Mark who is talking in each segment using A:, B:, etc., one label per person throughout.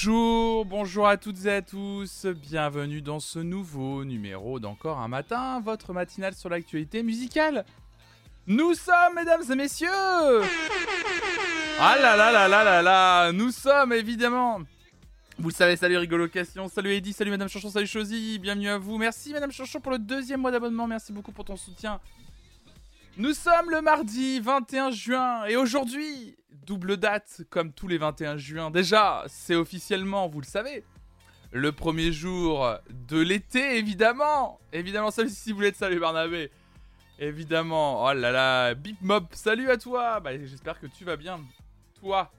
A: Bonjour, bonjour à toutes et à tous, bienvenue dans ce nouveau numéro d'Encore un matin, votre matinale sur l'actualité musicale. Nous sommes, mesdames et messieurs Ah là là là là là là Nous sommes évidemment vous savez, salut Rigolocation, salut Eddy, salut Madame Chanchon, salut Chosy, bienvenue à vous. Merci Madame Chanchon pour le deuxième mois d'abonnement, merci beaucoup pour ton soutien. Nous sommes le mardi 21 juin et aujourd'hui, double date comme tous les 21 juin. Déjà, c'est officiellement, vous le savez, le premier jour de l'été, évidemment. Évidemment, salut si vous voulez, salut Barnabé. Évidemment, oh là là, Bip Mob, salut à toi. Bah, j'espère que tu vas bien. Toi,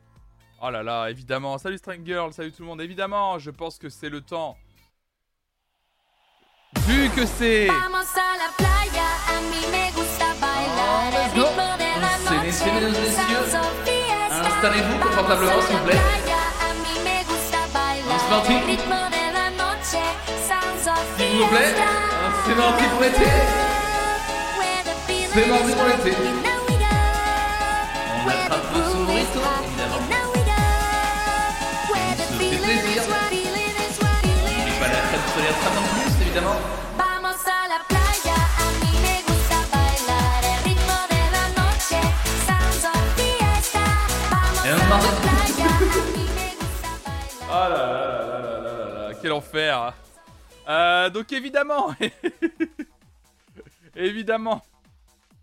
A: Oh là là, évidemment. Salut String Girl, salut tout le monde. Évidemment, je pense que c'est le temps. Vu que c'est.
B: C'est mesdames et messieurs. Installez-vous confortablement, s'il vous plaît. C'est parti. S'il vous plaît. C'est parti pour l'été. C'est parti pour l'été. On attrape le son rythme, évidemment. plaisir. Pas la crème solaire ça non plus,
A: oh là là là là là là là, quel enfer. Euh, donc évidemment Évidemment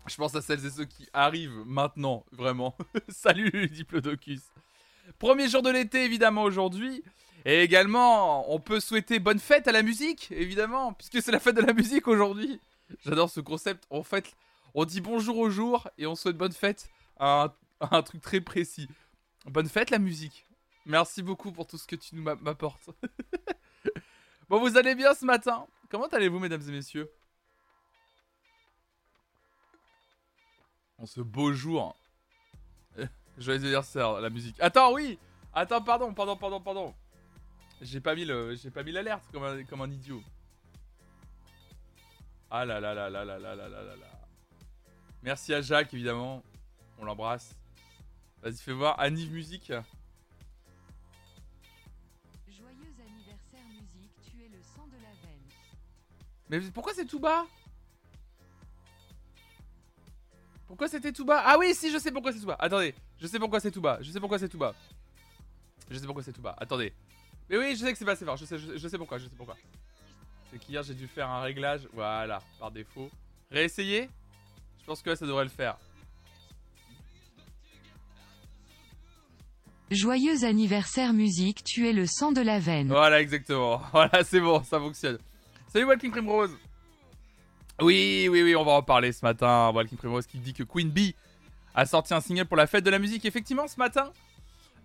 A: Je pense à celles et ceux qui arrivent maintenant, vraiment. Salut Diplodocus Premier jour de l'été évidemment aujourd'hui. Et également, on peut souhaiter bonne fête à la musique, évidemment, puisque c'est la fête de la musique aujourd'hui. J'adore ce concept. En fait, on dit bonjour au jour et on souhaite bonne fête à un, truc très précis. Bonne fête la musique. Merci beaucoup pour tout ce que tu nous m'a- m'apportes. bon, vous allez bien ce matin? Comment allez-vous, mesdames et messieurs? En ce beau jour. Joyeux anniversaire, la musique. Attends, oui Attends, pardon, pardon, pardon, pardon. J'ai pas mis le, j'ai pas mis l'alerte comme un, comme un idiot. Ah là là là là là là là là là là. Merci à Jacques, évidemment. On l'embrasse. Vas-y, fais voir. Anniv Musique.
C: Joyeux anniversaire musique, tu es le sang de la veine.
A: Mais pourquoi c'est tout bas? Pourquoi c'était tout bas? Ah oui, si, je sais pourquoi c'est tout bas. Attendez, je sais pourquoi c'est tout bas. Je sais pourquoi c'est tout bas. Je sais pourquoi c'est tout bas. Attendez. Mais oui, je sais que c'est pas assez fort. Je sais, je, je sais pourquoi, je sais pourquoi. C'est qu'hier, j'ai dû faire un réglage. Voilà, par défaut. Réessayer? Je pense que ça devrait le faire.
C: Joyeux anniversaire musique, tu es le sang de la veine.
A: Voilà, exactement. Voilà, c'est bon, ça fonctionne. Salut Walking Primrose. Oui, oui, oui, on va en parler ce matin. Walking Primrose qui dit que Queen Bee a sorti un single pour la fête de la musique. Effectivement, ce matin.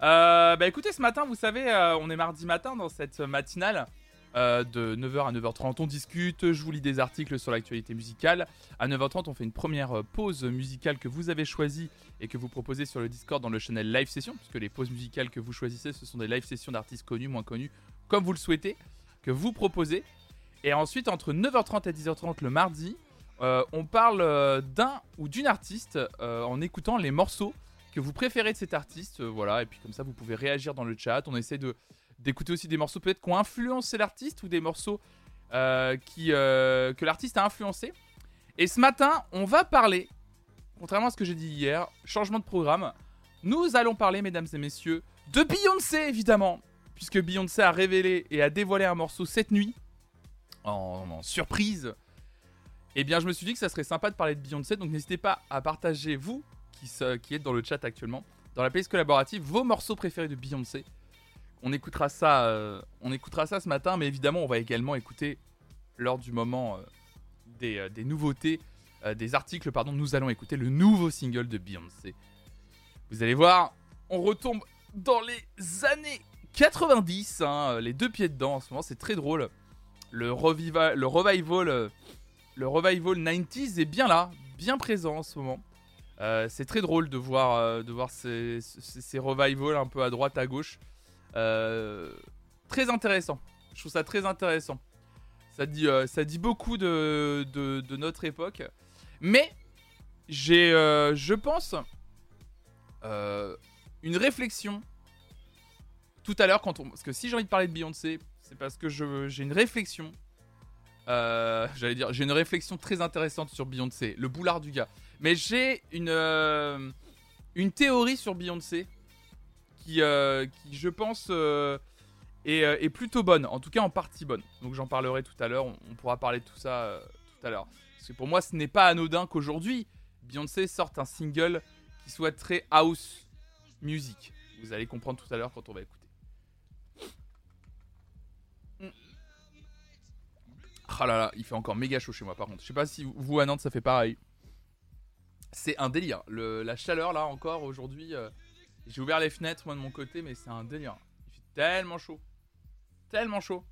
A: Euh, bah écoutez, ce matin, vous savez, euh, on est mardi matin dans cette matinale. euh, de 9h à 9h30, on discute, je vous lis des articles sur l'actualité musicale. À 9h30, on fait une première pause musicale que vous avez choisie et que vous proposez sur le Discord dans le channel Live Session, puisque les pauses musicales que vous choisissez, ce sont des live sessions d'artistes connus, moins connus, comme vous le souhaitez, que vous proposez. Et ensuite, entre 9h30 et 10h30 le mardi, on parle d'un ou d'une artiste en écoutant les morceaux que vous préférez de cet artiste. euh, voilà, et puis comme ça, vous pouvez réagir dans le chat. On essaie d'écouter aussi des morceaux peut-être qui ont influencé l'artiste ou des morceaux euh, qui, euh, que l'artiste a influencé. Et ce matin, on va parler, contrairement à ce que j'ai dit hier, changement de programme. Nous allons parler, mesdames et messieurs, de Beyoncé évidemment, puisque Beyoncé a révélé et a dévoilé un morceau cette nuit en, en surprise. Eh bien, je me suis dit que ça serait sympa de parler de Beyoncé, donc n'hésitez pas à partager, vous qui, êtes dans le chat actuellement, dans la playlist collaborative, vos morceaux préférés de Beyoncé. On écoutera ça, euh, on écoutera ça ce matin, mais évidemment, on va également écouter lors du moment euh, des, euh, des nouveautés, des articles, pardon, nous allons écouter le nouveau single de Beyoncé. Vous allez voir, on retombe dans les années 90, hein, les deux pieds dedans en ce moment, c'est très drôle. Le, le revival, le revival 90s est bien là, bien présent en ce moment. Euh, c'est très drôle de voir, euh, de voir ces, revivals un peu à droite, à gauche. Euh, très intéressant. Je trouve ça très intéressant. Ça dit, ça dit beaucoup de, de, de notre époque. Mais j'ai, je pense, une réflexion tout à l'heure, quand on, parce que si j'ai envie de parler de Beyoncé, c'est parce que je, j'ai une réflexion. J'allais dire, j'ai une réflexion très intéressante sur Beyoncé, le boulard du gars. Mais j'ai une euh, une théorie sur Beyoncé qui, euh, je pense, euh, est, est plutôt bonne. En tout cas, en partie bonne. Donc j'en parlerai tout à l'heure. On, pourra parler de tout ça tout à l'heure. Parce que pour moi, ce n'est pas anodin qu'aujourd'hui Beyoncé sorte un single qui soit très house music. Vous allez comprendre tout à l'heure quand on va écouter. Ah là là, il fait encore méga chaud chez moi par contre. Je sais pas si vous à Nantes ça fait pareil. C'est un délire. La chaleur là encore aujourd'hui. euh, J'ai ouvert les fenêtres moi de mon côté, mais c'est un délire. Il fait tellement chaud. Tellement chaud.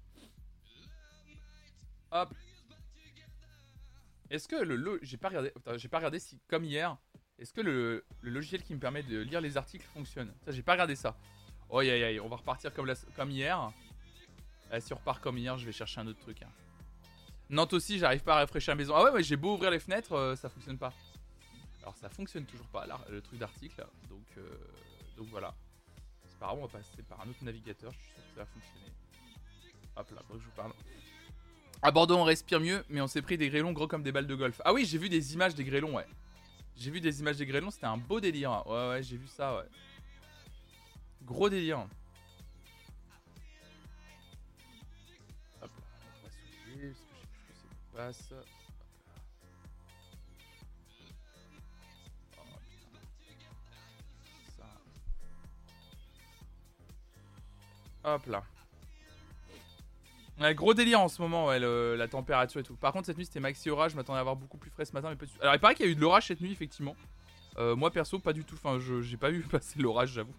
A: Hop. Est-ce que le j'ai pas regardé j'ai pas regardé si comme hier est-ce que le, logiciel qui me permet de lire les articles fonctionne? J'ai pas regardé ça. Oh aïe aïe, on va repartir comme, la- comme hier. Eh, si on repart comme hier, je vais chercher un autre truc. hein. Nantes aussi, j'arrive pas à rafraîchir la maison. Ah ouais, ouais j'ai beau ouvrir les fenêtres, euh, ça fonctionne pas. Alors ça fonctionne toujours pas, là, le truc d'article. Donc, euh, donc voilà. C'est pas grave, on va passer par un autre navigateur, je suis sûr que ça va fonctionner. Hop là, que je vous parle. À Bordeaux, on respire mieux, mais on s'est pris des grêlons gros comme des balles de golf. Ah oui, j'ai vu des images des grêlons, ouais. J'ai vu des images des grêlons, c'était un beau délire. Ouais, ouais, j'ai vu ça, ouais. Gros délire. Hop on va parce que je sais plus ce qui passe. Hop là. Ouais, gros délire en ce moment, ouais, la température et tout. Par contre, cette nuit c'était maxi orage. Je m'attendais à avoir beaucoup plus frais ce matin, mais pas du. Alors, il paraît qu'il y a eu de l'orage cette nuit, effectivement. Euh, moi perso, pas du tout. Enfin, je j'ai pas vu passer l'orage, j'avoue.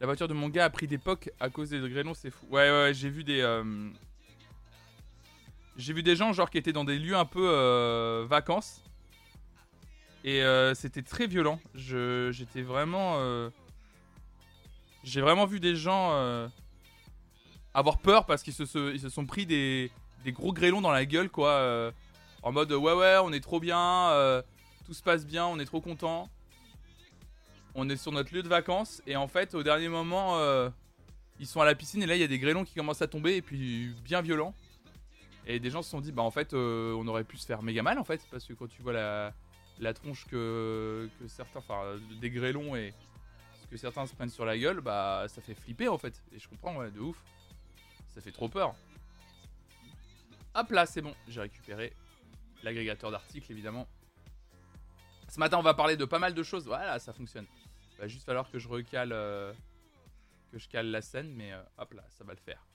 A: La voiture de mon gars a pris d'époque à cause des grêlons, c'est fou. Ouais, ouais, ouais, j'ai vu des. euh, J'ai vu des gens, genre, qui étaient dans des lieux un peu euh, vacances. Et euh, c'était très violent. J'étais vraiment. euh, J'ai vraiment vu des gens avoir peur parce qu'ils se, se- ils se sont pris des, des gros grêlons dans la gueule, quoi. en mode ouais, ouais, on est trop bien, tout se passe bien, on est trop content. On est sur notre lieu de vacances et en fait, au dernier moment, ils sont à la piscine et là, il y a des grêlons qui commencent à tomber et puis bien violents. Et des gens se sont dit, bah en fait, euh, on aurait pu se faire méga mal en fait, parce que quand tu vois la, la tronche que, que certains, enfin, des grêlons et ce que certains se prennent sur la gueule, bah ça fait flipper en fait. Et je comprends, ouais, de ouf. Ça fait trop peur. Hop là, c'est bon, j'ai récupéré l'agrégateur d'articles évidemment. Ce matin, on va parler de pas mal de choses. Voilà, ça fonctionne. Va juste falloir que je recale, euh, que je cale la scène, mais euh, hop là, ça va le faire.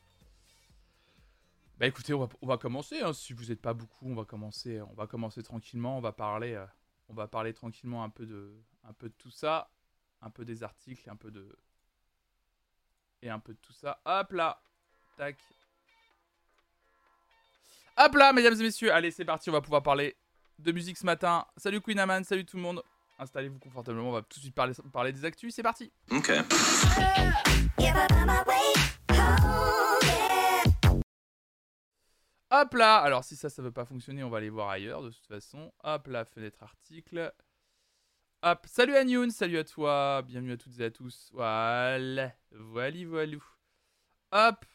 A: Bah écoutez, on va, on va commencer. hein. Si vous n'êtes pas beaucoup, on va commencer. On va commencer tranquillement. On va parler, euh, on va parler tranquillement un peu de, un peu de tout ça, un peu des articles, un peu de et un peu de tout ça. Hop là, tac. Hop là, mesdames et messieurs. Allez, c'est parti. On va pouvoir parler de musique ce matin. Salut Queen Aman, salut tout le monde. Installez-vous confortablement. On va tout de suite parler, parler des actus. C'est parti.
D: Okay.
A: Hop là Alors si ça, ça veut pas fonctionner, on va aller voir ailleurs de toute façon. Hop là, fenêtre article. Hop, salut Anyoun, salut à toi, bienvenue à toutes et à tous. Voilà, voili voilou. Hop.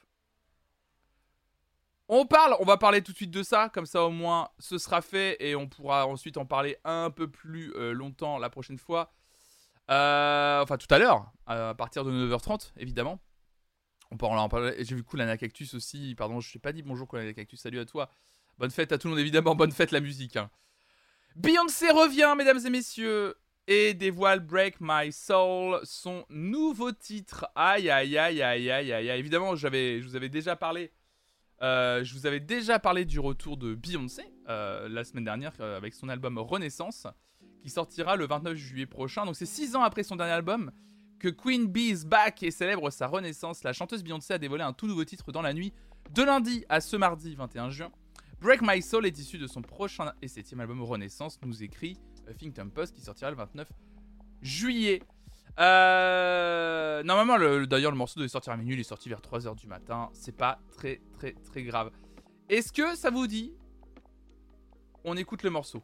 A: On parle, on va parler tout de suite de ça, comme ça au moins ce sera fait et on pourra ensuite en parler un peu plus euh, longtemps la prochaine fois. Euh, enfin tout à l'heure, à partir de 9h30 évidemment. On peut en parler. J'ai vu Cool Cactus aussi. Pardon, je t'ai pas dit bonjour Cool Cactus. Salut à toi. Bonne fête à tout le monde, évidemment. Bonne fête la musique. hein. Beyoncé revient, mesdames et messieurs, et dévoile Break My Soul, son nouveau titre. Aïe, aïe, aïe, aïe, aïe, aïe. Évidemment, je vous avais déjà parlé. euh, je vous avais déjà parlé du retour de Beyoncé euh, la semaine dernière euh, avec son album Renaissance qui sortira le 29 juillet prochain. Donc c'est 6 ans après son dernier album que Queen Bee is back et célèbre sa renaissance. La chanteuse Beyoncé a dévoilé un tout nouveau titre dans la nuit de lundi à ce mardi 21 juin. Break My Soul est issu de son prochain et septième album Renaissance, nous écrit Huffington Post qui sortira le 29 juillet. Euh, Normalement, le- d'ailleurs, le morceau devait sortir à minuit, il est sorti vers 3h du matin. C'est pas très, très, très grave. Est-ce que ça vous dit on écoute le morceau?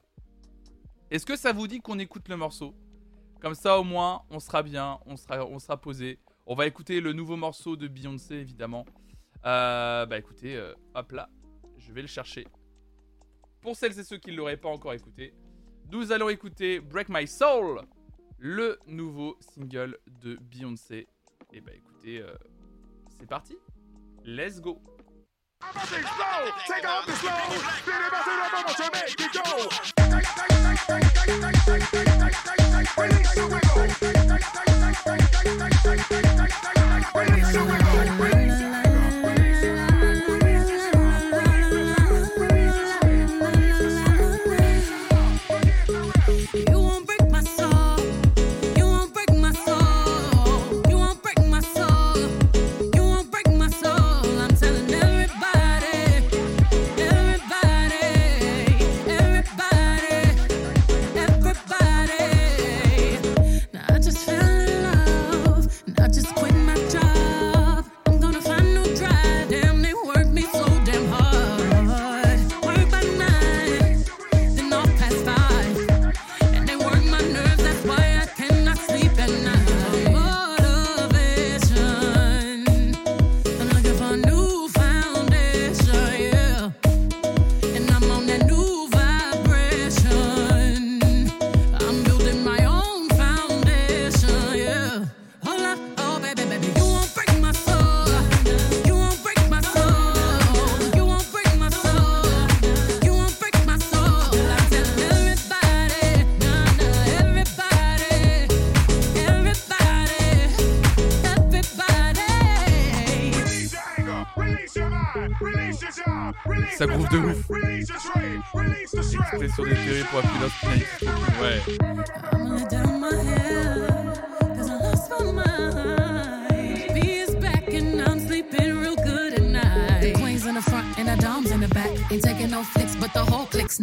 A: Est-ce que ça vous dit qu'on écoute le morceau? Comme ça, au moins, on sera bien, on sera, on sera posé. On va écouter le nouveau morceau de Beyoncé, évidemment. Euh, bah écoutez, euh, hop là, je vais le chercher. Pour celles et ceux qui ne l'auraient pas encore écouté, nous allons écouter Break My Soul, le nouveau single de Beyoncé. Et bah écoutez, euh, c'est parti. Let's go.
D: When it's over, when it's over.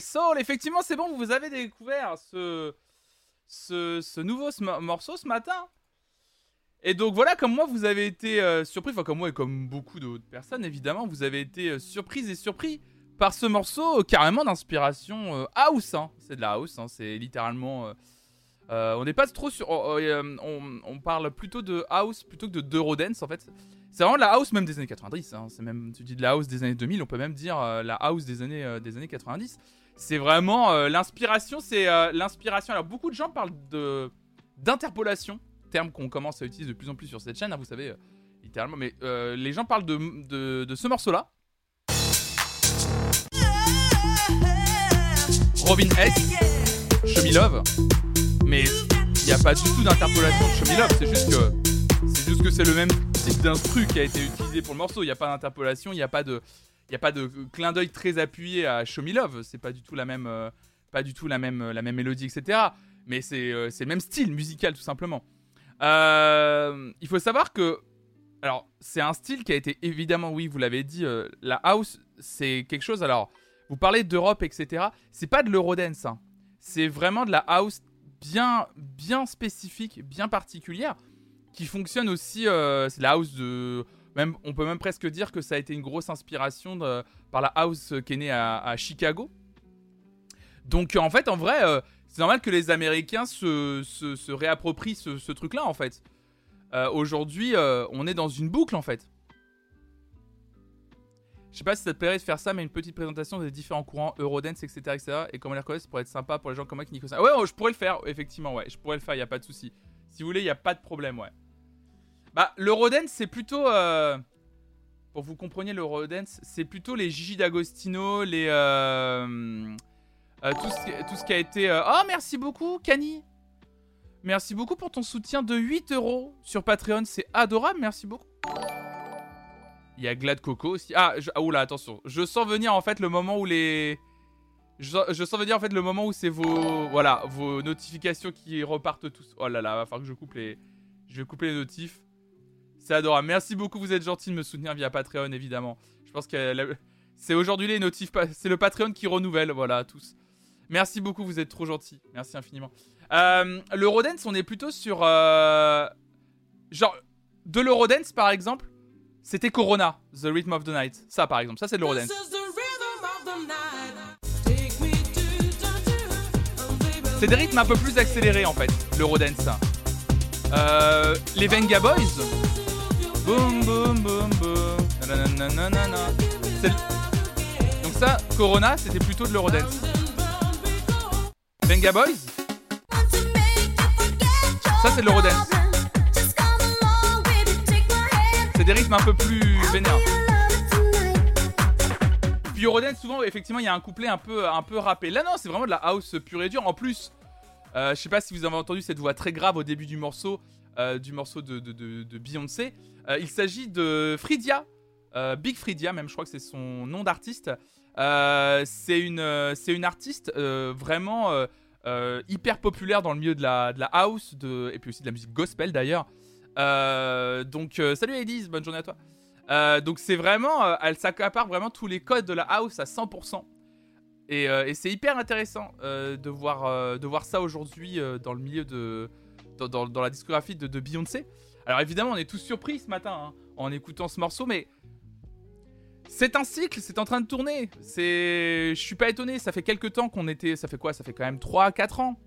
D: Soul.
A: Effectivement, c'est bon, vous avez découvert ce, ce, nouveau morceau ce matin. Et donc voilà, comme moi, vous avez été euh, surpris, enfin comme moi et comme beaucoup d'autres personnes, évidemment, vous avez été euh, surprises et surpris par ce morceau carrément d'inspiration euh, house. hein. C'est de la house, hein, c'est littéralement... euh, on n'est pas trop sur... oh, oh, on, on parle plutôt de house plutôt que de d'eurodance en fait. C'est vraiment de la house même des années 90. hein. C'est même, tu dis de la house des années 2000, on peut même dire la house des années, des années 90. C'est vraiment euh, l'inspiration, c'est euh, l'inspiration. Alors beaucoup de gens parlent de d'interpolation, terme qu'on commence à utiliser de plus en plus sur cette chaîne, hein, vous savez, euh, littéralement. Mais les gens parlent de, de, ce morceau-là. Robin S. Show Me Love. Mais il n'y a pas du tout d'interpolation de Show Me Love, c'est juste que c'est juste que c'est le même type d'instru qui a été utilisé pour le morceau. Il n'y a pas d'interpolation, il n'y a pas de il y a pas de clin d'œil très appuyé à Show Me Love. C'est pas du tout la même euh, pas du tout la même la même mélodie, etc. Mais c'est euh, le même style musical tout simplement. Euh, il faut savoir que alors c'est un style qui a été évidemment oui vous l'avez dit euh, la house c'est quelque chose alors vous parlez d'Europe etc. C'est pas de l'eurodance hein. c'est vraiment de la house bien bien spécifique bien particulière qui fonctionne aussi c'est la house de on peut même presque dire que ça a été une grosse inspiration par la house qui est née à, Chicago donc en fait en vrai euh, c'est normal que les Américains se, réapproprient ce, ce truc là en fait Euh, aujourd'hui euh, on est dans une boucle en fait je sais pas si ça te plairait de faire ça, mais une petite présentation des différents courants, Eurodance, etc., etc. Et comment les reconnaître, ça pourrait être sympa pour les gens comme moi qui n'y connaissent rien. Ouais, je pourrais le faire, effectivement, ouais. Je pourrais le faire, y a pas de souci. Si vous voulez, y a pas de problème, ouais. Bah, l'Eurodance, c'est plutôt. euh, Pour vous compreniez l'Eurodance, c'est plutôt les Gigi D'Agostino, les. euh, euh, tout, ce, qui- tout ce qui a été. euh, Oh, merci beaucoup, Kani Merci beaucoup pour ton soutien de 8 euros sur Patreon, c'est adorable, merci beaucoup. Il y a Glad Coco aussi. Ah, je, ah, oula, attention. Je sens venir en fait le moment où les. Je, je sens venir en fait le moment où c'est vos. Voilà, vos notifications qui repartent tous. Oh là là, va falloir que je coupe les. Je vais couper les notifs. C'est adorable. Merci beaucoup, vous êtes gentil de me soutenir via Patreon évidemment. Je pense que c'est aujourd'hui les notifs. C'est le Patreon qui renouvelle, voilà, tous. Merci beaucoup, vous êtes trop gentils. Merci infiniment. Euh, L'Eurodance, on est plutôt sur. euh, Genre, de l'Eurodance par exemple. C'était Corona, The Rhythm of the Night. Ça, par exemple, ça c'est de l'Eurodance. C'est des rythmes un peu plus accélérés en fait, l'Eurodance. Euh, les Venga Boys. Boum boum boum boum. Donc ça, Corona, c'était plutôt de l'Eurodance. Venga Boys,
E: Ça, c'est de l'Eurodance.
A: c'est des rythmes un peu plus vénères. Puis Eurodance, souvent, effectivement, il y a un couplet un peu, un peu rappé. Là, non, c'est vraiment de la house pure et dure. En plus, euh, je sais pas si vous avez entendu cette voix très grave au début du morceau, euh, du morceau de, de, de- de Beyoncé. Euh, il s'agit de Fridia, euh, Big Fridia, même, je crois que c'est son nom d'artiste. Euh, c'est une, euh, c'est une artiste vraiment hyper populaire dans le milieu de la, de la house de, et puis aussi de la musique gospel d'ailleurs. Donc, salut Elise, bonne journée à toi. Donc c'est vraiment, elle s'accapare vraiment tous les codes de la house à 100%. Et, et c'est hyper intéressant de, voir, de voir ça aujourd'hui dans le milieu de... Dans, la discographie de, Beyoncé. Alors évidemment on est tous surpris ce matin hein, en écoutant ce morceau, mais c'est un cycle, c'est en train de tourner. C'est, Je suis pas étonné, ça fait quelques temps qu'on était... Ça fait quoi? Ça fait quand même 3-4 ans?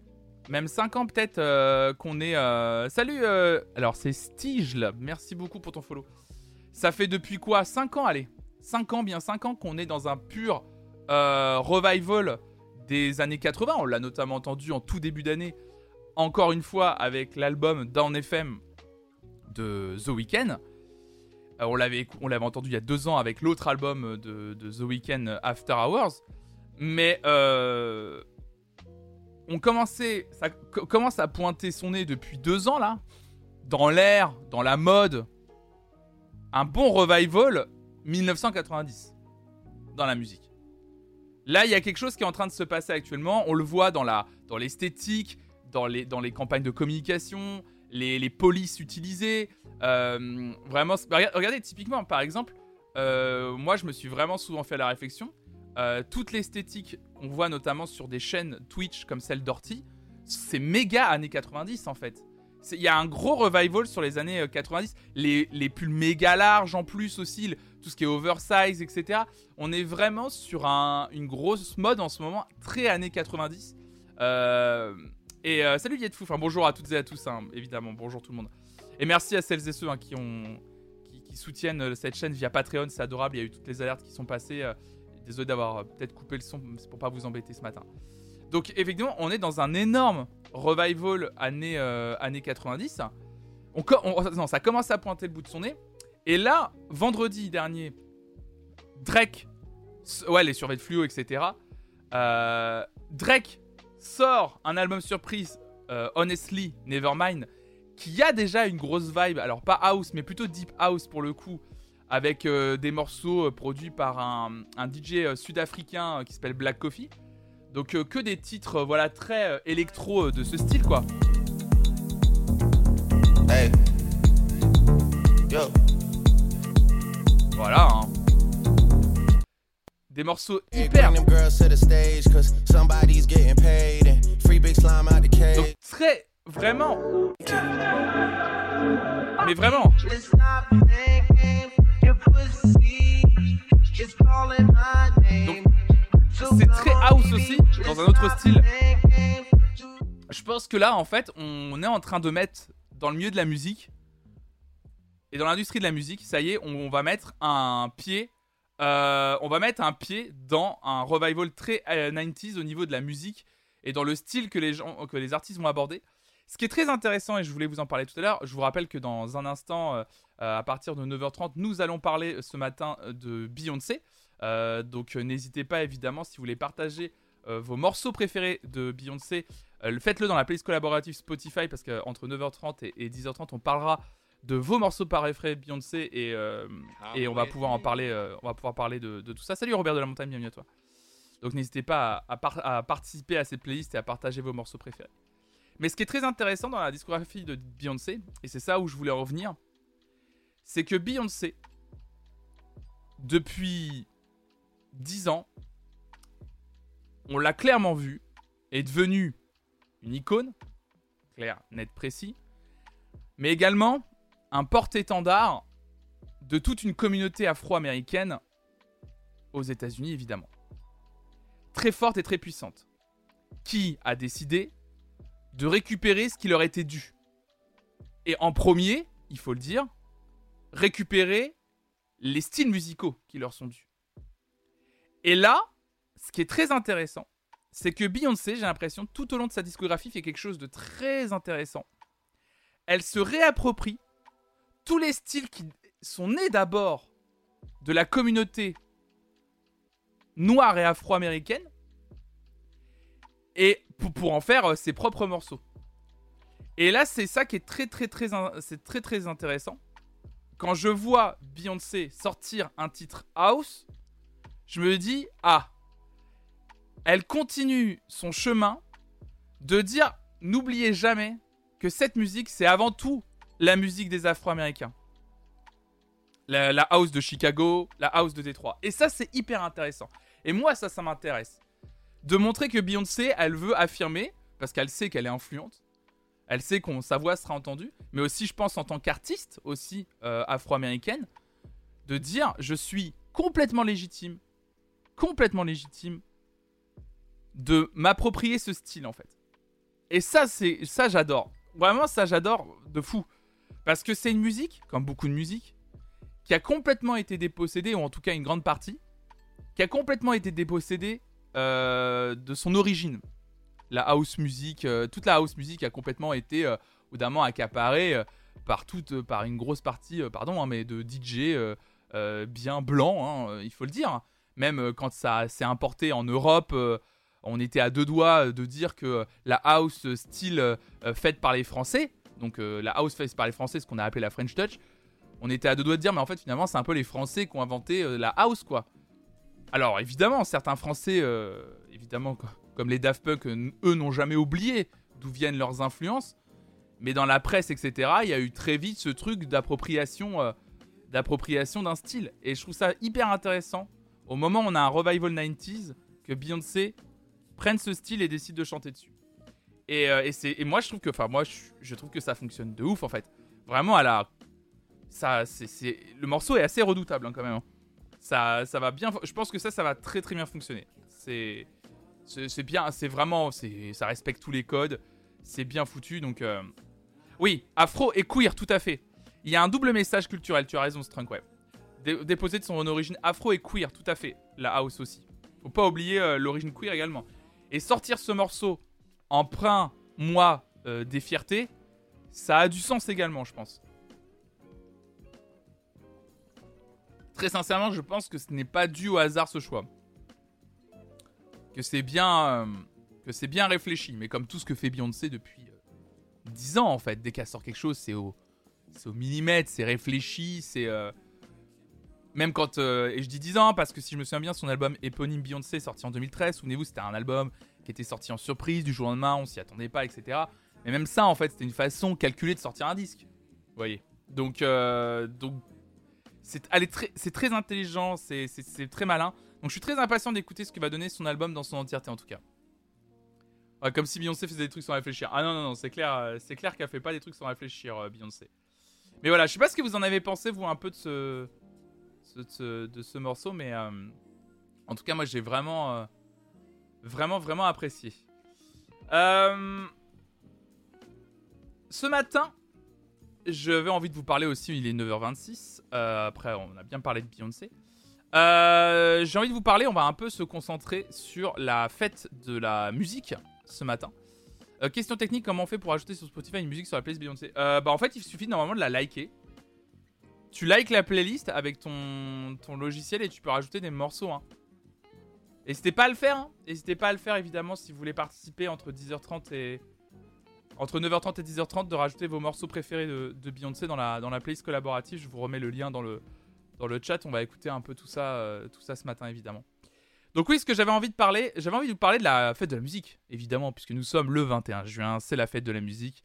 A: Même 5 ans peut-être euh, qu'on est... euh, Salut euh, Alors c'est Stige, merci beaucoup pour ton follow. Ça fait depuis quoi? 5 ans, allez 5 ans, bien 5 ans qu'on est dans un pur revival des années 80. On l'a notamment entendu en tout début d'année, encore une fois avec l'album Down FM de The Weeknd. Euh, on l'avait entendu il y a deux ans avec l'autre album de, The Weeknd, After Hours. Mais euh, on commençait, ça co- commence à pointer son nez depuis deux ans là, dans l'air, dans la mode. Un bon revival 1990 dans la musique. Là, il y a quelque chose qui est en train de se passer actuellement. On le voit dans l'esthétique, dans les, dans les campagnes de communication, les, les polices utilisées. Euh, vraiment, regardez, typiquement, par exemple, euh, moi, je me suis vraiment souvent fait la réflexion. euh, toute l'esthétique qu'on voit notamment sur des chaînes Twitch comme celle d'Orty, c'est méga années 90 en fait. Il y a un gros revival sur les années euh, 90. Les, les pulls méga larges en plus aussi, tout ce qui est oversize, etc. On est vraiment sur un- une grosse mode en ce moment, très années 90. Euh, et euh, salut Yetfou, enfin bonjour à toutes et à tous, hein, évidemment, bonjour tout le monde. Et merci à celles et ceux hein, qui, ont, qui, soutiennent euh, cette chaîne via Patreon, c'est adorable, il y a eu toutes les alertes qui sont passées. euh, désolé d'avoir peut-être coupé le son, c'est pour pas vous embêter ce matin. Donc effectivement, on est dans un énorme revival années, euh, années 90. On, on- non, ça commence à pointer le bout de son nez. Et là, vendredi dernier, Drake, ouais, les de fluo, etc. euh, Drake sort un album surprise, euh, Honestly Nevermind, qui a déjà une grosse vibe. Alors pas house, mais plutôt deep house pour le coup, avec euh, des morceaux euh, produits par un, un DJ sud-africain qui s'appelle Black Coffee. Donc euh, que des titres, voilà, très électro de ce style, quoi.
F: Hey. Yo.
A: Voilà. hein. Des morceaux hyper, donc très, vraiment. Mais vraiment. C'est très house aussi, dans un autre style. Je pense que là, en fait, on est en train de mettre dans le milieu de la musique et dans l'industrie de la musique, ça y est, on va mettre un pied, euh, on va mettre un pied dans un revival très euh, 90s au niveau de la musique et dans le style que les gens, que les artistes vont aborder. Ce qui est très intéressant, et je voulais vous en parler tout à l'heure, je vous rappelle que dans un instant, euh, euh, à partir de 9h30, nous allons parler ce matin euh, de Beyoncé. Euh, donc euh, n'hésitez pas évidemment si vous voulez partager euh, vos morceaux préférés de Beyoncé, euh, le- faites-le dans la playlist collaborative Spotify parce qu'entre 9h30 et, et 10h30 on parlera de vos morceaux préférés Beyoncé et, euh, et on va pouvoir en parler, euh, on va pouvoir parler de, de tout ça. Salut Robert de la Montagne, bienvenue à toi. Donc n'hésitez pas à, à par- à participer à cette playlist et à partager vos morceaux préférés. Mais ce qui est très intéressant dans la discographie de Beyoncé, et c'est ça où je voulais en revenir, c'est que Beyoncé, depuis 10 ans, on l'a clairement vu, est devenue une icône, clair, net, précis, mais également un porte-étendard de toute une communauté afro-américaine aux États-Unis, évidemment. Très forte et très puissante. Qui a décidé de récupérer ce qui leur était dû. Et en premier, il faut le dire, récupérer les styles musicaux qui leur sont dus. Et là, ce qui est très intéressant, c'est que Beyoncé, j'ai l'impression, tout au long de sa discographie, fait quelque chose de très intéressant. Elle se réapproprie tous les styles qui sont nés d'abord de la communauté noire et afro-américaine et pour, en faire euh, ses propres morceaux. Et là, c'est ça qui est très très très intéressant. Quand je vois Beyoncé sortir un titre house, je me dis ah, elle continue son chemin de dire n'oubliez jamais que cette musique c'est avant tout la musique des Afro-Américains. La, house de Chicago, la house de Détroit. Et ça c'est hyper intéressant. Et moi ça ça m'intéresse de montrer que Beyoncé elle veut affirmer parce qu'elle sait qu'elle est influente. Elle sait qu'on sa voix sera entendue, mais aussi je pense en tant qu'artiste aussi euh, afro-américaine de dire je suis complètement légitime, complètement légitime de m'approprier ce style en fait. Et ça c'est ça j'adore. Vraiment ça j'adore de fou parce que c'est une musique comme beaucoup de musiques qui a complètement été dépossédée ou en tout cas une grande partie qui a complètement été dépossédée euh, de son origine. La house music, euh, toute la house music a complètement été euh, accaparée euh, par toute, par une grosse partie, pardon, hein, mais de DJ bien blancs, hein, il faut le dire. Même quand ça s'est importé en Europe, on était à deux doigts de dire que la house style faite par les Français, donc euh, la house faite par les Français, ce qu'on a appelé la French Touch, on était à deux doigts de dire, mais en fait finalement c'est un peu les Français qui ont inventé euh, la house quoi. Alors évidemment, certains Français, euh, évidemment co- comme les Daft Punk, eux n'ont jamais oublié d'où viennent leurs influences, mais dans la presse etc, il y a eu très vite ce truc d'appropriation d'appropriation d'un style. Et je trouve ça hyper intéressant au moment où on a un revival 90s que Beyoncé prenne ce style et décide de chanter dessus. Et, euh, et, moi je trouve que, ça fonctionne de ouf en fait. Vraiment à la, le morceau est assez redoutable hein, quand même. hein. Ça, va bien. Je pense que ça, va très très bien fonctionner. C'est, c'est, bien, c'est vraiment, ça respecte tous les codes. C'est bien foutu donc. euh, Oui, afro et queer tout à fait. Il y a un double message culturel. Tu as raison, Strunkweb. Dé- déposé de son origine afro et queer tout à fait. La house aussi. Faut pas oublier euh, l'origine queer également. Et sortir ce morceau emprunt, moi, euh, des fiertés, ça a du sens également, je pense. Très sincèrement, je pense que ce n'est pas dû au hasard ce choix. Que c'est bien, euh, que c'est bien réfléchi, mais comme tout ce que fait Beyoncé depuis euh, 10 ans en fait, dès qu'elle sort quelque chose, c'est au, au millimètre, c'est réfléchi, c'est euh, même quand et je dis 10 ans parce que si je me souviens bien, son album éponyme Beyoncé sorti en 2013, souvenez-vous, c'était un album qui était sorti en surprise du jour au lendemain, on s'y attendait pas, etc. Mais même ça, en fait, c'était une façon calculée de sortir un disque. Vous voyez. Donc, euh, donc c'est très, très intelligent, c'est, très malin. Donc, je suis très impatient d'écouter ce que va donner son album dans son entièreté, en tout cas. Comme si Beyoncé faisait des trucs sans réfléchir. Ah non, non, non, c'est clair, euh, c'est clair qu'elle fait pas des trucs sans réfléchir, euh, Beyoncé. Mais voilà, je sais pas ce que vous en avez pensé, vous, un peu de ce, de ce, de ce morceau, mais en tout cas, moi, j'ai vraiment, vraiment, vraiment apprécié. Euh, ce matin, j'avais envie de vous parler aussi, il est 9h26. euh, après, on a bien parlé de Beyoncé. Euh, J'ai envie de vous parler, on va un peu se concentrer sur la fête de la musique ce matin. Euh, question technique, comment on fait pour ajouter sur Spotify une musique sur la playlist Beyoncé? Bah en fait, il suffit normalement de la liker. Tu likes la playlist avec ton, ton logiciel et tu peux rajouter des morceaux. Hein. N'hésitez pas à le faire. hein. Pas à le faire évidemment si vous voulez participer entre 10h30 et entre 9h30 et 10h30 de rajouter vos morceaux préférés de, Beyoncé dans la, dans la playlist collaborative. Je vous remets le lien dans le, dans le chat. On va écouter un peu tout ça, euh, tout ça ce matin évidemment. Donc oui, ce que j'avais envie de parler, j'avais envie de vous parler de la fête de la musique, évidemment, puisque nous sommes le 21 juin, c'est la fête de la musique.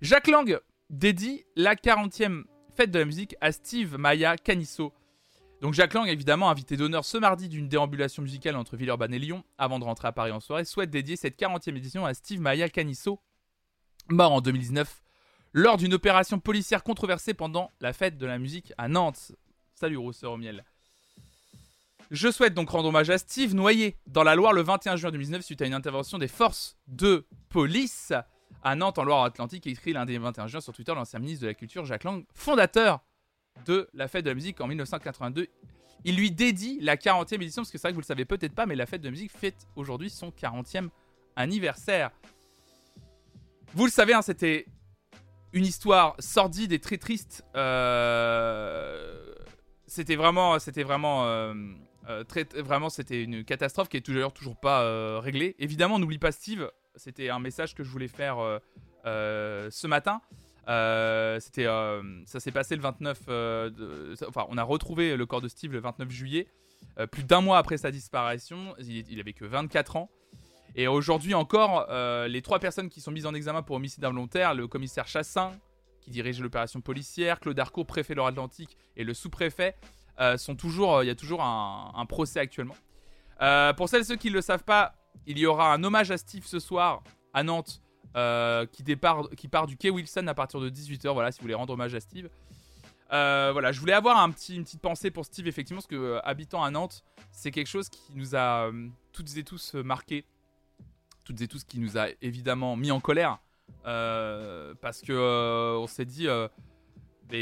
A: Jacques Lang dédie la 40e fête de la musique à Steve Maya Canisso. Donc Jacques Lang, évidemment, invité d'honneur ce mardi d'une déambulation musicale entre Villeurbanne et Lyon, avant de rentrer à Paris en soirée, souhaite dédier cette 40e édition à Steve Maya Canisso, mort en 2019 lors d'une opération policière controversée pendant la fête de la musique à Nantes. Salut Rousseur au miel. Je souhaite donc rendre hommage à Steve noyé dans la Loire le 21 juin 2019 suite à une intervention des forces de police à Nantes en Loire-Atlantique, écrit lundi 21 juin sur Twitter l'ancien ministre de la Culture Jacques Lang, fondateur de la fête de la musique en 1982. Il lui dédie la 40e édition, parce que c'est vrai que vous le savez peut-être pas, mais la fête de la musique fête aujourd'hui son 40e anniversaire. Vous le savez, hein, c'était une histoire sordide et très triste. Euh, C'était vraiment, c'était vraiment, euh, euh, vraiment, c'était une catastrophe qui est toujours, toujours pas réglée. Évidemment, n'oublie pas Steve. C'était un message que je voulais faire ce matin. Euh, c'était, euh, ça s'est passé le 29. euh, de- enfin, on a retrouvé le corps de Steve le 29 juillet, euh, plus d'un mois après sa disparition. Il, il avait que 24 ans. Et aujourd'hui encore, les trois personnes qui sont mises en examen pour homicide involontaire, le commissaire Chassin, qui dirige l'opération policière, Claude Arco, préfet Loire-Atlantique, et le sous-préfet, sont toujours, il y a toujours un, un procès actuellement. Pour celles et ceux qui ne le savent pas, il y aura un hommage à Steve ce soir à Nantes, euh, qui, part du quai Wilson à partir de 18h. Voilà, si vous voulez rendre hommage à Steve. Euh, voilà, je voulais avoir une petite pensée pour Steve, effectivement, parce que euh, habitant à Nantes, c'est quelque chose qui nous a toutes et tous marqués, toutes et tous qui nous a évidemment mis en colère, parce que on s'est dit,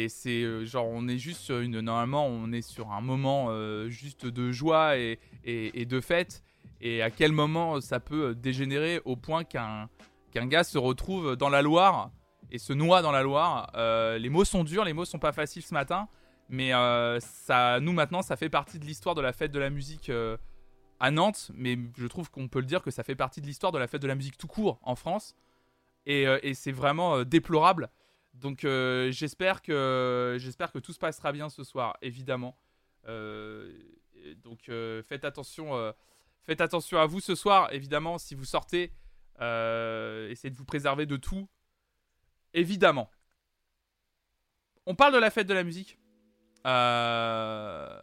A: c'est genre on est juste sur une, normalement on est sur un moment juste de joie et de fête, et à quel moment ça peut dégénérer au point qu'un qu'un gars se retrouve dans la Loire et se noie dans la Loire. Euh, les mots sont durs, les mots sont pas faciles ce matin, mais euh, ça, nous maintenant, ça fait partie de l'histoire de la fête de la musique euh, à Nantes. Mais je trouve qu'on peut le dire que ça fait partie de l'histoire de la fête de la musique tout court en France, et, et c'est vraiment déplorable. Donc j'espère que j'espère que tout se passera bien ce soir, évidemment. Donc faites attention, faites attention à vous ce soir, évidemment. Si vous sortez, essayez de vous préserver de tout, évidemment. On parle de la fête de la musique. Euh,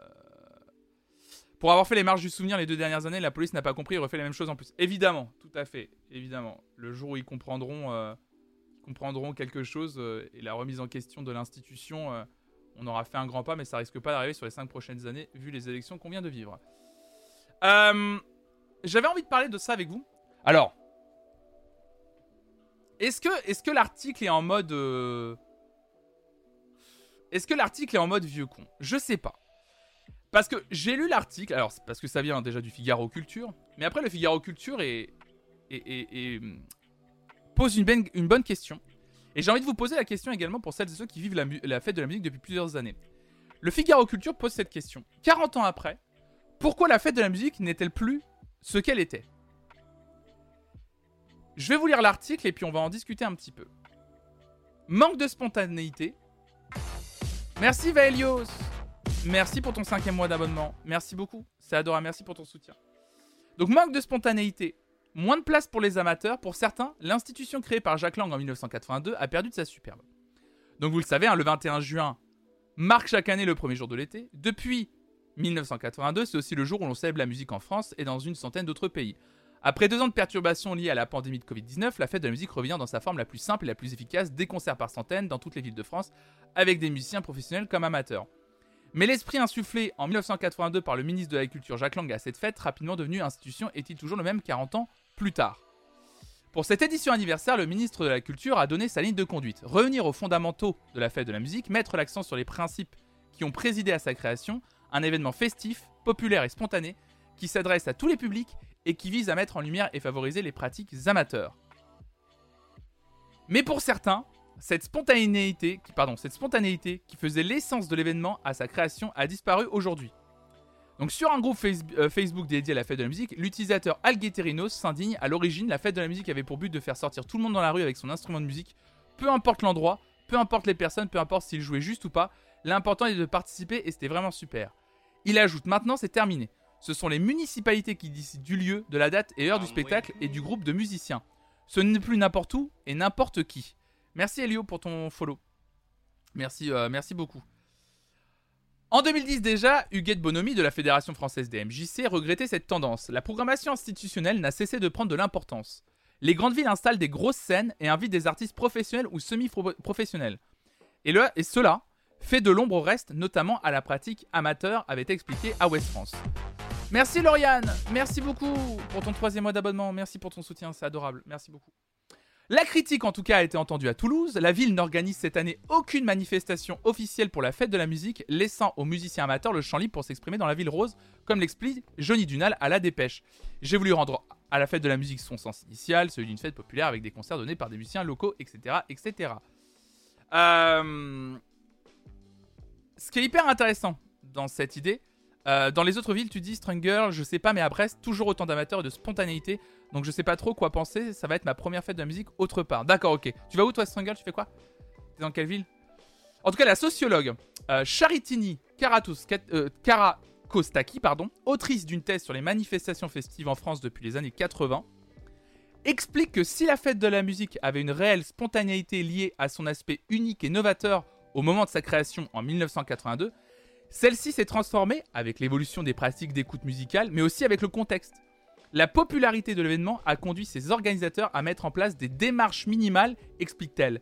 A: Pour avoir fait les marches du souvenir les deux dernières années, la police n'a pas compris et refait la même chose en plus. Évidemment, tout à fait, évidemment. Le jour où ils comprendront, euh, comprendront quelque chose euh, et la remise en question de l'institution, euh, on aura fait un grand pas, mais ça risque pas d'arriver sur les cinq prochaines années, vu les élections qu'on vient de vivre. Euh, J'avais envie de parler de ça avec vous. Alors, est-ce que, l'article est en mode... euh, Est-ce que l'article est en mode vieux con? Je sais pas. Parce que j'ai lu l'article, alors parce que ça vient déjà du Figaro Culture, mais après le Figaro Culture est, pose une, ben- une bonne question. Et j'ai envie de vous poser la question également pour celles et ceux qui vivent la fête de la musique depuis plusieurs années. Le Figaro Culture pose cette question. 40 ans après, pourquoi la fête de la musique n'est-elle plus ce qu'elle était? Je vais vous lire l'article et puis on va en discuter un petit peu. Manque de spontanéité. Merci Vaelios. Merci pour ton cinquième mois d'abonnement. Merci beaucoup. C'est adorable. Merci pour ton soutien. Donc manque de spontanéité. Moins de place pour les amateurs. Pour certains, l'institution créée par Jacques Lang en 1982 a perdu de sa superbe. Donc vous le savez, hein, le 21 juin marque chaque année le premier jour de l'été. Depuis 1982, c'est aussi le jour où l'on célèbre la musique en France et dans une centaine d'autres pays. Après deux ans de perturbations liées à la pandémie de Covid-19, la fête de la musique revient dans sa forme la plus simple et la plus efficace, des concerts par centaines dans toutes les villes de France, avec des musiciens professionnels comme amateurs. Mais l'esprit insufflé en 1982 par le ministre de la Culture Jacques Lang à cette fête, rapidement devenue institution, est-il toujours le même 40 ans plus tard? Pour cette édition anniversaire, le ministre de la Culture a donné sa ligne de conduite. Revenir aux fondamentaux de la fête de la musique, mettre l'accent sur les principes qui ont présidé à sa création, un événement festif, populaire et spontané, qui s'adresse à tous les publics et qui vise à mettre en lumière et favoriser les pratiques amateurs. Mais pour certains, cette spontanéité, qui, pardon, cette spontanéité qui faisait l'essence de l'événement à sa création a disparu aujourd'hui. Donc sur un groupe euh, Facebook dédié à la fête de la musique, l'utilisateur Algeterinos s'indigne. À l'origine, la fête de la musique avait pour but de faire sortir tout le monde dans la rue avec son instrument de musique, peu importe l'endroit, peu importe les personnes, peu importe s'ils jouaient juste ou pas. L'important est de participer et c'était vraiment super. Il ajoute maintenant c'est terminé. Ce sont les municipalités qui décident du lieu, de la date et heure du spectacle et du groupe de musiciens. Ce n'est plus n'importe où et n'importe qui. Merci Elio pour ton follow. Merci, euh, merci beaucoup. En 2010 déjà, Huguette Bonomi de la Fédération française des MJC regrettait cette tendance. La programmation institutionnelle n'a cessé de prendre de l'importance. Les grandes villes installent des grosses scènes et invitent des artistes professionnels ou semi-professionnels. Et, le- et cela fait de l'ombre au reste, notamment à la pratique amateur, avait expliqué à West France. Merci Lauriane, merci beaucoup pour ton troisième mois d'abonnement, merci pour ton soutien, c'est adorable, merci beaucoup. La critique en tout cas a été entendue à Toulouse. La ville n'organise cette année aucune manifestation officielle pour la fête de la musique, laissant aux musiciens amateurs le champ libre pour s'exprimer dans la ville rose, comme l'explique Johnny Dunal à la dépêche. J'ai voulu rendre à la fête de la musique son sens initial, celui d'une fête populaire avec des concerts donnés par des musiciens locaux, etc. etc. Euh, Ce qui est hyper intéressant dans cette idée, euh, dans les autres villes, tu dis Strunger, je sais pas, mais à Brest, toujours autant d'amateurs et de spontanéité. Donc je sais pas trop quoi penser. Ça va être ma première fête de la musique autre part. D'accord, ok. Tu vas où toi, Strunger? Tu fais quoi? T'es dans quelle ville? En tout cas, la sociologue euh, Charitini Karatus, euh, Karakostaki, pardon, autrice d'une thèse sur les manifestations festives en France depuis les années 80, explique que si la fête de la musique avait une réelle spontanéité liée à son aspect unique et novateur au moment de sa création en 1982, celle-ci s'est transformée avec l'évolution des pratiques d'écoute musicale, mais aussi avec le contexte. La popularité de l'événement a conduit ses organisateurs à mettre en place des démarches minimales, explique-t-elle.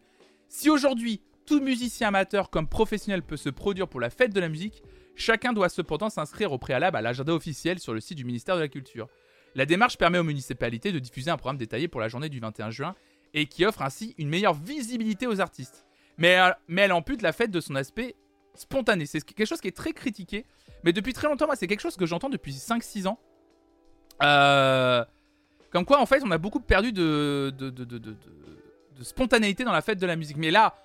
A: Si aujourd'hui, tout musicien amateur comme professionnel peut se produire pour la fête de la musique, chacun doit cependant s'inscrire au préalable à l'agenda officiel sur le site du ministère de la Culture. La démarche permet aux municipalités de diffuser un programme détaillé pour la journée du 21 juin et qui offre ainsi une meilleure visibilité aux artistes. Mais, euh, mais elle ampute la fête de son aspect spontané. C'est quelque chose qui est très critiqué. Mais depuis très longtemps, moi, c'est quelque chose que j'entends depuis 5-6 ans. Euh, comme quoi, en fait, on a beaucoup perdu de, spontanéité dans la fête de la musique. Mais là,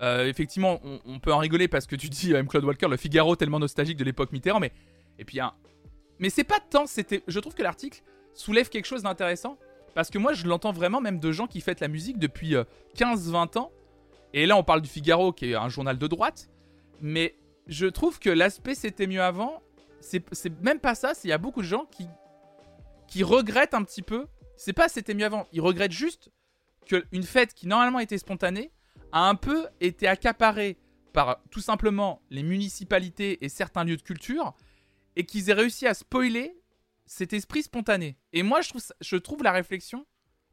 A: euh, effectivement, on, peut en rigoler parce que tu dis, euh, M. Claude Walker, le Figaro tellement nostalgique de l'époque Mitterrand. Mais, et puis, hein, mais c'est pas tant. C'était, je trouve que l'article soulève quelque chose d'intéressant. Parce que moi, je l'entends vraiment même de gens qui fêtent la musique depuis euh, 15-20 ans. Et là, on parle du Figaro, qui est un journal de droite. Mais je trouve que l'aspect c'était mieux avant. C'est même pas ça. Il y a beaucoup de gens qui, qui regrettent un petit peu. C'est pas c'était mieux avant. Ils regrettent juste qu'une fête qui normalement était spontanée a un peu été accaparée par tout simplement les municipalités et certains lieux de culture, et qu'ils aient réussi à spoiler cet esprit spontané. Et moi, je trouve, je trouve la réflexion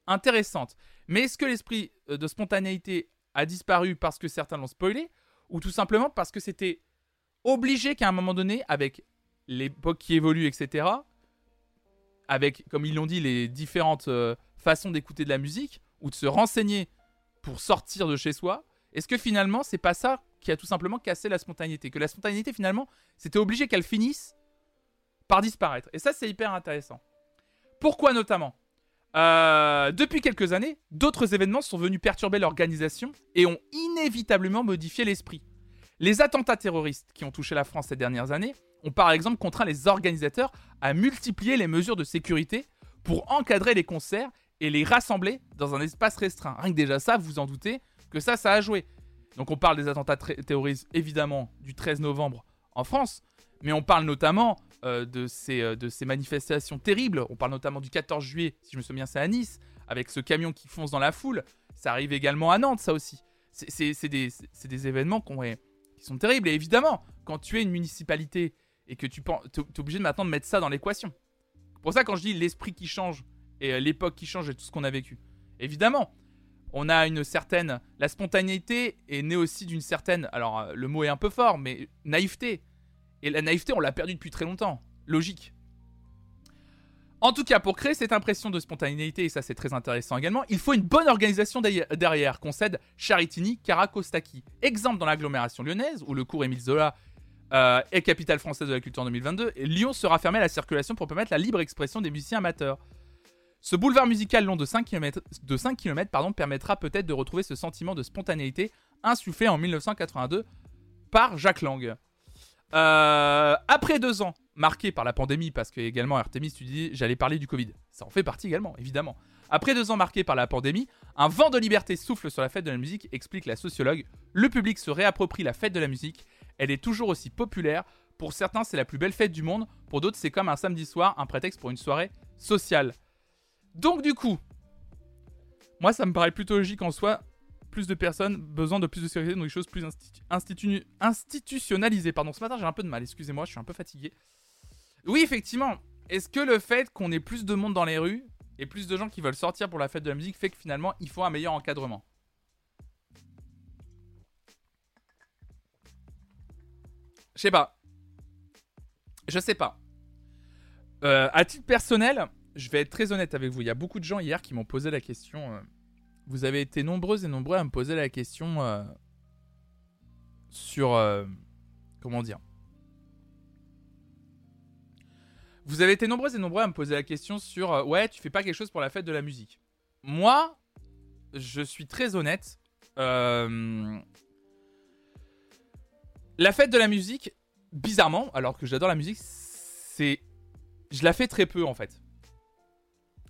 A: intéressante. Mais est-ce que l'esprit euh, de spontanéité a disparu parce que certains l'ont spoilé, ou tout simplement parce que c'était obligé qu'à un moment donné, avec l'époque qui évolue, etc., avec, comme ils l'ont dit, les différentes euh, façons d'écouter de la musique, ou de se renseigner pour sortir de chez soi, est-ce que finalement, c'est pas ça qui a tout simplement cassé la spontanéité? Que la spontanéité, finalement, c'était obligé qu'elle finisse par disparaître. Et ça, c'est hyper intéressant. Pourquoi notamment? Euh, Depuis quelques années, d'autres événements sont venus perturber l'organisation et ont inévitablement modifié l'esprit. Les attentats terroristes qui ont touché la France ces dernières années ont par exemple contraint les organisateurs à multiplier les mesures de sécurité pour encadrer les concerts et les rassembler dans un espace restreint. Rien que déjà ça, vous en doutez que ça, ça a joué. Donc on parle des attentats terroristes évidemment du 13 novembre en France, mais on parle notamment de, ces, euh, de ces manifestations terribles. On parle notamment du 14 juillet, si je me souviens c'est à Nice, avec ce camion qui fonce dans la foule. Ça arrive également à Nantes, ça aussi. C'est- des, des événements qui sont terribles. Et évidemment, quand tu es une municipalité et que tu penses, t'es t'es obligé de maintenant de mettre ça dans l'équation. Pour ça quand je dis l'esprit qui change et euh, l'époque qui change et tout ce qu'on a vécu. Évidemment, on a une certaine, la spontanéité est née aussi d'une certaine, alors euh, le mot est un peu fort, mais naïveté. Et la naïveté, on l'a perdue depuis très longtemps. Logique. En tout cas, pour créer cette impression de spontanéité, et ça c'est très intéressant également, il faut une bonne organisation derrière- concède Charitini Caracostaki. Exemple dans l'agglomération lyonnaise, où le cours Émile Zola euh, est capitale française de la culture en 2022, et Lyon sera fermé à la circulation pour permettre la libre expression des musiciens amateurs. Ce boulevard musical long de 5 km, de 5 km pardon, permettra peut-être de retrouver ce sentiment de spontanéité insufflé en 1982 par Jacques Lang. Euh, après deux ans marqués par la pandémie, parce que également Artemis, tu dis, j'allais parler du Covid. Ça en fait partie également, évidemment. Après deux ans marqués par la pandémie, un vent de liberté souffle sur la fête de la musique, explique la sociologue. Le public se réapproprie la fête de la musique. Elle est toujours aussi populaire. Pour certains, c'est la plus belle fête du monde. Pour d'autres, c'est comme un samedi soir, un prétexte pour une soirée sociale. Donc du coup, moi ça me paraît plutôt logique en soi. Plus de personnes, besoin de plus de sécurité, donc des choses plus institu- institu- institutionnalisées. Pardon, ce matin j'ai un peu de mal, excusez-moi, je suis un peu fatigué. Oui, effectivement, est-ce que le fait qu'on ait plus de monde dans les rues et plus de gens qui veulent sortir pour la fête de la musique fait que finalement il faut un meilleur encadrement? Je sais pas. Je sais pas. Euh, à titre personnel, je vais être très honnête avec vous. Il y a beaucoup de gens hier qui m'ont posé la question. euh, vous avez été nombreuses et nombreux à me poser la question euh, sur. euh, comment dire Vous avez été nombreuses et nombreux à me poser la question sur. euh, ouais, tu fais pas quelque chose pour la fête de la musique. Moi, je suis très honnête. la fête de la musique, bizarrement, alors que j'adore la musique, c'est. Je la fais très peu en fait.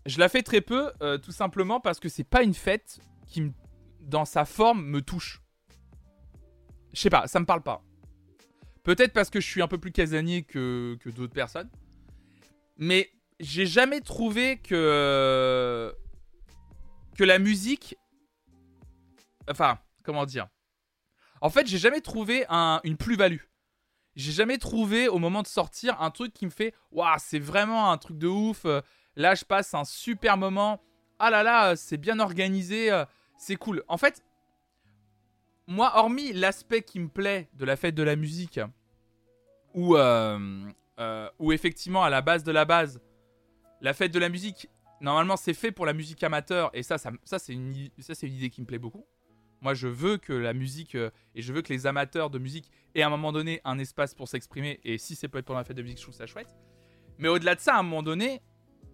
A: Je la fais très peu, euh, tout simplement parce que c'est pas une fête qui, dans sa forme, me touche. Je sais pas, ça me parle pas. Peut-être parce que je suis un peu plus casanier que, que d'autres personnes. Mais j'ai jamais trouvé que. que la musique. Enfin, comment dire? En fait, j'ai jamais trouvé un- une plus-value. J'ai jamais trouvé au moment de sortir un truc qui me fait Waouh, c'est vraiment un truc de ouf. Là, je passe un super moment. Ah là là, euh, c'est bien organisé. euh, C'est cool. En fait, moi, hormis l'aspect qui me plaît de la fête de la musique, où, euh, où effectivement, à la base de la base, la fête de la musique, normalement, c'est fait pour la musique amateur. Et ça, ça, c'est une, une idée qui me plaît beaucoup. Moi, je veux que la musique et je veux que les amateurs de musique aient à un moment donné un espace pour s'exprimer. Et si c'est pas pour la fête de musique, je trouve ça chouette. Mais au-delà de ça, à un moment donné,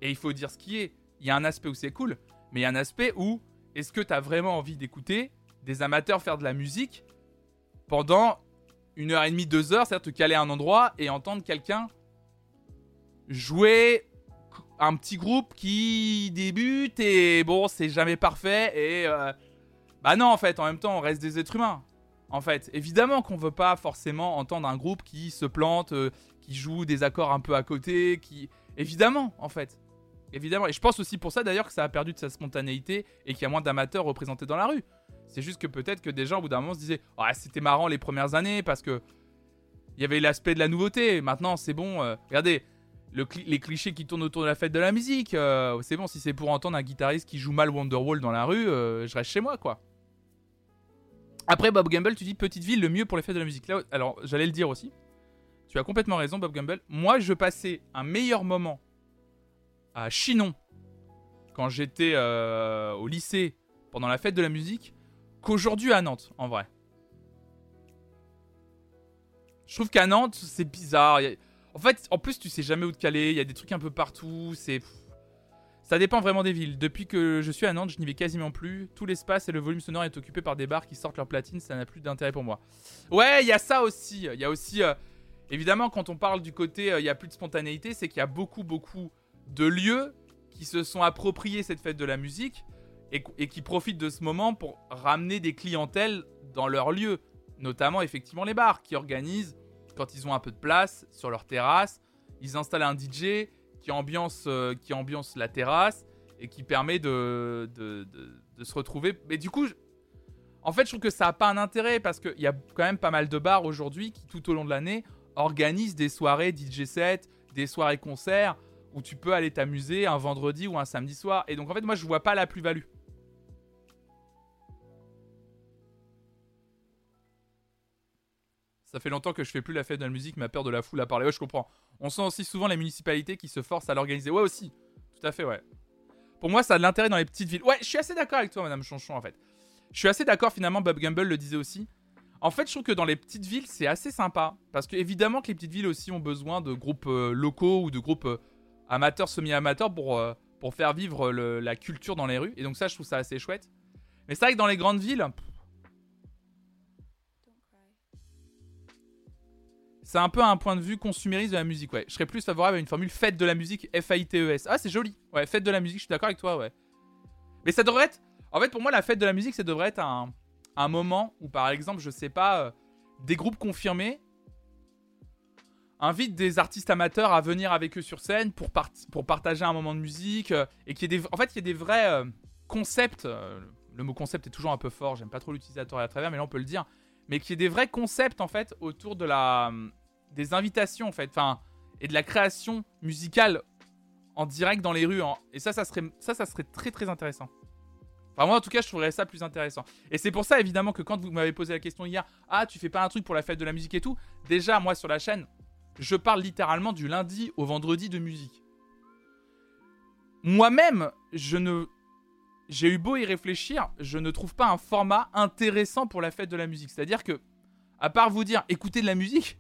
A: et il faut dire ce qui est, il y a un aspect où c'est cool, mais il y a un aspect où est-ce que tu as vraiment envie d'écouter des amateurs faire de la musique pendant une heure et demie, deux heures, c'est-à-dire te caler un endroit et entendre quelqu'un jouer un petit groupe qui débute et bon, c'est jamais parfait et euh, bah non, en fait, en même temps, on reste des êtres humains. En fait, évidemment qu'on veut pas forcément entendre un groupe qui se plante, euh, qui joue des accords un peu à côté, qui évidemment, en fait. Évidemment, et je pense aussi pour ça d'ailleurs que ça a perdu de sa spontanéité et qu'il y a moins d'amateurs représentés dans la rue. C'est juste que peut-être que des gens, au bout d'un moment, se disaient Ah, c'était marrant les premières années parce que il y avait l'aspect de la nouveauté. Maintenant, c'est bon. euh, regardez, les clichés qui tournent autour de la fête de la musique. euh, c'est bon, si c'est pour entendre un guitariste qui joue mal Wonderwall dans la rue, euh, je reste chez moi, quoi. Après, Bob Gamble, tu dis petite ville, le mieux pour les fêtes de la musique. Alors, j'allais le dire aussi. Tu as complètement raison, Bob Gamble. Moi, je passais un meilleur moment à Chinon quand j'étais euh, au lycée pendant la fête de la musique qu'aujourd'hui à Nantes, en vrai. Je trouve qu'à Nantes, c'est bizarre. En fait, en plus, tu sais jamais où te caler. Il y a des trucs un peu partout. Ça dépend vraiment des villes. Depuis que je suis à Nantes, je n'y vais quasiment plus. Tout l'espace et le volume sonore est occupé par des bars qui sortent leur platine. Ça n'a plus d'intérêt pour moi. Ouais, il y a ça aussi. Il y a aussi. euh, Évidemment, quand on parle du côté, euh, il y a plus de spontanéité, c'est qu'il y a beaucoup, beaucoup de lieux qui se sont appropriés cette fête de la musique et, qui profitent de ce moment pour ramener des clientèles dans leur lieu. Notamment, effectivement, les bars qui organisent, quand ils ont un peu de place, sur leur terrasse, ils installent un DJ qui ambiance, euh, qui ambiance la terrasse et qui permet de, de, de- se retrouver. Mais du coup, en fait, je trouve que ça n'a pas un intérêt parce qu'il y a quand même pas mal de bars aujourd'hui qui, tout au long de l'année, organisent des soirées DJ set, des soirées concerts où tu peux aller t'amuser un vendredi ou un samedi soir. Et donc, en fait, moi, je vois pas la plus-value. Ça fait longtemps que je fais plus la fête de la musique, ma peur de la foule à parler. Ouais, je comprends. On sent aussi souvent les municipalités qui se forcent à l'organiser. Ouais, aussi. Tout à fait, ouais. Pour moi, ça a de l'intérêt dans les petites villes. Ouais, je suis assez d'accord avec toi, Madame Chanchon, en fait. Je suis assez d'accord, finalement, Bob Gamble le disait aussi. En fait, je trouve que dans les petites villes, c'est assez sympa. Parce que, évidemment, que les petites villes aussi ont besoin de groupes euh, locaux ou de groupes euh, amateurs, semi-amateurs pour, euh, faire vivre la culture dans les rues. Et donc, ça, je trouve ça assez chouette. Mais c'est vrai que dans les grandes villes, c'est un peu un point de vue consumériste de la musique, ouais. Je serais plus favorable à une formule fête de la musique, F-A-I-T-E-S. Ah, c'est joli. Ouais, fête de la musique, je suis d'accord avec toi, ouais. Mais ça devrait être. En fait, pour moi, la fête de la musique, ça devrait être un, un moment où, par exemple, je sais pas, euh, des groupes confirmés invitent des artistes amateurs à venir avec eux sur scène pour, pour partager un moment de musique euh, et qu'il y ait des. En fait, il y a des vrais euh, concepts. euh, le mot concept est toujours un peu fort, j'aime pas trop l'utilisateur à travers, mais là, on peut le dire. Mais qu'il y ait des vrais concepts, en fait, autour de la des invitations en fait, enfin, et de la création musicale en direct dans les rues. Et ça, ça serait, ça, ça serait très très intéressant. Enfin, moi en tout cas, je trouverais ça plus intéressant. Et c'est pour ça évidemment que quand vous m'avez posé la question hier, ah, tu fais pas un truc pour la fête de la musique et tout, déjà moi sur la chaîne, je parle littéralement du lundi au vendredi de musique. Moi-même, je ne. J'ai eu beau y réfléchir, je ne trouve pas un format intéressant pour la fête de la musique. C'est-à-dire que, à part vous dire écoutez de la musique,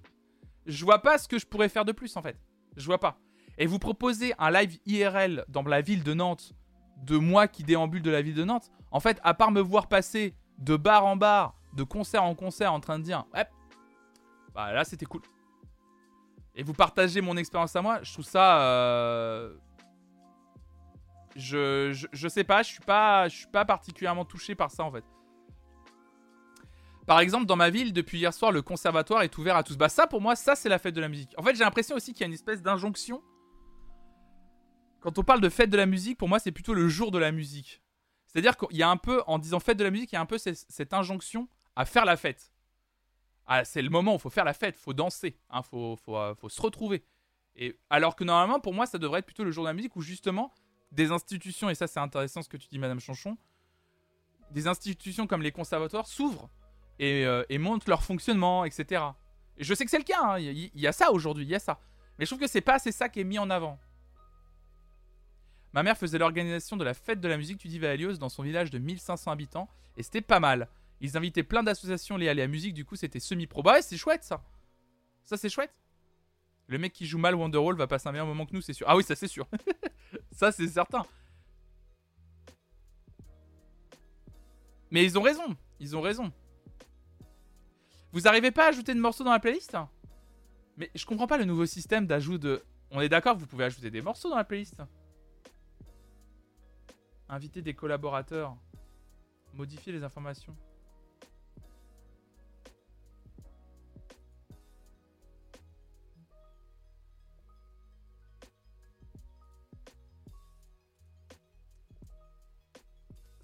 A: je vois pas ce que je pourrais faire de plus en fait. Je vois pas. Et vous proposez un live IRL dans la ville de Nantes, de moi qui déambule de la ville de Nantes, en fait, à part me voir passer de bar en bar, de concert en concert en train de dire ouais, bah là c'était cool. Et vous partagez mon expérience à moi, je trouve ça. euh, Je, je, je sais pas, je suis pas, je suis pas particulièrement touché par ça en fait. Par exemple, dans ma ville, depuis hier soir, le conservatoire est ouvert à tous. Bah ça, pour moi, ça, c'est la fête de la musique. En fait, j'ai l'impression aussi qu'il y a une espèce d'injonction. Quand on parle de fête de la musique, pour moi, c'est plutôt le jour de la musique. C'est-à-dire qu'il y a un peu, en disant fête de la musique, il y a un peu ces- cette injonction à faire la fête. Ah, c'est le moment il faut faire la fête, faut danser, il faut, faut, euh, faut se retrouver. Et alors que normalement, pour moi, ça devrait être plutôt le jour de la musique où justement, des institutions, et ça c'est intéressant ce que tu dis, Madame Chanchon, des institutions comme les conservatoires s'ouvrent et, euh, montrent leur fonctionnement, etc. Et je sais que c'est le cas, hein, il y, il a ça aujourd'hui, il y a ça. Mais je trouve que c'est pas assez ça qui est mis en avant. Ma mère faisait l'organisation de la fête de la musique, tu dis Helios, dans son village de 1500 habitants, et c'était pas mal. Ils invitaient plein d'associations liées à musique, du coup c'était semi-pro. Bah ouais, c'est chouette ça. Ça c'est chouette. Le mec qui joue mal Wonderwall va passer un meilleur moment que nous, c'est sûr. Ah oui, ça c'est sûr. ça c'est certain. Mais ils ont raison. Ils ont raison. Vous arrivez pas à ajouter de morceaux dans la playlist? Mais je comprends pas le nouveau système d'ajout de. On est d'accord vous pouvez ajouter des morceaux dans la playlist Inviter des collaborateurs. Modifier les informations.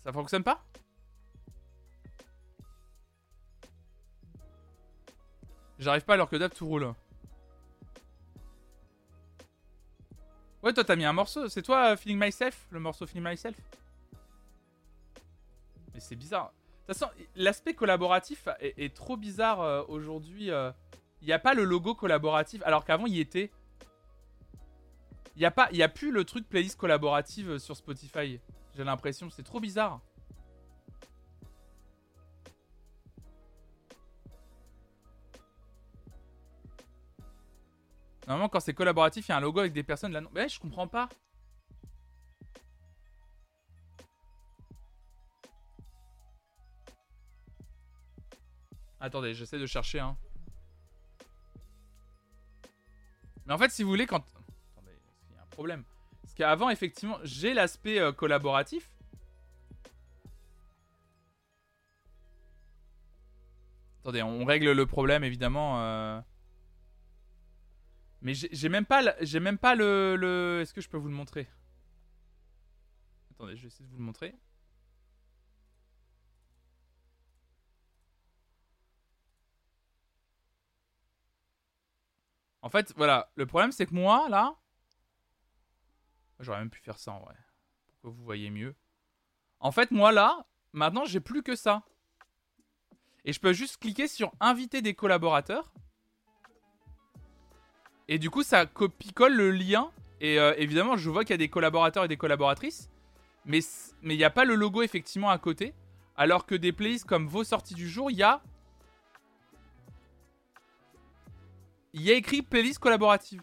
A: Ça fonctionne pas? J'arrive pas alors que Dab tout roule. Ouais, toi t'as mis un morceau. C'est toi euh, Feeling Myself Le morceau Feeling Myself? Mais c'est bizarre. De toute façon, l'aspect collaboratif est, trop bizarre euh, aujourd'hui. Euh. Il n'y a pas le logo collaboratif, alors qu'avant il y était. Il n'y a, a plus le truc playlist collaborative sur Spotify. J'ai l'impression, c'est trop bizarre. Normalement, quand c'est collaboratif, il y a un logo avec des personnes là. non- Ouais, je comprends pas. Attendez, j'essaie de chercher. Hein. Mais en fait, si vous voulez, quand. Attendez, il y a un problème? Parce qu'avant, effectivement, j'ai l'aspect euh, collaboratif. Attendez, on règle le problème, évidemment. euh. Mais j'ai même pas, j'ai même pas le- Est-ce que je peux vous le montrer? Attendez, je vais essayer de vous le montrer. En fait, voilà, le problème c'est que moi, là, j'aurais même pu faire ça en vrai, pour que vous voyez mieux. En fait, moi là, maintenant j'ai plus que ça. Et je peux juste cliquer sur inviter des collaborateurs. Et du coup, ça copie-colle le lien. Et euh, évidemment, je vois qu'il y a des collaborateurs et des collaboratrices. Mais il n'y a pas le logo effectivement à côté. Alors que des playlists comme vos sorties du jour, il y a. Il y a écrit playlist collaborative.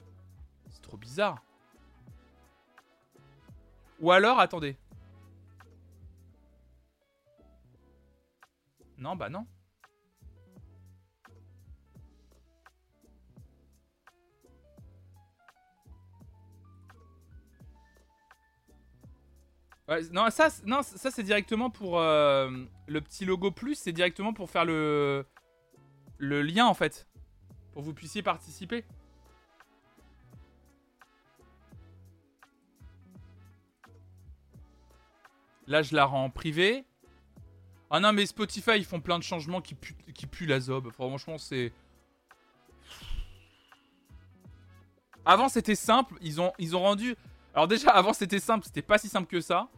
A: C'est trop bizarre. Ou alors, attendez. Non, bah non. Ouais, non, ça, c'est- non, ça c'est directement pour euh, le petit logo plus, c'est directement pour faire le le lien en fait, pour que vous puissiez participer. Là, je la rends privée. Ah non, mais Spotify, ils font plein de changements qui puent, la zob. Franchement, c'est. Avant, c'était simple. Ils ont, ils ont rendu. Alors, déjà, avant, c'était simple. C'était pas si simple que ça.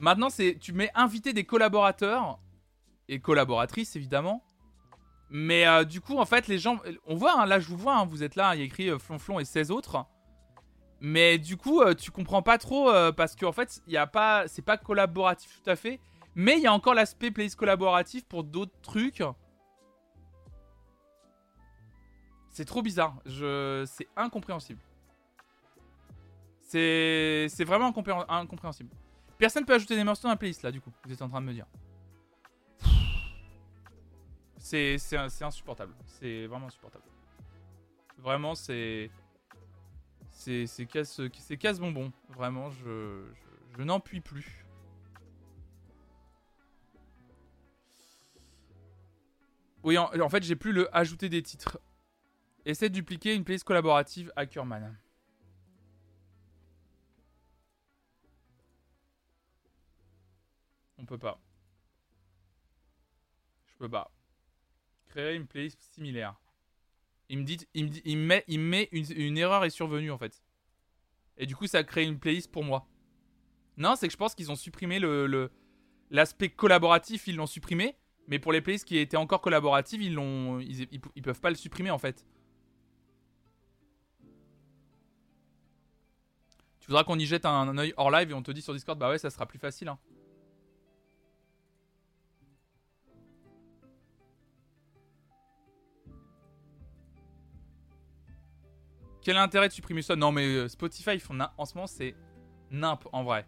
A: Maintenant, c'est. Tu mets inviter des collaborateurs. Et collaboratrices, évidemment. Mais euh, du coup, en fait, les gens. On voit, hein, là, je vous vois. hein, vous êtes là. Il y a écrit euh, Flonflon et 16 autres. Mais du coup, euh, tu comprends pas trop. euh, parce qu'en fait, il y a pas. C'est pas collaboratif tout à fait. Mais il y a encore l'aspect playlist collaboratif pour d'autres trucs. C'est trop bizarre. Je... C'est incompréhensible. C'est c'est vraiment incompré- incompréhensible. Personne peut ajouter des morceaux dans la playlist là, du coup. Vous êtes en train de me dire. C'est c'est c'est insupportable. C'est vraiment insupportable. Vraiment, c'est. C'est casse, casse bonbon. Vraiment, je, je, je n'en puis plus. Oui, en, fait, j'ai plus le ajouter des titres. Essaie de dupliquer une playlist collaborative Ackerman. On peut pas. Je peux pas. Créer une playlist similaire. Il me met, une, erreur est survenue en fait. Et du coup, ça crée une playlist pour moi. Non, c'est que je pense qu'ils ont supprimé le l'aspect collaboratif, ils l'ont supprimé. Mais pour les playlists qui étaient encore collaboratives, ils l'ont, ils- ils peuvent pas le supprimer en fait. Tu voudras qu'on y jette un, un œil hors live et on te dit sur Discord, bah ouais, ça sera plus facile. hein. Quel intérêt de supprimer ça Non, mais euh, Spotify, en ce moment, c'est nimp en vrai.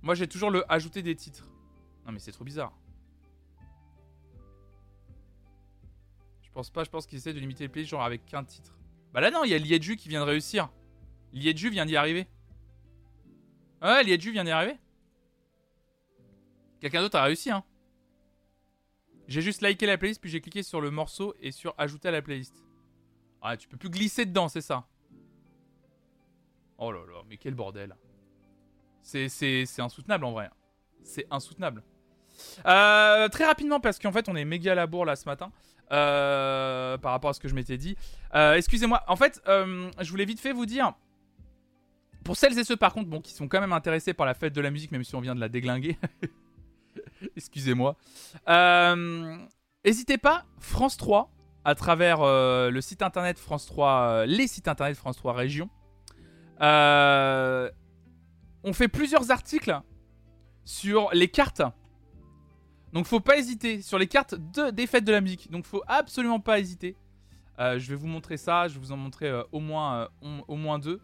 A: Moi, j'ai toujours le ajouter des titres. Non, mais c'est trop bizarre. Je pense pas, je pense qu'ils essaient de limiter les playlists genre avec qu'un titre. Bah là, non, il y a Liedju qui vient de réussir. Liedju vient d'y arriver. Ouais, Liedju vient d'y arriver. Quelqu'un d'autre a réussi, hein. J'ai juste liké la playlist, puis j'ai cliqué sur le morceau et sur ajouter à la playlist. Ah, tu peux plus glisser dedans, c'est ça. Oh là là, mais quel bordel. C'est, insoutenable en vrai. C'est insoutenable. Euh, très rapidement, parce qu'en fait, on est méga à la bourre là ce matin. euh, par rapport à ce que je m'étais dit. Euh, Excusez-moi. En fait, je voulais vite fait vous dire. Pour celles et ceux, par contre, bon, qui sont quand même intéressés par la fête de la musique, même si on vient de la déglinguer. Excusez-moi. Euh, N'hésitez pas, France 3, à travers euh, le site internet France 3, euh, les sites internet France 3 Région. On fait plusieurs articles sur les cartes. Donc faut pas hésiter sur les cartes de, des fêtes de la musique. Donc faut absolument pas hésiter. Je vais vous montrer ça. Je vais vous en montrer au moins deux.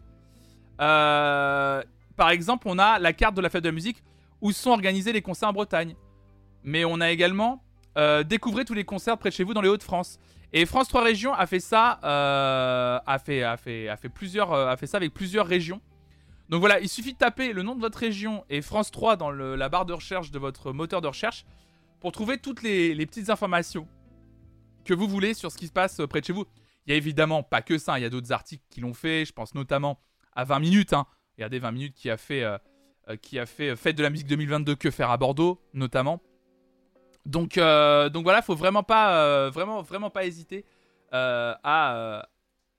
A: Par exemple, on a la carte de la fête de la musique où sont organisés les concerts en Bretagne. Mais on a également euh, tous les concerts près de chez vous dans les Hauts-de-France. Et France 3 Régions a fait ça, euh, a fait, plusieurs, euh, a fait ça avec plusieurs régions. Donc voilà, il suffit de taper le nom de votre région et France 3 dans la barre de recherche de votre moteur de recherche pour trouver toutes les, petites informations que vous voulez sur ce qui se passe euh, près de chez vous. Il y a évidemment pas que ça, il y a d'autres articles qui l'ont fait. Je pense notamment à 20 minutes. Hein. Regardez 20 minutes qui a fait, Fête de la musique 2022 que faire à Bordeaux, notamment. Donc, euh, donc voilà, faut vraiment pas, euh, vraiment, pas hésiter euh, à, euh,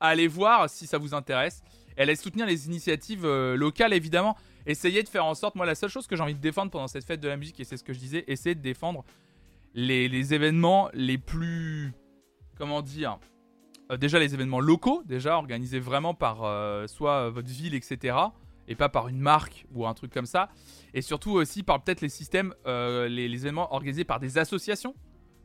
A: à aller voir si ça vous intéresse. Et allez soutenir les initiatives locales, évidemment. Essayez de faire en sorte, moi, la seule chose que j'ai envie de défendre pendant cette fête de la musique, et c'est ce que je disais, essayez de défendre les, les événements les plus, comment dire, déjà les événements locaux, déjà organisés vraiment par soit votre ville, etc. Et pas par une marque ou un truc comme ça. Et surtout aussi par peut-être les systèmes, euh, les, les événements organisés par des associations.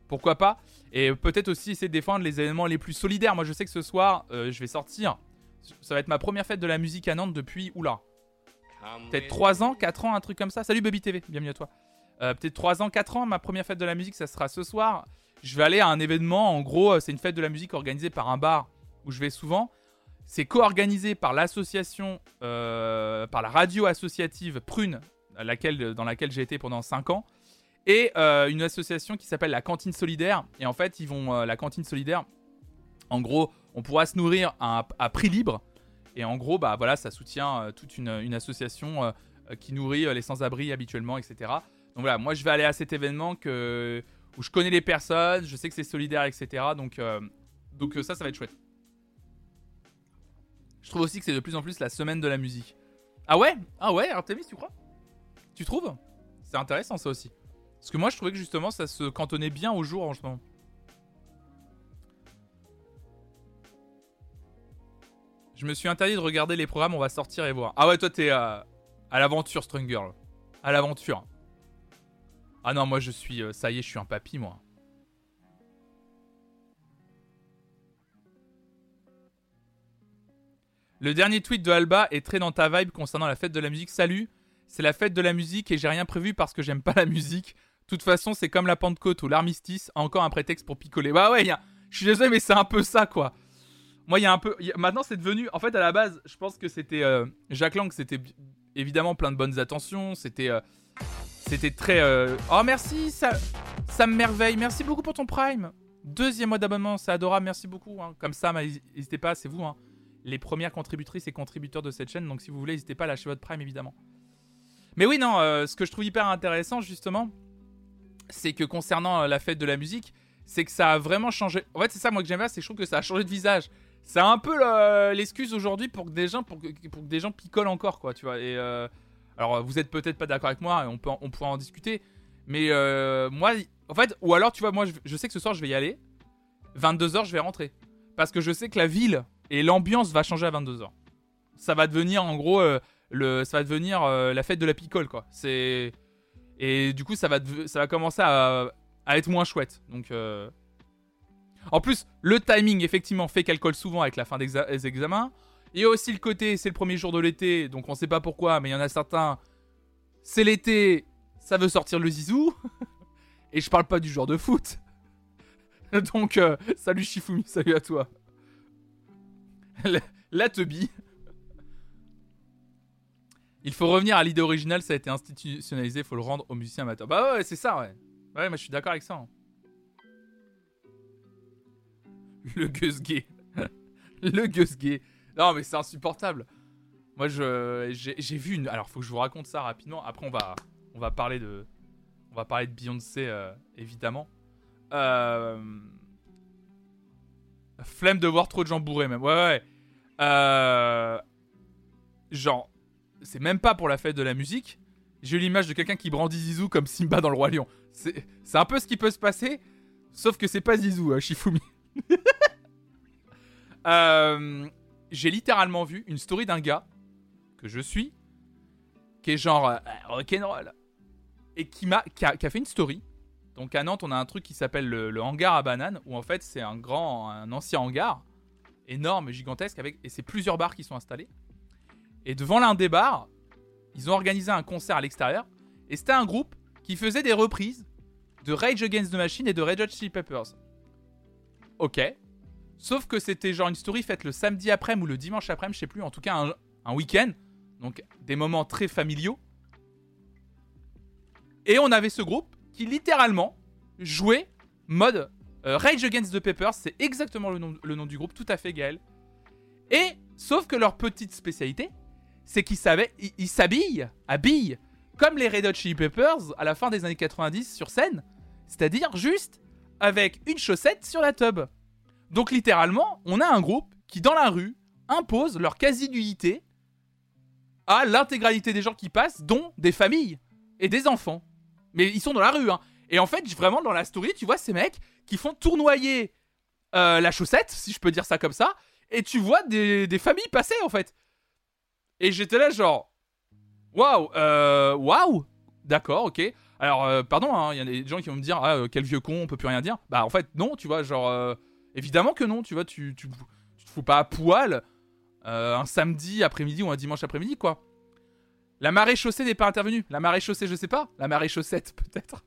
A: Pourquoi pas? Et peut-être aussi essayer de défendre les événements les plus solidaires. Moi je sais que ce soir, euh, je vais sortir. Ça va être ma première fête de la musique à Nantes depuis, oula, peut-être 3 ans, 4 ans, un truc comme ça. Salut Baby TV, bienvenue à toi. Euh, peut-être 3 ans, 4 ans, ma première fête de la musique, ça sera ce soir. Je vais aller à un événement, en gros, c'est une fête de la musique organisée par un bar où je vais souvent. C'est co-organisé par l'association, euh, par la radio associative Prune, dans laquelle j'ai été pendant 5 ans, et euh, une association qui s'appelle la Cantine Solidaire. Et en fait, ils vont, euh, la Cantine Solidaire, en gros, on pourra se nourrir à, prix libre. Et en gros, bah voilà, ça soutient toute une, association qui nourrit les sans-abri habituellement, etc. Donc voilà, moi je vais aller à cet événement où je connais les personnes, je sais que c'est solidaire, etc. Donc, donc ça, ça va être chouette. Je trouve aussi que c'est de plus en plus la semaine de la musique. Ah ouais? Ah ouais, Artemis, tu crois? Tu trouves? C'est intéressant ça aussi. Parce que moi je trouvais que justement ça se cantonnait bien au jour en ce moment. Je me suis interdit de regarder les programmes, on va sortir et voir. Ah ouais, toi t'es euh, à l'aventure, Strong Girl. À l'aventure. Ah non, moi je suis. euh, ça y est, je suis un papy, moi. Le dernier tweet de Alba est très dans ta vibe concernant la fête de la musique. Salut, c'est la fête de la musique et j'ai rien prévu parce que j'aime pas la musique. De toute façon, c'est comme la Pentecôte ou l'armistice, encore un prétexte pour picoler. Bah ouais, je suis désolé, mais c'est un peu ça, quoi. Moi, il y a un peu. Maintenant, c'est devenu. En fait, à la base, je pense que c'était. euh, Jacques Lang, c'était évidemment plein de bonnes attentions. C'était. euh, C'était très. euh, Oh, merci, ça, ça me merveille. Merci beaucoup pour ton Prime. Deuxième mois d'abonnement, c'est adorable. Merci beaucoup. hein. Comme ça, n'hésitez pas, c'est vous, hein, les premières contributrices et contributeurs de cette chaîne. Donc, si vous voulez, n'hésitez pas à lâcher votre Prime, évidemment. Mais oui, non, euh, ce que je trouve hyper intéressant, justement, c'est que concernant euh, la fête de la musique, c'est que ça a vraiment changé. En fait, c'est ça, moi, que j'aime bien, c'est que je trouve que ça a changé de visage. C'est un peu le- l'excuse aujourd'hui pour que des gens, pour que, pour que des gens picolent encore, quoi, tu vois. Et euh, alors, vous êtes peut-être pas d'accord avec moi, et on peut, on pourra en discuter. Mais euh, moi, en fait, ou alors, tu vois, moi, je, je sais que ce soir, je vais y aller. 22h, je vais rentrer. Parce que je sais que la ville et l'ambiance va changer à 22h. Ça va devenir, en gros, euh, le, ça va devenir euh, la fête de la picole, quoi. C'est. Et du coup, ça va, ça va commencer à, être moins chouette. Donc. euh, En plus, le timing, effectivement, fait qu'elle colle souvent avec la fin des exa- des examens. Il y a aussi le côté, c'est le premier jour de l'été, donc on sait pas pourquoi, mais il y en a certains. C'est l'été, ça veut sortir le zizou. Et je parle pas du joueur de foot. donc, salut Shifumi, salut à toi. La, teubie. Il faut revenir à l'idée originale, ça a été institutionnalisé, faut le rendre aux musiciens amateurs. Bah ouais, c'est ça, ouais. Ouais, moi je suis d'accord avec ça. hein. Le gueuse gay. le gueuse gay. Non, mais c'est insupportable. Moi, je j'ai j'ai vu une. Alors, faut que je vous raconte ça rapidement. Après, on va on va parler de on va parler de Beyoncé, euh, évidemment. Euh, Flemme de voir trop de gens bourrés, même. Ouais, ouais. Euh, Genre, c'est même pas pour la fête de la musique. J'ai eu l'image de quelqu'un qui brandit Zizou comme Simba dans le Roi Lion. C'est un peu ce qui peut se passer, sauf que c'est pas Zizou, hein, Shifumi. Euh, J'ai littéralement vu une story d'un gars que je suis, qui est genre euh, rock'n'roll, et qui, qui a fait une story. Donc à Nantes, on a un truc qui s'appelle le, hangar à bananes, où en fait c'est un grand, un ancien hangar, énorme, gigantesque, avec, et c'est plusieurs bars qui sont installés. Et devant l'un des bars, ils ont organisé un concert à l'extérieur, et c'était un groupe qui faisait des reprises de Rage Against the Machine et de Red Hot Chili Peppers. Ok. Sauf que c'était genre une story faite le samedi après-midi ou le dimanche après-midi, je sais plus, en tout cas un week-end. Donc des moments très familiaux. Et on avait ce groupe qui littéralement jouait mode euh, Rage Against the Peppers, c'est exactement le nom, du groupe, tout à fait Gaël. Et sauf que leur petite spécialité, c'est qu'ils savaient, ils s'habillent, habillent, comme les Red Hot Chili Peppers à la fin des années 90 sur scène, c'est-à-dire juste avec une chaussette sur la tub. Donc littéralement, on a un groupe qui dans la rue impose leur quasi-nudité à l'intégralité des gens qui passent, dont des familles et des enfants. Mais ils sont dans la rue, hein. Et en fait, vraiment dans la story, tu vois ces mecs qui font tournoyer euh, la chaussette, si je peux dire ça comme ça, et tu vois des, familles passer en fait. Et j'étais là genre, waouh, euh, waouh, d'accord, ok. Alors, euh, pardon, hein, il y a des gens qui vont me dire, ah, quel vieux con, on peut plus rien dire. Bah, en fait, non, tu vois, genre, évidemment que non, tu vois, tu, tu, tu te fous pas à poil un samedi après-midi ou un dimanche après-midi, quoi. La marée chaussée n'est pas intervenue. La marée chaussée, je sais pas. La marée chaussette, peut-être.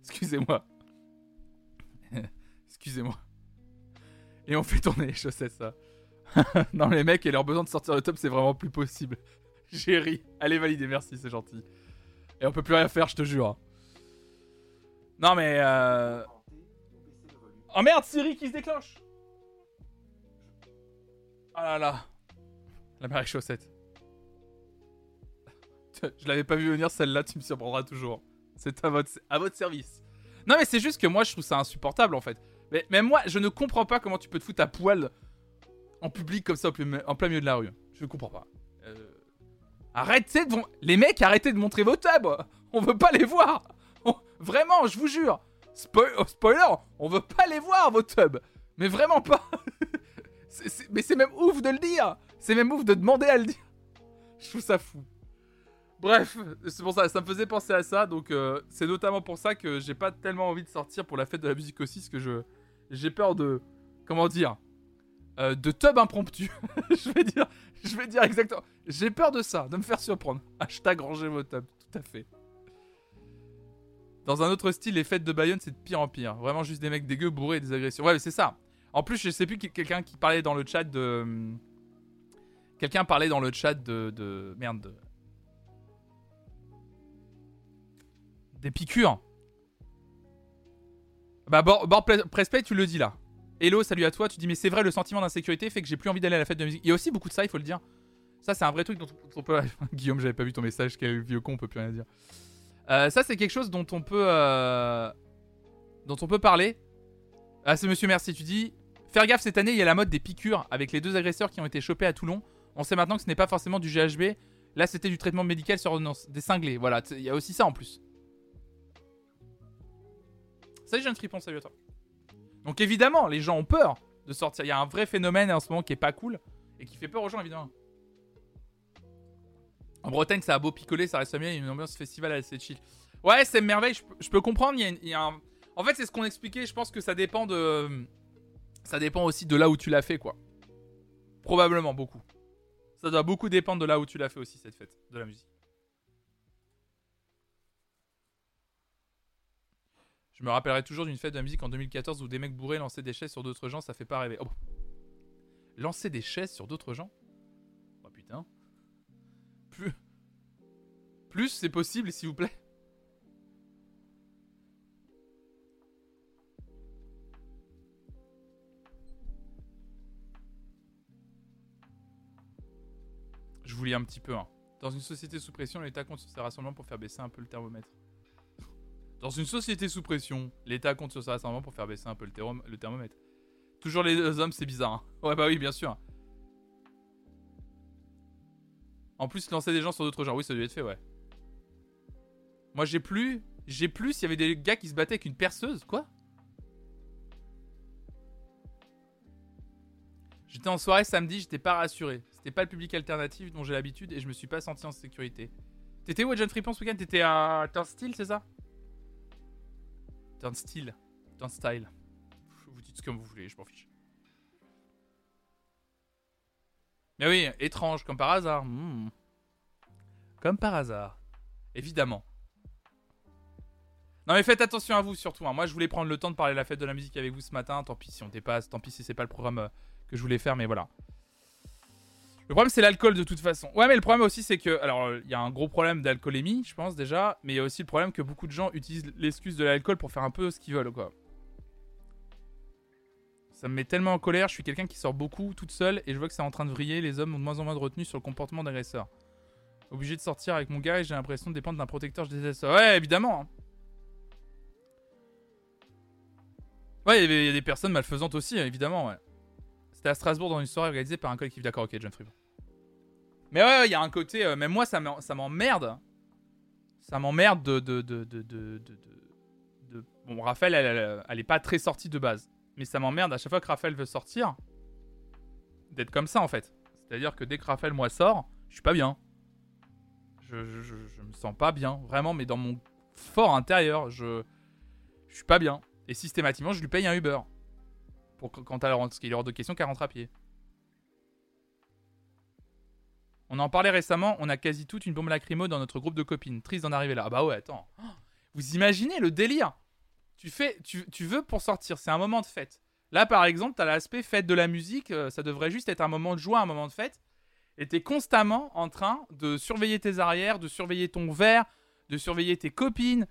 A: Excusez-moi. Excusez-moi. Et on fait tourner les chaussettes, ça. non, les mecs et leur besoin de sortir le top, c'est vraiment plus possible. J'ai ri. Allez, validez, merci, c'est gentil. Et on peut plus rien faire, je te jure. Non, mais. Euh... Oh merde, Siri qui se déclenche Oh là là. La marée chaussette. Je l'avais pas vu venir celle-là, tu me surprendras toujours. C'est à votre, service. Non, mais c'est juste que moi, je trouve ça insupportable en fait. Mais moi, je ne comprends pas comment tu peux te foutre à poil en public comme ça en plein milieu de la rue. Je comprends pas. Euh, Arrêtez de. Les mecs, arrêtez de montrer vos tubs On veut pas les voir Vraiment, je vous jure oh, Spoiler, on veut pas les voir vos tubs Mais vraiment pas Mais c'est même ouf de le dire C'est même ouf de demander à le dire Je trouve ça fou. Bref, c'est pour ça, ça me faisait penser à ça, donc euh, c'est notamment pour ça que j'ai pas tellement envie de sortir pour la fête de la musique aussi, parce que je j'ai peur de comment dire euh, de tub impromptu. je vais dire, je vais dire exactement. J'ai peur de ça, de me faire surprendre. Hashtag ranger vos tubs, tout à fait. Dans un autre style, les fêtes de Bayonne, c'est de pire en pire. Vraiment juste des mecs dégueux, bourrés des agressions. Ouais, c'est ça. En plus, je sais plus quelqu'un qui parlait dans le chat de. hum, Quelqu'un parlait dans le chat de. de... Merde. de- Des piqûres. Bah, Bord Bord Pre- Pressplay, tu le dis là. Hello, salut à toi. Tu dis, mais c'est vrai, le sentiment d'insécurité fait que j'ai plus envie d'aller à la fête de musique. Il y a aussi beaucoup de ça, il faut le dire. Ça, c'est un vrai truc dont on peut. Guillaume, j'avais pas vu ton message. Quel vieux con, on peut plus rien dire. Euh, ça, c'est quelque chose dont on peut. euh, dont on peut parler. Ah, c'est monsieur Merci. Tu dis, faire gaffe cette année, il y a la mode des piqûres avec les deux agresseurs qui ont été chopés à Toulon. On sait maintenant que ce n'est pas forcément du GHB. Là, c'était du traitement médical sur ordonnance. Des cinglés. Voilà, il y a aussi ça en plus. Salut, jeune fripon, salut à toi. Donc, évidemment, les gens ont peur de sortir. Il y a un vrai phénomène en ce moment qui est pas cool et qui fait peur aux gens, évidemment. En Bretagne, ça a beau picoler, ça reste bien. Il y a une ambiance festival assez chill. Ouais, c'est merveille. Je, peux- comprendre. Il y a, il y a un. En fait, c'est ce qu'on expliquait. Je pense que ça dépend de. Ça dépend aussi de là où tu l'as fait, quoi. Probablement beaucoup. Ça doit beaucoup dépendre de là où tu l'as fait aussi, cette fête de la musique. Je me rappellerai toujours d'une fête de la musique en 2014 où des mecs bourrés lançaient des chaises sur d'autres gens, ça fait pas rêver. Oh. Lancer des chaises sur d'autres gens? Oh putain. Plus. Plus c'est possible, s'il vous plaît. Je vous lis un petit peu. hein. Dans une société sous pression, l'État compte sur ces rassemblements pour faire baisser un peu le thermomètre. Dans une société sous pression, l'État compte sur ces rassemblements pour faire baisser un peu le, thermo- le thermomètre. Toujours les hommes, c'est bizarre. hein. Ouais, bah oui, bien sûr. En plus, lancer des gens sur d'autres genres, oui, ça doit être fait, ouais. Moi, j'ai plus. J'ai plus s'il y avait des gars qui se battaient avec une perceuse, quoi. J'étais en soirée samedi, j'étais pas rassuré. C'était pas le public alternatif dont j'ai l'habitude et je me suis pas senti en sécurité. T'étais où à John Fripon ce week-end? T'étais à Turnstile, c'est ça? Turnstile. Turnstile. Vous dites ce que vous voulez, je m'en fiche. Mais oui, étrange, comme par hasard. Hmm. Comme par hasard. Évidemment. Non mais faites attention à vous surtout. hein. Moi je voulais prendre le temps de parler de la fête de la musique avec vous ce matin. Tant pis si on dépasse, tant pis si c'est pas le programme euh, que je voulais faire, mais voilà. Le problème c'est l'alcool de toute façon. Ouais mais le problème aussi c'est que... Alors il y a un gros problème d'alcoolémie je pense déjà. Mais il y a aussi le problème que beaucoup de gens utilisent l'excuse de l'alcool pour faire un peu ce qu'ils veulent quoi. Ça me met tellement en colère, je suis quelqu'un qui sort beaucoup toute seule et je vois que c'est en train de vriller, les hommes ont de moins en moins de retenue sur le comportement d'agresseurs. Obligé de sortir avec mon gars et j'ai l'impression de dépendre d'un protecteur je déteste. Ouais évidemment hein. Ouais, il y a des personnes malfaisantes aussi, évidemment, ouais. C'était à Strasbourg dans une soirée organisée par un collectif. D'accord, ok, John Fribourg. Mais ouais, il y a un côté. euh, même moi, ça m'emmerde. Ça m'emmerde de de, de, de, de, Bon, Raphaël, elle, elle, elle est pas très sortie de base. Mais ça m'emmerde à chaque fois que Raphaël veut sortir. D'être comme ça, en fait. C'est-à-dire que dès que Raphaël, moi, sort, je suis pas bien. Je, je, je, je me sens pas bien, vraiment, mais dans mon fort intérieur, je. Je suis pas bien. Et systématiquement, je lui paye un Uber. Pour qu- quand elle rentre. Parce qu'il est hors de question qu'elle rentre à pied. On en parlait récemment, on a quasi toute une bombe lacrymo dans notre groupe de copines. Triste d'en arriver là. Ah bah ouais, attends. Oh, Vous imaginez le délire tu, fais, tu, tu veux pour sortir, c'est un moment de fête. Là, par exemple, t'as l'aspect fête de la musique. euh, ça devrait juste être un moment de joie, un moment de fête. Et t'es constamment en train de surveiller tes arrières, de surveiller ton verre, de surveiller tes copines.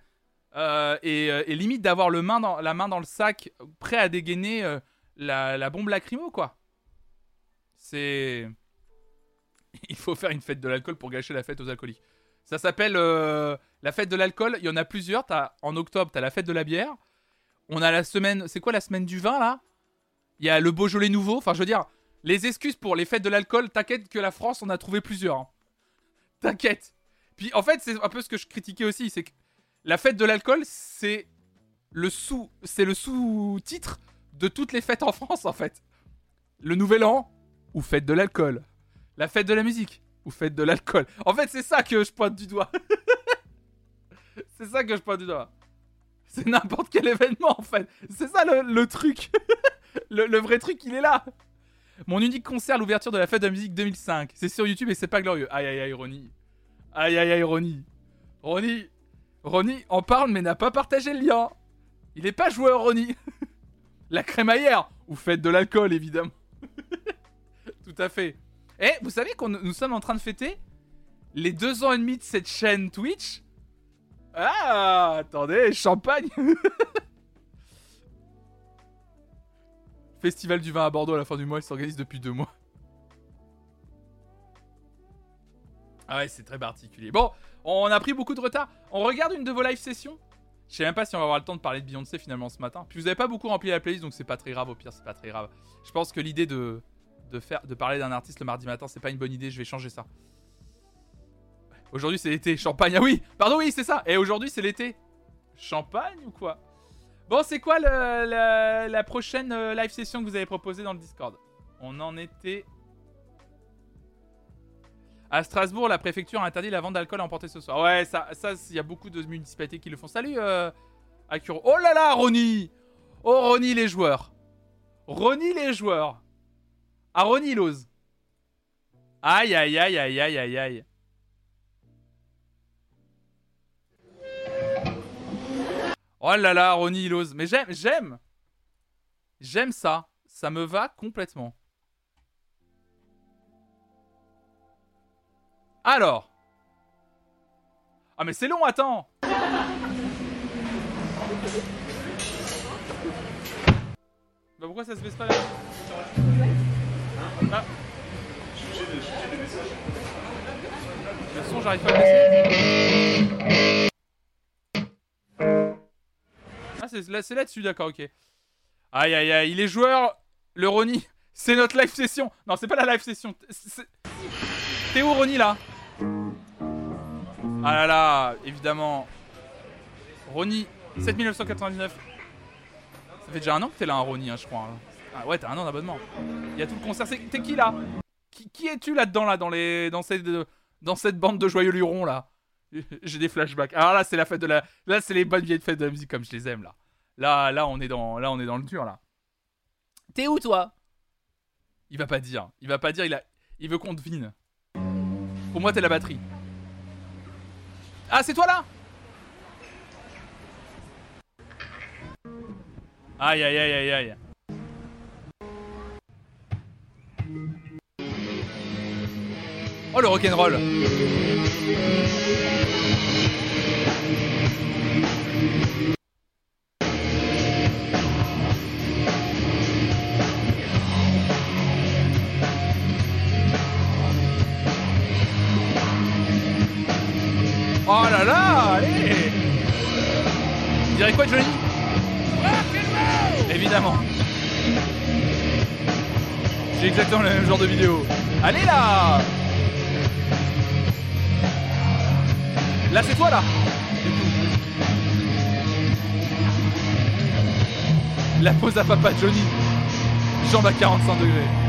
A: Euh, et, euh, et limite d'avoir la main dans le sac, prêt à dégainer la, la bombe lacrymo, quoi. C'est. Il faut faire une fête de l'alcool pour gâcher la fête aux alcooliques. Ça s'appelle euh, la fête de l'alcool. Il y en a plusieurs. En octobre, t'as la fête de la bière. On a la semaine. C'est quoi la semaine du vin, là? Il y a le Beaujolais nouveau. Enfin, je veux dire, les excuses pour les fêtes de l'alcool, t'inquiète que la France, on a trouvé plusieurs. hein. T'inquiète. Puis en fait, c'est un peu ce que je critiquais aussi. C'est que la fête de l'alcool, c'est le sous, c'est le sous-titre de toutes les fêtes en France en fait. Le Nouvel An ou fête de l'alcool. La fête de la musique ou fête de l'alcool. En fait, c'est ça que je pointe du doigt. c'est ça que je pointe du doigt. C'est n'importe quel événement en fait. C'est ça le, truc. le, vrai truc, il est là. Mon unique concert l'ouverture de la fête de la musique 2005. C'est sur YouTube et c'est pas glorieux. Aïe aïe aïe, Ronnie. Aïe aïe aïe, Ronnie. Ronnie. Ronnie en parle mais n'a pas partagé le lien. Il est pas joueur, Ronnie. La crémaillère ou fête de l'alcool, évidemment. Tout à fait. Et vous savez qu'on nous sommes en train de fêter les deux ans et demi de cette chaîne Twitch. Ah, attendez, champagne. Festival du vin à Bordeaux à la fin du mois, il s'organise depuis deux mois. Ah ouais, c'est très particulier. Bon, on a pris beaucoup de retard. On regarde une de vos live sessions Je sais même pas si on va avoir le temps de parler de Beyoncé finalement ce matin. Puis vous avez pas beaucoup rempli la playlist, donc c'est pas très grave. Au pire, c'est pas très grave. Je pense que l'idée de, de, de parler d'un artiste le mardi matin, c'est pas une bonne idée. Je vais changer ça. Aujourd'hui, c'est l'été. Champagne. Ah oui, pardon, oui, c'est ça. Et aujourd'hui, c'est l'été. Champagne ou quoi? Bon, c'est quoi la prochaine euh, live session que vous avez proposée dans le Discord? On en était. À Strasbourg, la préfecture a interdit la vente d'alcool à emporter ce soir. Ouais, ça, il y a beaucoup de municipalités qui le font. Salut, euh, Akuro. Oh là là, Ronnie Oh, Ronnie les joueurs. Ronnie les joueurs. Ah, Ronnie il ose. Aïe, aïe, aïe, aïe, aïe, aïe, aïe. Oh là là, Ronnie il ose. Mais j'aime, j'aime. J'aime ça. Ça me va complètement. Alors? Ah mais c'est long, attends. Bah pourquoi ça se baisse pas? Là Ah. Le j'arrive pas à le baisser. Ah, c'est là- c'est là-dessus, d'accord, ok. Aïe, aïe, aïe, il est joueur, le Ronnie. C'est notre live session. Non, c'est pas la live session. T'es où, Ronnie, là? Ah là là, évidemment. Ronnie, 7999. Ça fait déjà un an que t'es là, un Ronnie, hein, je crois. hein. Ah ouais, t'as un an d'abonnement. Il y a tout le concert. T'es qui, là Qui, qui es-tu là-dedans, là, dans, les, dans, cette, dans cette bande de joyeux lurons, là? J'ai des flashbacks. Alors là, c'est la fête de la... Là, c'est les bonnes vieilles fêtes de la musique comme je les aime, là. Là, là, on est dans, là, on est dans le dur, là. T'es où, toi? Il va pas dire. Il va pas dire, il, a... il veut qu'on devine. Pour moi, t'es la batterie. Ah, c'est toi, là Aïe, aïe, aïe, aïe, aïe. Oh, le rock'n'roll Oh là là, allez dirais quoi, Johnny? Évidemment. J'ai exactement le même genre de vidéo. Allez là Là, c'est toi, là. La pause à papa Johnny. Jambe à 45 degrés.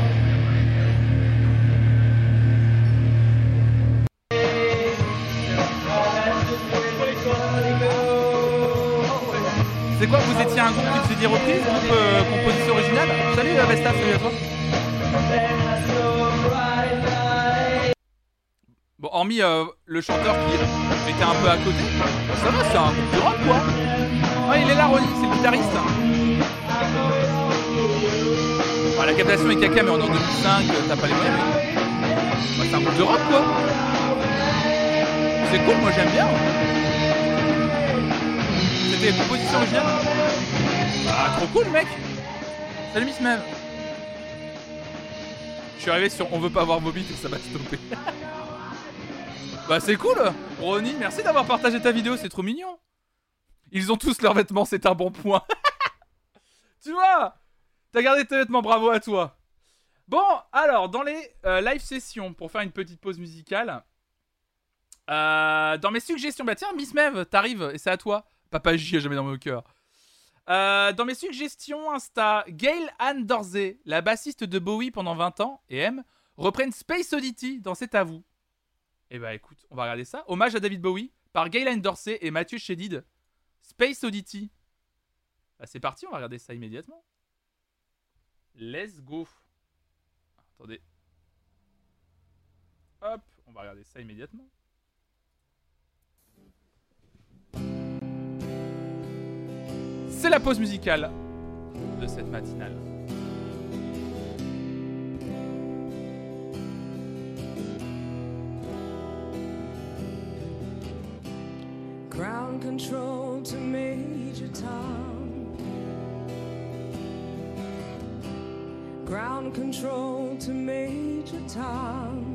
A: C'est quoi Vous étiez un groupe qui faisait des reprises Groupe euh, composition originale Salut euh, Vesta, salut à toi Bon, hormis euh, le chanteur qui était un peu à côté, ça va, c'est un groupe de rock quoi Ouais, il est là, Ronnie, c'est le guitariste. La captation est caca, mais on est en 2005, euh, t'as pas les moyens, mais. C'est un groupe de rock quoi C'est cool, moi j'aime bien. C'était Ah, trop cool, mec Salut Miss Mev Je suis arrivé sur On veut pas voir Bobby ça m'a stoppé. bah, c'est cool Ronnie, merci d'avoir partagé ta vidéo, c'est trop mignon Ils ont tous leurs vêtements, c'est un bon point. tu vois T'as gardé tes vêtements, bravo à toi. Bon, alors, dans les euh, live sessions, pour faire une petite pause musicale, euh, dans mes suggestions, bah tiens, Miss Mev, t'arrives et c'est à toi. Papa J a jamais dans mon cœur. Euh, dans mes suggestions Insta, Gail Ann Dorsey, la bassiste de Bowie pendant 20 ans, et M, reprennent Space Oddity dans C'est à vous. Et bah écoute, on va regarder ça. Hommage à David Bowie par Gail Ann Dorsey et Mathieu Chédid. Space Oddity. Bah c'est parti, on va regarder ça immédiatement. Let's go. Attendez. Hop, on va regarder ça immédiatement. C'est la pause musicale de cette matinale.
G: Ground control to Major Tom. Ground control to Major Tom.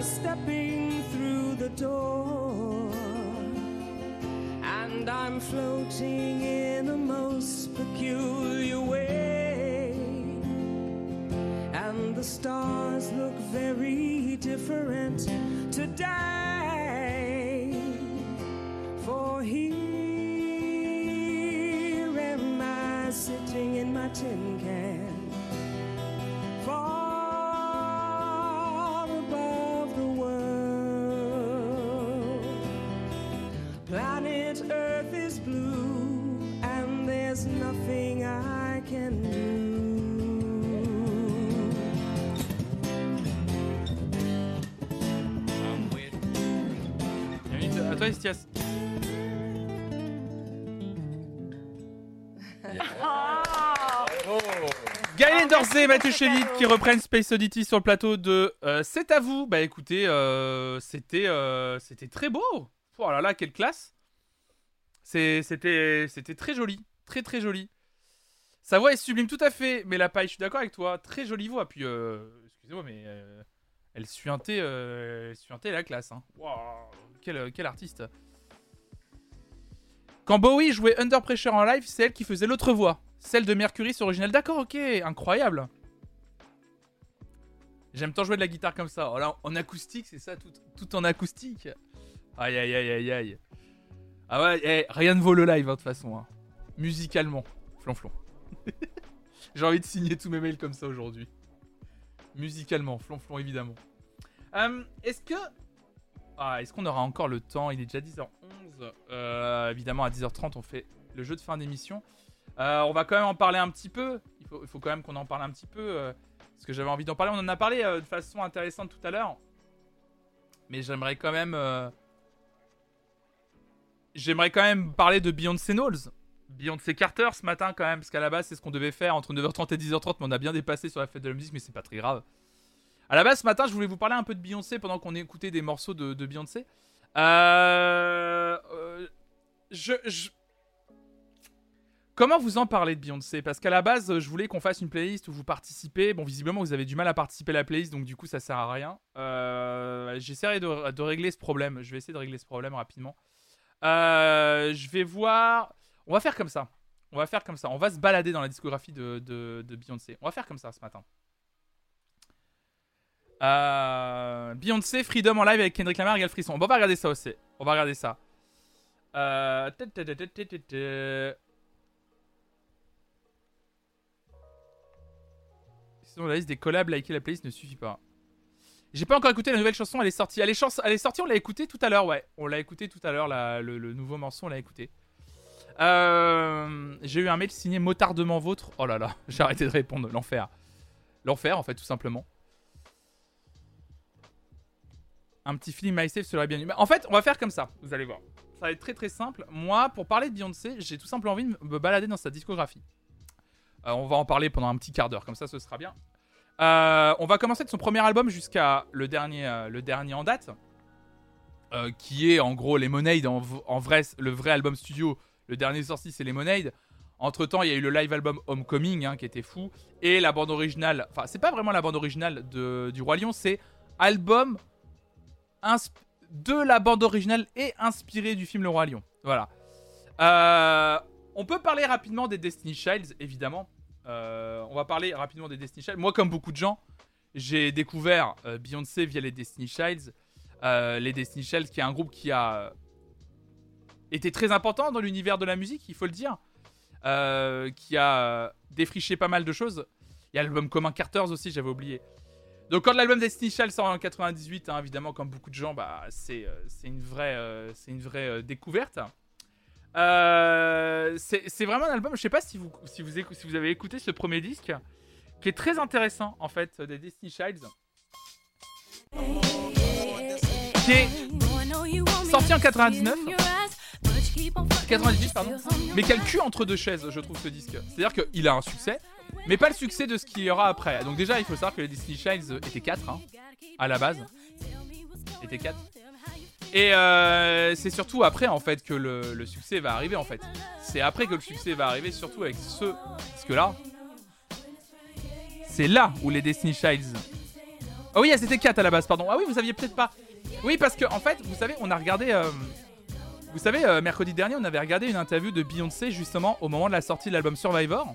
G: Stepping through the door. And I'm floating in a most peculiar way. And the stars look very different today. For here am I sitting in my tin can,
A: toi, Estias. Gaël Dorsey Mathieu Chélit qui reprennent Space Oddity sur le plateau de euh, C'est à vous. Bah écoutez, euh, c'était euh, c'était très beau. Oh là là, quelle classe. C'était très joli. Très très joli. Sa voix est sublime, tout à fait. Mais la paille, je suis d'accord avec toi. Très jolie voix. Puis, excusez-moi, mais elle suintait, la classe. Hein. Quel, quel artiste. Quand Bowie jouait Under Pressure en live, c'est elle qui faisait l'autre voix. Celle de Mercury sur original. D'accord, ok, incroyable. J'aime tant jouer de la guitare comme ça. Oh en acoustique, c'est ça, tout, tout en acoustique. Aïe, aïe, aïe, aïe, aïe. Ah ouais, eh, rien ne vaut le live, hein, de toute façon. hein. Musicalement, flonflon. J'ai envie de signer tous mes mails comme ça aujourd'hui. Musicalement, flonflon, évidemment. Euh, est-ce que... Ah, est-ce qu'on aura encore le temps? Il est déjà 10h11. Euh, évidemment, à 10h30, on fait le jeu de fin d'émission. Euh, on va quand même en parler un petit peu. Il faut, quand même qu'on en parle un petit peu. euh, parce que j'avais envie d'en parler. On en a parlé de façon intéressante tout à l'heure. Mais j'aimerais quand même. J'aimerais quand même parler de Beyoncé Knowles. Beyoncé Carter ce matin quand même. Parce qu'à la base, c'est ce qu'on devait faire entre 9h30 et 10h30. Mais on a bien dépassé sur la fête de la musique. Mais c'est pas très grave. À la base, ce matin, je voulais vous parler un peu de Beyoncé pendant qu'on écoutait des morceaux de, Beyoncé. Euh, euh, je, Comment vous en parlez de Beyoncé? Parce qu'à la base, je voulais qu'on fasse une playlist où vous participez. Bon, visiblement, vous avez du mal à participer à la playlist, donc du coup, ça sert à rien. Euh, J'essaierai de, régler ce problème. Je vais essayer de régler ce problème rapidement. Euh, je vais voir. On va faire comme ça. On va faire comme ça. On va se balader dans la discographie de Beyoncé. On va faire comme ça ce matin. Euh, Beyoncé, Freedom en live avec Kendrick Lamar égale frisson. On va regarder ça aussi. On va regarder ça. Euh... Sinon, la liste des collabs, liker la playlist ne suffit pas. J'ai pas encore écouté la nouvelle chanson, elle est sortie. Elle est, elle est sortie, on l'a écouté tout à l'heure, ouais. On l'a écouté tout à l'heure, la- le, le nouveau morceau, on l'a écouté. Euh, J'ai eu un mail signé Motardement Vôtre. Oh là là, j'ai arrêté de répondre, l'enfer. L'enfer, en fait, tout simplement. Un petit feeling MySafe serait bien. En fait, on va faire comme ça, vous allez voir. Ça va être très très simple. Moi, pour parler de Beyoncé, j'ai tout simplement envie de me balader dans sa discographie. Euh, on va en parler pendant un petit quart d'heure, comme ça ce sera bien. Euh, on va commencer de son premier album jusqu'à le dernier, euh, le dernier en date, qui est en gros Lemonade, en, en vrai, le vrai album studio. Le dernier sorti, c'est Lemonade. Entre temps, il y a eu le live album Homecoming, hein, qui était fou, et la bande originale. Enfin, c'est pas vraiment la bande originale de, du Roi Lion, c'est album de la bande originale et inspiré du film Le Roi Lion. Voilà. Euh, on peut parler rapidement des Destiny Childs, évidemment. Euh, on va parler rapidement des Destiny Childs. Moi, comme beaucoup de gens, j'ai découvert euh, Beyoncé via les Destiny Childs. Les Destiny Childs, qui est un groupe qui a été très important dans l'univers de la musique, il faut le dire. Qui a défriché pas mal de choses. Il y a l'album commun Carters aussi, j'avais oublié. Donc quand l'album Destiny Child sort en 98, hein, évidemment, comme beaucoup de gens, bah, c'est euh, une vraie, euh, c'est une vraie euh, découverte. Euh, c'est vraiment un album, je sais pas si vous, si, vous si vous avez écouté ce premier disque, qui est très intéressant en fait, des Destiny Childs. Qui est sorti en 99. 98, pardon. Mais quel cul entre deux chaises, je trouve ce disque. C'est-à-dire qu'il a un succès, mais pas le succès de ce qu'il y aura après. Donc déjà, il faut savoir que les Disney Childs étaient 4 hein, à la base. Étaient 4. Et euh, c'est surtout après en fait que le, succès va arriver en fait. C'est après que le succès va arriver, surtout avec ce disque-là. C'est là où les Destiny Childs. Ah oui, elles étaient 4 à la base, pardon. Ah oui, vous saviez peut-être pas. Oui, parce que en fait, vous savez, on a regardé. euh, vous savez, euh, mercredi dernier, on avait regardé une interview de Beyoncé justement au moment de la sortie de l'album Survivor.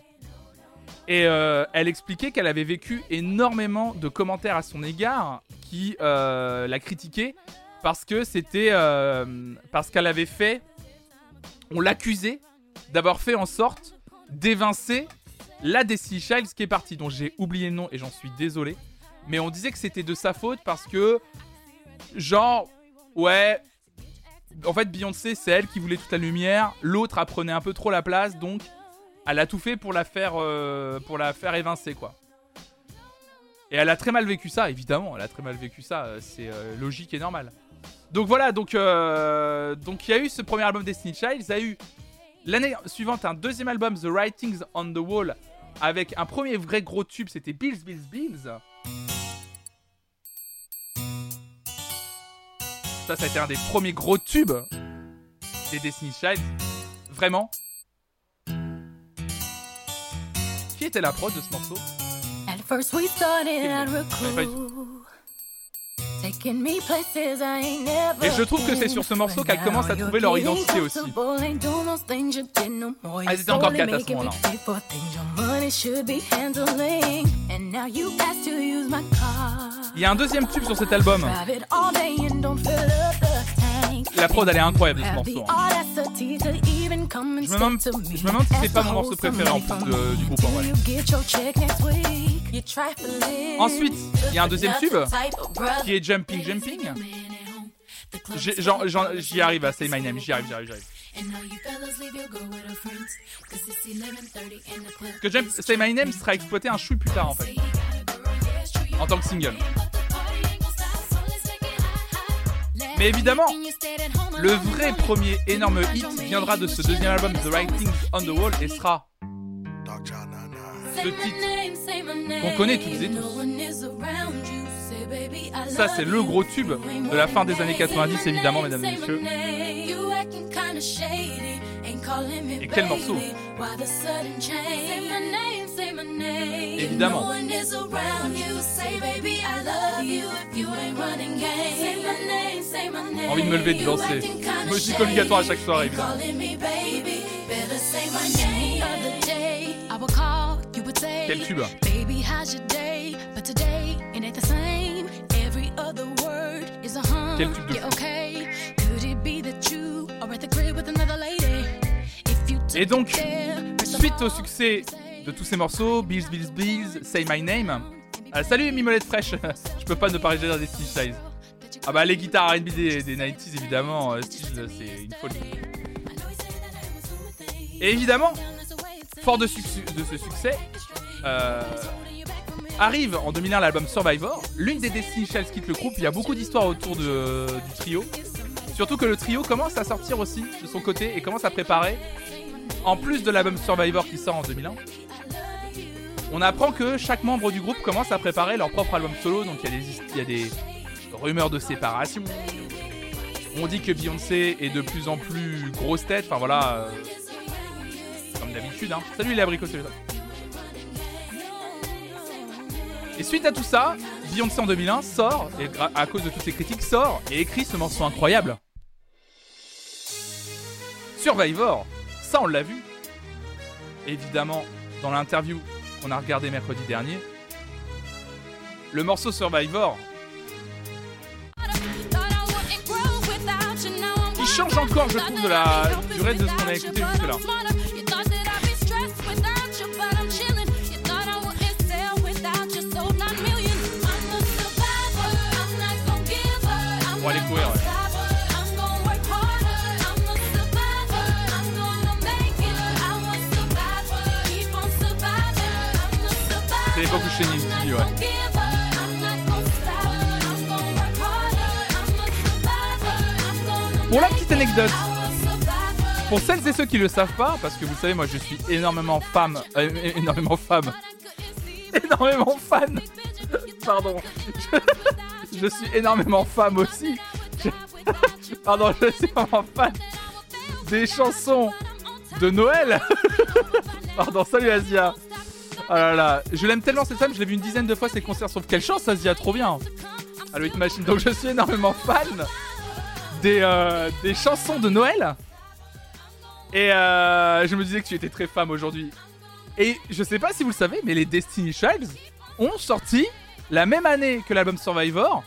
A: Et euh, elle expliquait qu'elle avait vécu énormément de commentaires à son égard qui euh, la critiquaient parce que c'était euh, parce qu'elle avait fait, on l'accusait d'avoir fait en sorte d'évincer la Destiny Child qui est partie, dont j'ai oublié le nom et j'en suis désolé. Mais on disait que c'était de sa faute parce que, genre, ouais, en fait Beyoncé c'est elle qui voulait toute la lumière, l'autre apprenait un peu trop la place, donc elle a tout fait pour la faire, euh, pour la faire évincer quoi. Et elle a très mal vécu ça, évidemment, elle a très mal vécu ça, euh, c'est euh, logique et normal. Donc voilà, donc donc il y a eu ce premier album Destiny Child, il a eu l'année suivante un deuxième album The Writings on the Wall avec un premier vrai gros tube, c'était Bills Bills Bills. Ça, ça a été un des premiers gros tubes des Destiny Child. Vraiment. Qui était la prod de ce morceau?
E: At first we started at
A: Ouais, pas du
E: Recruit. Taking me places I ain't never
A: Et je trouve que c'est sur ce morceau qu'elles commencent à trouver leur identité aussi.
E: Ah,
A: Elles étaient encore quatre à ce moment-là. Il y a un deuxième tube sur cet album. La prod elle est incroyable de ce morceau. hein. Je me demande, je me demande si c'est pas mon morceau préféré en plus de- du groupe en vrai. Ensuite, il y a un deuxième tube qui est Jumping Jumping. J'y arrive à Say My Name, j'y arrive, j'y arrive, j'y arrive. Que Jump, Say My Name sera exploité un chouille plus tard en fait. En tant que single. Mais évidemment, le vrai premier énorme hit viendra de ce deuxième album The Writings on the Wall et sera ce titre qu'on connaît toutes et tous. Ça, c'est le gros tube de la fin des années 90, évidemment, mesdames et messieurs.
E: Et
A: quel morceau Évidemment. Envie de me lever et de danser. Musique obligatoire à chaque soirée, évidemment. Quel tube?
E: Took
A: Et donc, suite au succès de tous ces morceaux, Bills, Bills, Bills, Say My Name. Ah, salut Mimolette fraîche, je peux pas ne pas parler de Destiny Child. Ah bah les guitares R&B des, des 90s évidemment, euh, euh, c'est une folie. Et évidemment, fort de, de ce succès, euh, arrive en 2001 l'album Survivor. L'une des Destiny Child quitte le groupe, il y a beaucoup d'histoires autour de- du trio. Surtout que le trio commence à sortir aussi de son côté et commence à préparer, en plus de l'album Survivor qui sort en 2001, on apprend que chaque membre du groupe commence à préparer leur propre album solo. Donc il y a des, il y a des rumeurs de séparation. On dit que Beyoncé est de plus en plus grosse tête. Enfin voilà, euh, comme d'habitude. Hein. Salut les abricots. salut. Et suite à tout ça, Beyoncé en 2001 sort, et à cause de toutes ces critiques, sort et écrit ce morceau incroyable. Survivor, ça on l'a vu. Évidemment, dans l'interview qu'on a regardé mercredi dernier, le morceau Survivor, il change encore, je trouve, de la durée de ce qu'on a écouté jusque-là. Pour la petite anecdote, pour celles et ceux qui le savent pas, parce que vous savez, moi je suis énormément femme, euh, énormément femme, énormément fan. Pardon, je, suis énormément femme aussi. Pardon, je suis vraiment fan des chansons de Noël. pardon, salut Asia. Oh là là, je l'aime tellement cette femme, je l'ai vu une dizaine de fois ses concerts. Sauf quelle chance, Asia, trop bien. Allo Hit Machine. Donc je suis énormément fan des, euh, des chansons de Noël. Et euh, je me disais que tu étais très femme aujourd'hui. Et je sais pas si vous le savez, mais les Destiny Childs ont sorti la même année que l'album Survivor.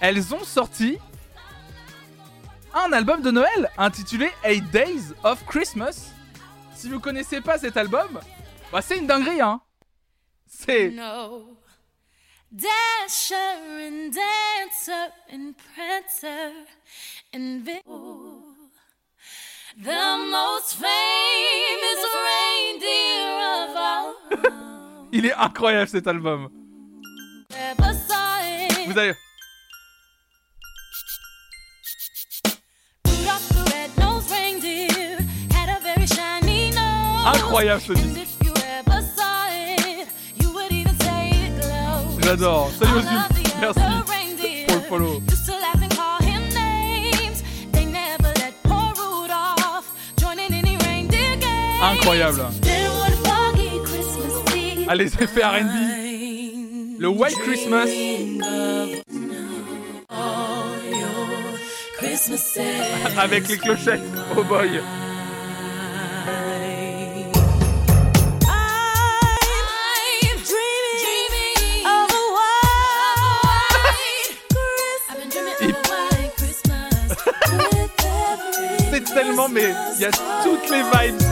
A: Elles ont sorti un album de Noël intitulé Eight Days of Christmas. Si vous connaissez pas cet album, bah c'est une dinguerie, hein. C'est.
E: Dasher and Dancer and Prancer and Vic. The most famous reindeer of all
A: il est incroyable cet album. Vous allez incroyable ce disque. J'adore. Salut
E: the
A: Merci pour le follow. Incroyable.
E: Eve.
A: Ah, effets R&B. Le White Christmas.
E: Christmas
A: Avec les clochettes. Oh boy. Tellement, mais il y a toutes les vibes.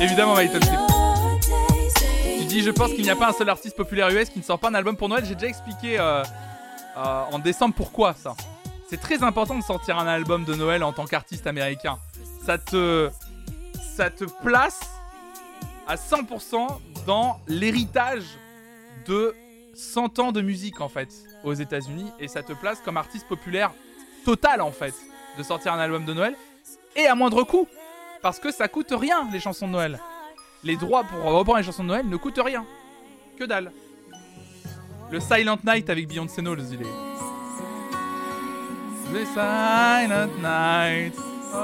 A: Évidemment, c'est Tu dis, je pense qu'il n'y a pas un seul artiste populaire US qui ne sort pas un album pour Noël. J'ai déjà expliqué euh, euh, en décembre pourquoi ça. C'est très important de sortir un album de Noël en tant qu'artiste américain. Ça te, ça te place à 100% dans l'héritage de 100 ans de musique en fait aux États-Unis et ça te place comme artiste populaire total en fait de sortir un album de Noël et à moindre coût parce que ça coûte rien les chansons de Noël. Les droits pour reprendre les chansons de Noël ne coûtent rien. Que dalle. Le Silent Night avec Beyoncé Knowles, il est. The Silent Night. Oh.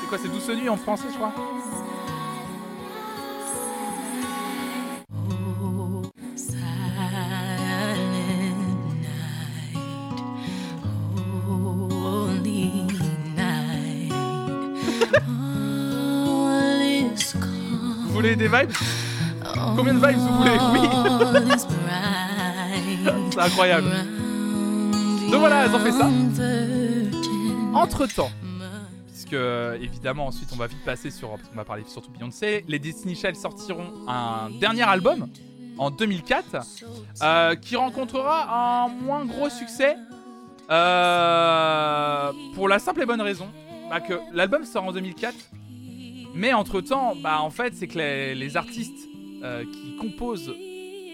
A: C'est quoi, c'est Douce Nuit en français, je crois? Voulez des vibes Combien de vibes vous voulez Oui
E: is bright
A: C'est incroyable. Donc voilà, elles ont fait ça. Entre temps, puisque évidemment ensuite on va vite passer sur, qu'on va parler surtout Beyoncé, les Destiny Child sortiront un dernier album en 2004 euh, qui rencontrera un moins gros succès euh, pour la simple et bonne raison bah, que l'album sort en 2004 mais entre temps bah, en fait c'est que les, les artistes euh, qui composent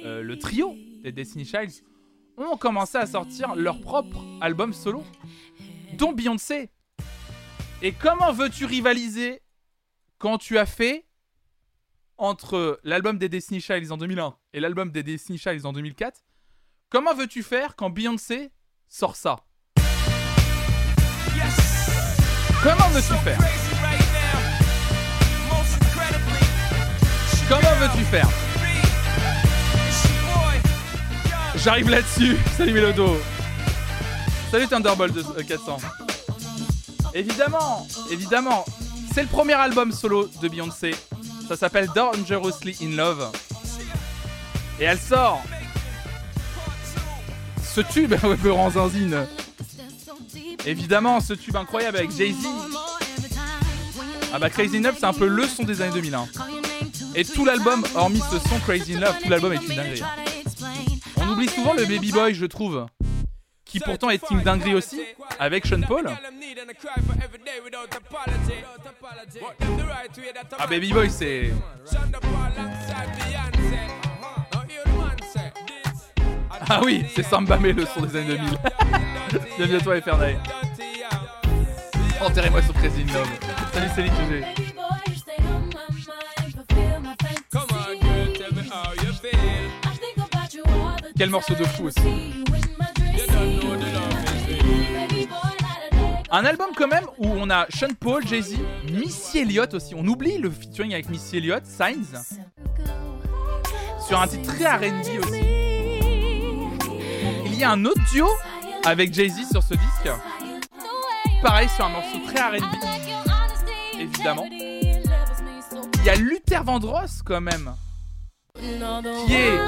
A: euh, le trio des Destiny Childs ont commencé à sortir leur propre album solo dont Beyoncé. Et comment veux-tu rivaliser quand tu as fait entre l'album des Destiny Childs en 2001 et l'album des Destiny Childs en 2004 Comment veux-tu faire quand Beyoncé sort ça? Comment veux-tu faire? Comment veux-tu faire J'arrive là-dessus. Salut Mélodo. Salut Thunderbolt de- euh, 400. Évidemment, évidemment, c'est le premier album solo de Beyoncé. Ça s'appelle Dangerously in Love. Et elle sort ce tube, rend zinzine. Évidemment, ce tube incroyable avec Jay-Z. Ah bah Crazy Love, c'est un peu le son des années 2000. Et tout l'album, hormis ce son Crazy in Love, tout l'album est une dinguerie. On oublie souvent le Baby Boy, je trouve. Qui pourtant est une dinguerie aussi, avec Sean Paul. Ah, Baby Boy, c'est. Ah oui, c'est Samba mais le son des années 2000. Bienvenue à toi, Fernay. Enterrez-moi sur Crazy in Love. Salut, Céline GG. Quel morceau de fou aussi. Un album quand même où on a Sean Paul, Jay-Z, Missy Elliott aussi. On oublie le featuring avec Missy Elliott, Signs. Sur un titre très R&B aussi. Il y a un autre duo avec Jay-Z sur ce disque. Pareil sur un morceau très R&B, évidemment. y a Luther Vandross quand même, qui est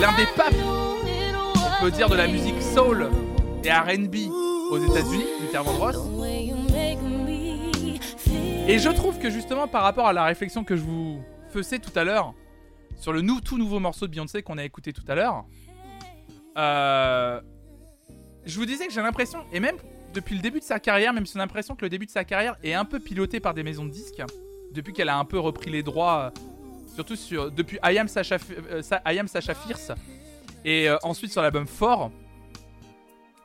A: l'un des papes, on peut dire, de la musique soul et R&B aux États-Unis, Luther Vandross. Et je trouve que justement par rapport à la réflexion que je vous faisais tout à l'heure sur le tout nouveau morceau de Beyoncé qu'on a écouté tout à l'heure, euh, je vous disais que j'ai l'impression, et même depuis le début de sa carrière, même si on a l'impression que le début de sa carrière est un peu piloté par des maisons de disques, depuis qu'elle a un peu repris les droits, surtout sur depuis I Am Sacha, euh, Fierce, et euh, ensuite sur l'album Fort,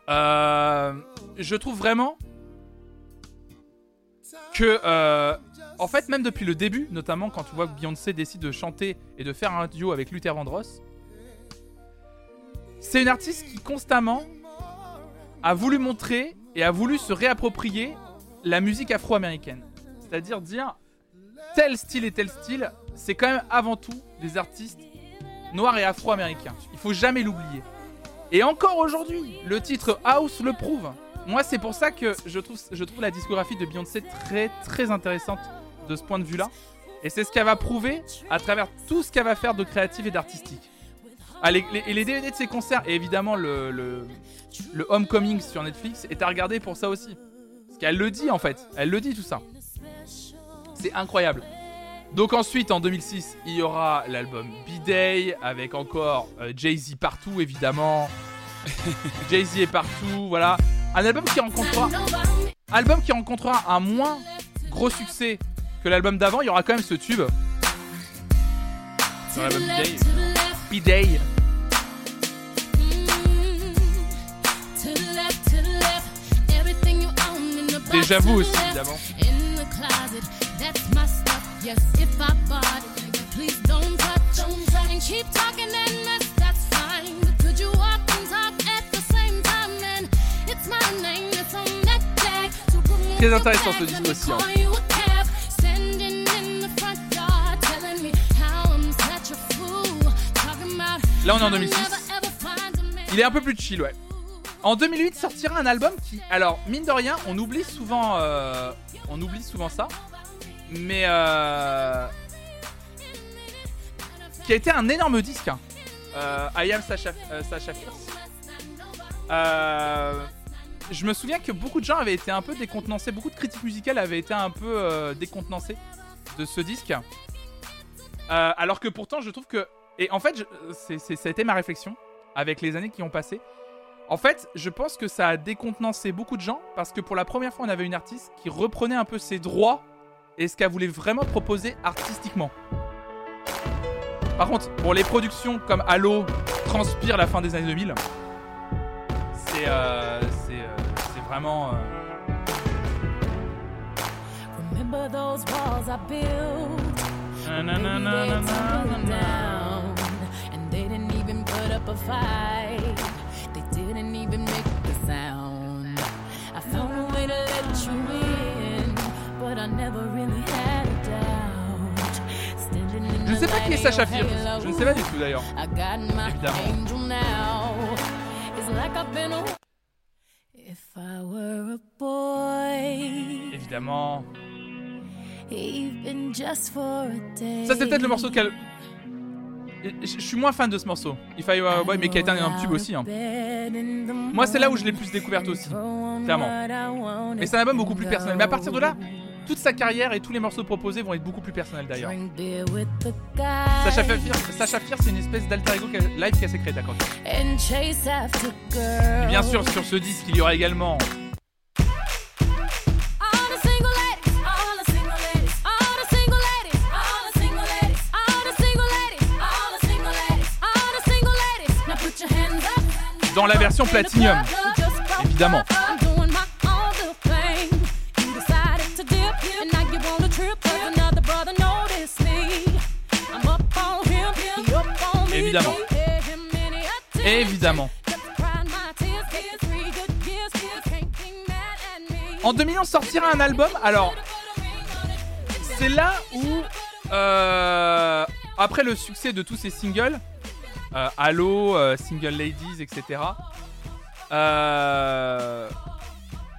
A: euh, je trouve vraiment que, en fait, même depuis le début, notamment quand tu vois que Beyoncé décide de chanter et de faire un duo avec Luther Vandross, c'est une artiste qui constamment a voulu montrer et a voulu se réapproprier la musique afro-américaine. C'est-à-dire dire tel style et tel style, c'est quand même avant tout des artistes noirs et afro-américains. Il faut jamais l'oublier. Et encore aujourd'hui, le titre House le prouve. Moi, c'est pour ça que je trouve, la discographie de Beyoncé très très intéressante de ce point de vue-là. Et c'est ce qu'elle va prouver à travers tout ce qu'elle va faire de créatif et d'artistique. Ah, les, et les DVD de ses concerts, et évidemment le, le Homecoming sur Netflix, est à regarder pour ça aussi. Parce qu'elle le dit en fait, elle le dit tout ça. C'est incroyable. Donc ensuite, en 2006, il y aura l'album B-Day, avec encore euh, Jay-Z partout, évidemment. Jay-Z est partout, voilà. Un album qui rencontrera, album qui rencontrera un moins gros succès que l'album d'avant. Il y aura quand même ce tube. Sur l'album B-Day. B-Day. Déjà vous aussi, évidemment.
D: Yes, if I bought it, please don't touch. And keep talking and mess, that's fine. But could you walk and talk at the same time? And it's my name that's on that tag. So put me
A: Très
D: in the
A: intéressant ce disque aussi, hein. Là, on est en
D: how
A: 2006.
D: never ever find a man.
A: Il est un peu plus chill, ouais. En 2008 sortira un album qui, alors mine de rien, on oublie souvent, euh, on oublie souvent ça, mais euh, qui a été un énorme disque. hein. Euh, I Am Sacha, euh, je me souviens que beaucoup de gens avaient été un peu décontenancés, beaucoup de critiques musicales avaient été un peu décontenancés de ce disque. Alors que pourtant, je trouve que, et en fait, je- ça a été ma réflexion avec les années qui ont passé. En fait, je pense que ça a décontenancé beaucoup de gens parce que pour la première fois, on avait une artiste qui reprenait un peu ses droits et ce qu'elle voulait vraiment proposer artistiquement. Par contre, pour les productions comme Halo, Transpire la fin des années 2000, c'est euh, c'est euh, c'est vraiment. euh,
D: didn't even put up a fight. They didn't even make the sound. I found a way to let you in,
A: Je ne sais pas qui est Sacha Fierce. Je ne sais pas du tout d'ailleurs. Évidemment. Évidemment. Ça, c'est peut-être le morceau qu'elle. Je je suis moins fan de ce morceau. If I Were a Boy, mais qui a été un énorme tube aussi. hein. Moi, c'est là où je l'ai plus découverte aussi. Clairement. Mais c'est un album beaucoup plus personnel. Mais à partir de là, toute sa carrière et tous les morceaux proposés vont être beaucoup plus personnels d'ailleurs. Sacha Fierce, Sacha c'est une espèce d'alter ego live qu'elle s'est créée, d'accord. Bien sûr, sur ce disque, il y aura également
D: All the single ladies, all at me.
A: En 2011 sortira un album. Alors, c'est là où, euh, après le succès de tous ces singles, euh, Halo, euh, Single Ladies, etc.,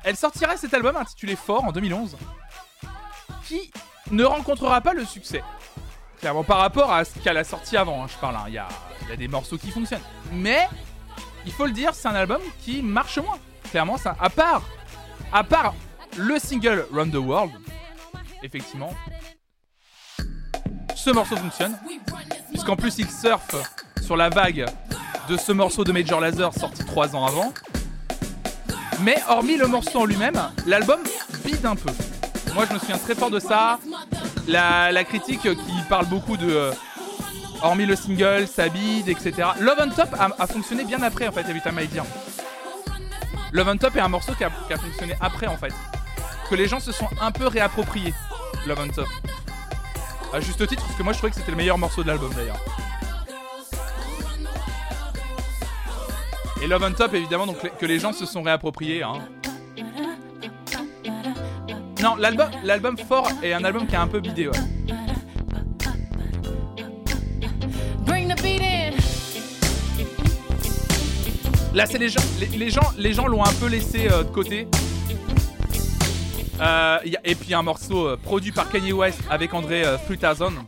A: elle sortira cet album intitulé Fort en 2011, qui ne rencontrera pas le succès. Clairement, par rapport à ce qu'elle a sorti avant, hein, je parle, hein, il y, a, des morceaux qui fonctionnent. Mais, il faut le dire, c'est un album qui marche moins. Clairement, ça, à part, à part le single Run the World, effectivement, ce morceau fonctionne. Puisqu'en plus, il surfe sur la vague de ce morceau de Major Lazer sorti 3 ans avant. Mais hormis le morceau en lui-même, l'album bide un peu. Moi, je me souviens très fort de ça. La, critique qui parle beaucoup de. euh, hormis le single, ça bide, etc. Love on Top a, fonctionné bien après, en fait, Every Time. Love on Top est un morceau qui a, fonctionné après, en fait. Que les gens se sont un peu réappropriés. Love on Top. À juste titre, parce que moi, je trouvais que c'était le meilleur morceau de l'album, d'ailleurs. Et Love on Top, évidemment, donc que les gens se sont réappropriés. Hein. Non, l'album, l'album fort est un album qui a un peu bidé, ouais. Là, c'est les gens, les, les gens, les gens l'ont un peu laissé euh, de côté. Euh, y a- et puis un morceau euh, produit par Kanye West avec André euh, 3000.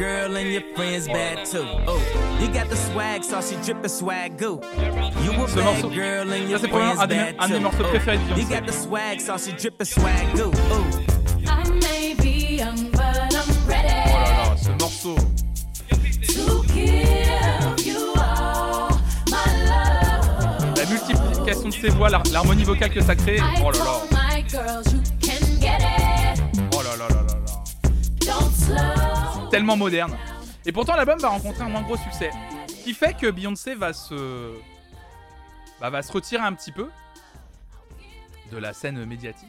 H: Girl and your friends bad too. Oh, you got the swag, saucy drippin' swag goo. You a
A: Ce
H: bad
A: morceau-
H: girl and
A: ça,
H: your friends bad too.
A: morceaux
H: Oh,
A: préférés de
H: You got the swag, saucy drippin' swag goo. Oh.
E: I may be young, but I'm ready
A: Oh là là, ce morceau.
E: to give you all my love.
A: La multiplication de ses voix, l'har- l'harmonie vocale que ça crée.
E: I
A: Oh là là. Tellement moderne. Et pourtant, l'album va rencontrer un moins gros succès. Ce qui fait que Beyoncé va se. bah, va se retirer un petit peu de la scène médiatique.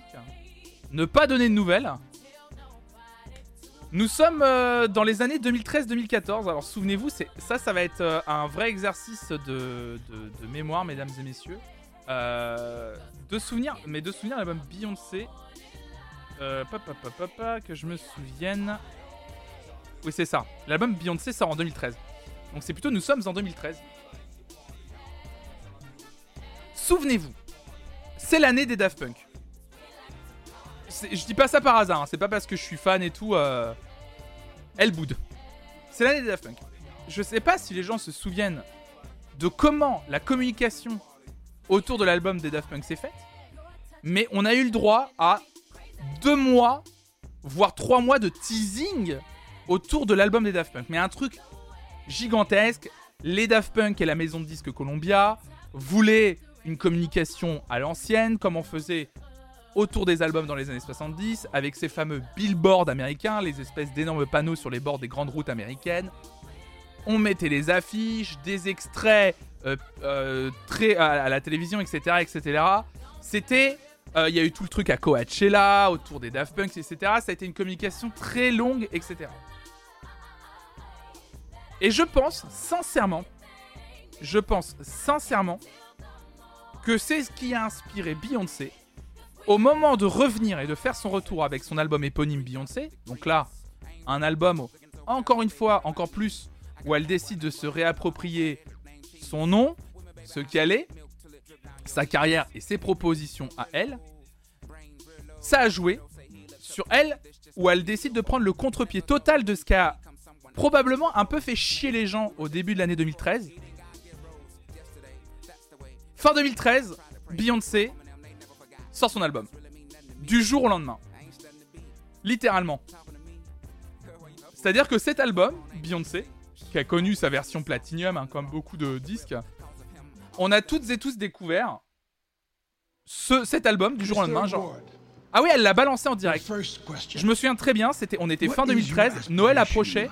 A: Ne pas donner de nouvelles. Nous sommes euh, dans les années 2013-2014. Alors souvenez-vous, ça, ça va être euh, un vrai exercice de, de- mémoire, mesdames et messieurs. Euh, de souvenirs, mais de souvenirs l'album Beyoncé. Euh, pa, pa, pa, pa, pa, que je me souvienne. Oui, c'est ça. L'album Beyoncé sort en 2013. Donc c'est plutôt nous sommes en 2013. Souvenez-vous, c'est l'année des Daft Punk. Je dis pas ça par hasard, hein, c'est pas parce que je suis fan et tout. Euh... Elle boude. C'est l'année des Daft Punk. Je sais pas si les gens se souviennent de comment la communication autour de l'album des Daft Punk s'est faite, mais on a eu le droit à deux mois, voire trois mois de teasing autour de l'album des Daft Punk. Mais un truc gigantesque. Les Daft Punk et la maison de disques Columbia voulaient une communication à l'ancienne, comme on faisait autour des albums dans les années 70, avec ces fameux billboards américains, les espèces d'énormes panneaux sur les bords des grandes routes américaines. On mettait les affiches, des extraits euh, euh, très à, la télévision, etc., etc. C'était, euh, il y a eu tout le truc à Coachella autour des Daft Punk, etc. Ça a été une communication très longue, etc. Et je pense sincèrement, je pense sincèrement que c'est ce qui a inspiré Beyoncé au moment de revenir et de faire son retour avec son album éponyme Beyoncé. Donc là, un album, encore une fois, encore plus, où elle décide de se réapproprier son nom, ce qu'elle est, sa carrière et ses propositions à elle. Ça a joué sur elle, où elle décide de prendre le contre-pied total de ce qu'a probablement un peu fait chier les gens au début de l'année 2013. Fin 2013, Beyoncé sort son album. Du jour au lendemain. Littéralement. C'est-à-dire que cet album, Beyoncé, qui a connu sa version Platinum, hein, comme beaucoup de disques, on a toutes et tous découvert ce, cet album du jour au lendemain. Genre... Ah oui, elle l'a balancé en direct. Je me souviens très bien, c'était, on était fin 2013, Noël approchait,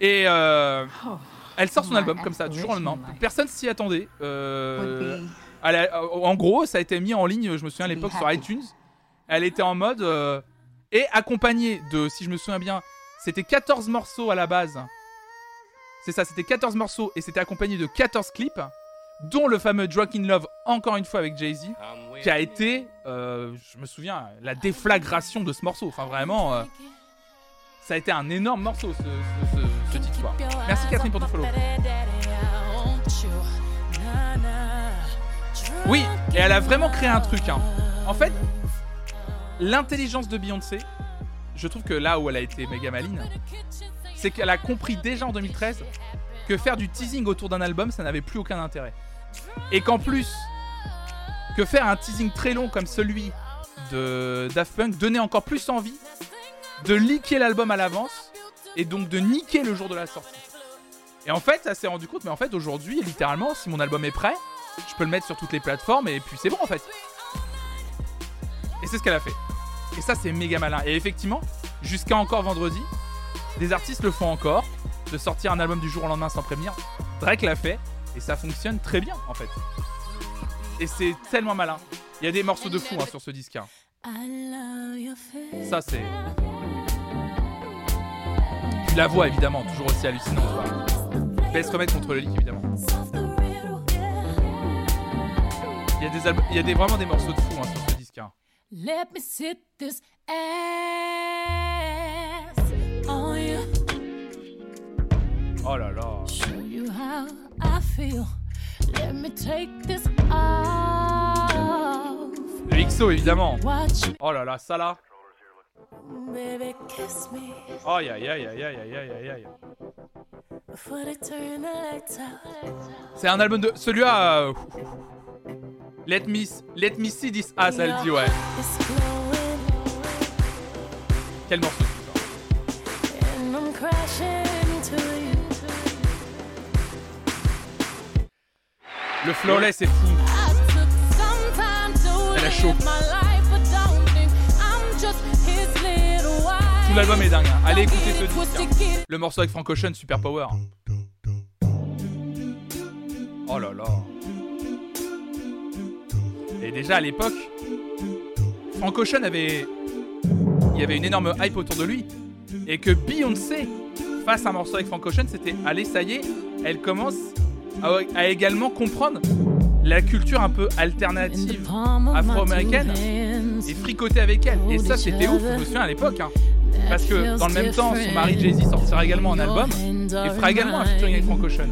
A: et euh, elle sort son album comme ça, du jour au lendemain. Personne s'y attendait. Euh, elle a- en gros, ça a été mis en ligne, je me souviens à l'époque sur iTunes. Elle était en mode. euh, et accompagnée de, si je me souviens bien, c'était 14 morceaux à la base. C'est ça, c'était 14 morceaux et c'était accompagné de 14 clips, dont le fameux Drunk in Love, encore une fois avec Jay-Z, qui a été, euh, je me souviens, la déflagration de ce morceau. Enfin, vraiment, euh, ça a été un énorme morceau, ce, ce- ce- ce titre. quoi. Merci Catherine pour ton follow. Oui, et elle a vraiment créé un truc. hein. En fait, l'intelligence de Beyoncé, je trouve que là où elle a été méga maline, c'est qu'elle a compris déjà en 2013 que faire du teasing autour d'un album, ça n'avait plus aucun intérêt. Et qu'en plus, que faire un teasing très long comme celui de Daft Punk donnait encore plus envie de leaker l'album à l'avance et donc de niquer le jour de la sortie. Et en fait, ça s'est rendu compte, mais en fait, aujourd'hui, littéralement, si mon album est prêt, je peux le mettre sur toutes les plateformes et puis c'est bon en fait. Et c'est ce qu'elle a fait. Et ça, c'est méga malin. Et effectivement, jusqu'à encore vendredi, des artistes le font encore, de sortir un album du jour au lendemain sans prévenir. Drake l'a fait, et ça fonctionne très bien en fait. Et c'est tellement malin. Il y a des morceaux de fou hein, sur ce disque. hein. Ça, c'est. Puis la voix, évidemment, toujours aussi hallucinante. se remettre contre le leak, évidemment. Il y a, des il y a des, vraiment des morceaux de fou hein, sur ce disque. hein.
D: Let me sit this ass on you.
A: Oh là là
D: how I feel. Let me take this off.
A: Le XO évidemment. Oh là là, ça là.
D: Baby, kiss me.
A: Aïe aïe aïe aïe aïe aïe aïe aïe. C'est un album de celui-là. Euh... Let me Let me see this ass, elle dit ouais. Quel morceau. Le flawless, c'est fou. Elle a chaud. Tout l'album est dingue. hein. Allez écouter ce disque. hein. Le morceau avec Frank Ocean, Super Power. Oh là là. Et déjà à l'époque, Frank Ocean avait. Il y avait une énorme hype autour de lui. Et que Beyoncé fasse un morceau avec Frank Ocean, c'était allez, ça y est, elle commence à, à également comprendre la culture un peu alternative afro-américaine et fricoter avec elle. Et ça, c'était ouf, je me souviens à l'époque. hein. Parce que dans le même temps, son mari Jay-Z sortira également un album et fera également un featuring avec Frank Ocean.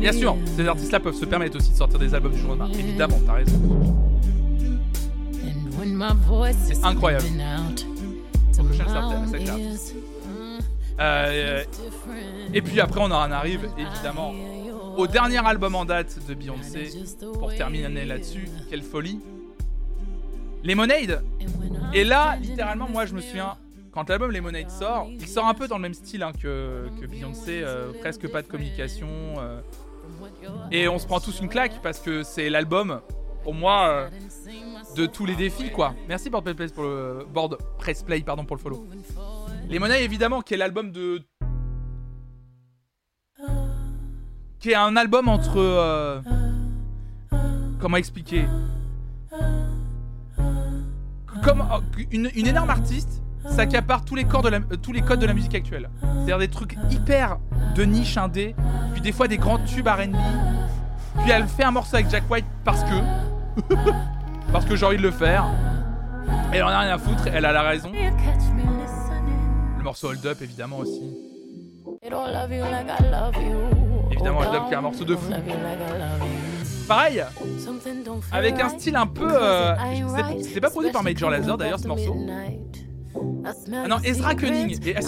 A: Bien sûr, ces artistes-là peuvent se permettre aussi de sortir des albums du jour au lendemain. Évidemment, t'as raison.
D: And when my voice is
A: C'est incroyable. Frank Ocean, c'est un- Euh, et puis après, on en arrive évidemment au dernier album en date de Beyoncé. Pour terminer là-dessus, quelle folie. Lemonade. Et là, littéralement, moi je me souviens, quand l'album Lemonade sort, il sort un peu dans le même style hein, que, Beyoncé, euh, presque pas de communication. euh, et on se prend tous une claque parce que c'est l'album, pour moi, de tous les défis, quoi. Merci pour le Board Press Play, pardon pour le follow. Lemonade, évidemment, qui est l'album de, qui est un album entre, euh, comment expliquer, comme oh, une, énorme artiste s'accapare tous les euh, tous les codes de la musique actuelle. C'est-à-dire des trucs hyper de niche indé, puis des fois des grands tubes R&B. Puis elle fait un morceau avec Jack White parce que parce que j'ai envie de le faire. Et elle en a rien à foutre, elle a la raison. Le morceau Hold Up, évidemment, aussi. Évidemment, Hold Up, qui est un morceau de fou. Pareil, avec un style un peu. Euh, c'est pas produit par Major Lazer d'ailleurs, ce morceau. Ah non, Ezra Koenig. Ah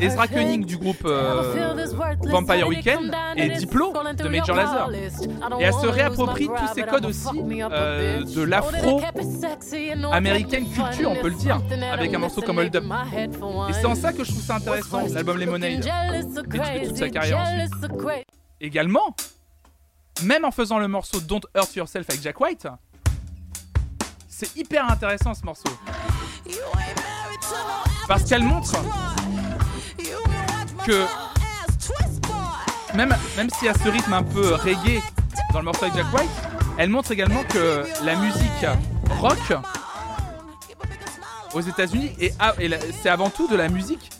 A: Ezra Koenig du groupe euh, Vampire Weekend et Diplo de Major Lazer. Et elle se réapproprie tous ces codes aussi euh, de
D: l'afro-américaine
A: culture, on peut le dire, avec un morceau comme Hold Up. Et c'est en ça que je trouve ça intéressant, l'album Lemonade, et toute sa carrière ensuite. Également, même en faisant le morceau Don't Hurt Yourself avec Jack White, c'est hyper intéressant ce morceau. Parce qu'elle montre que même, même s'il y a ce rythme un peu reggae dans le morceau avec Jack White, elle montre également que la musique rock aux États-Unis c'est avant tout de la musique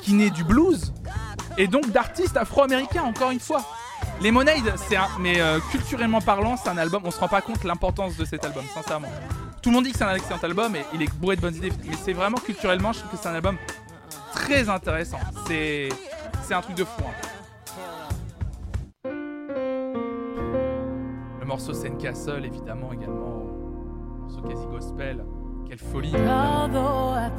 A: qui naît du blues et donc d'artistes afro-américains encore une fois. Lemonade, c'est un, mais euh, culturellement parlant, c'est un album. On se rend pas compte l'importance de cet album, sincèrement. Tout le monde dit que c'est un excellent album et il est bourré de bonnes idées, mais c'est vraiment culturellement, je trouve que c'est un album très intéressant. C'est, c'est un truc de fou. hein. Le morceau Castle, évidemment, également. Morceau quasi gospel. Quelle folie.
D: Although I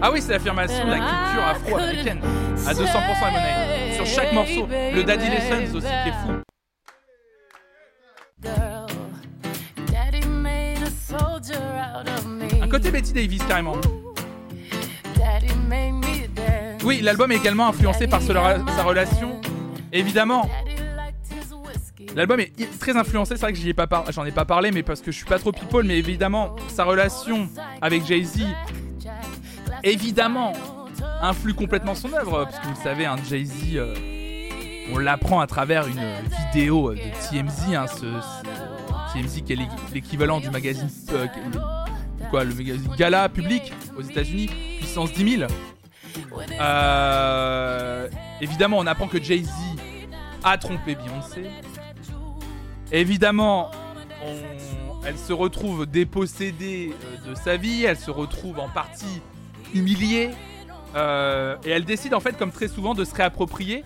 A: Ah oui, c'est l'affirmation de la culture afro-américaine à 200% à monnaie. Sur chaque morceau. Le Daddy Lessons aussi qui est fou. Un côté Betty Davis carrément. Oui, l'album est également influencé par sa relation. Évidemment, l'album est très influencé. C'est vrai que j'y ai j'en ai pas parlé, mais parce que je suis pas trop people. Mais évidemment, sa relation avec Jay-Z, évidemment, influe complètement son œuvre. Parce que vous le savez, un Jay-Z, euh, on l'apprend à travers une vidéo de TMZ. hein, ce, TMZ qui est l'équ- l'équivalent du magazine. euh, le Gala public aux États-Unis, puissance 10 000. Euh, évidemment, on apprend que Jay-Z a trompé Beyoncé. Évidemment, elle se retrouve dépossédée de sa vie, elle se retrouve en partie humiliée. euh, et elle décide en fait, comme très souvent, de se réapproprier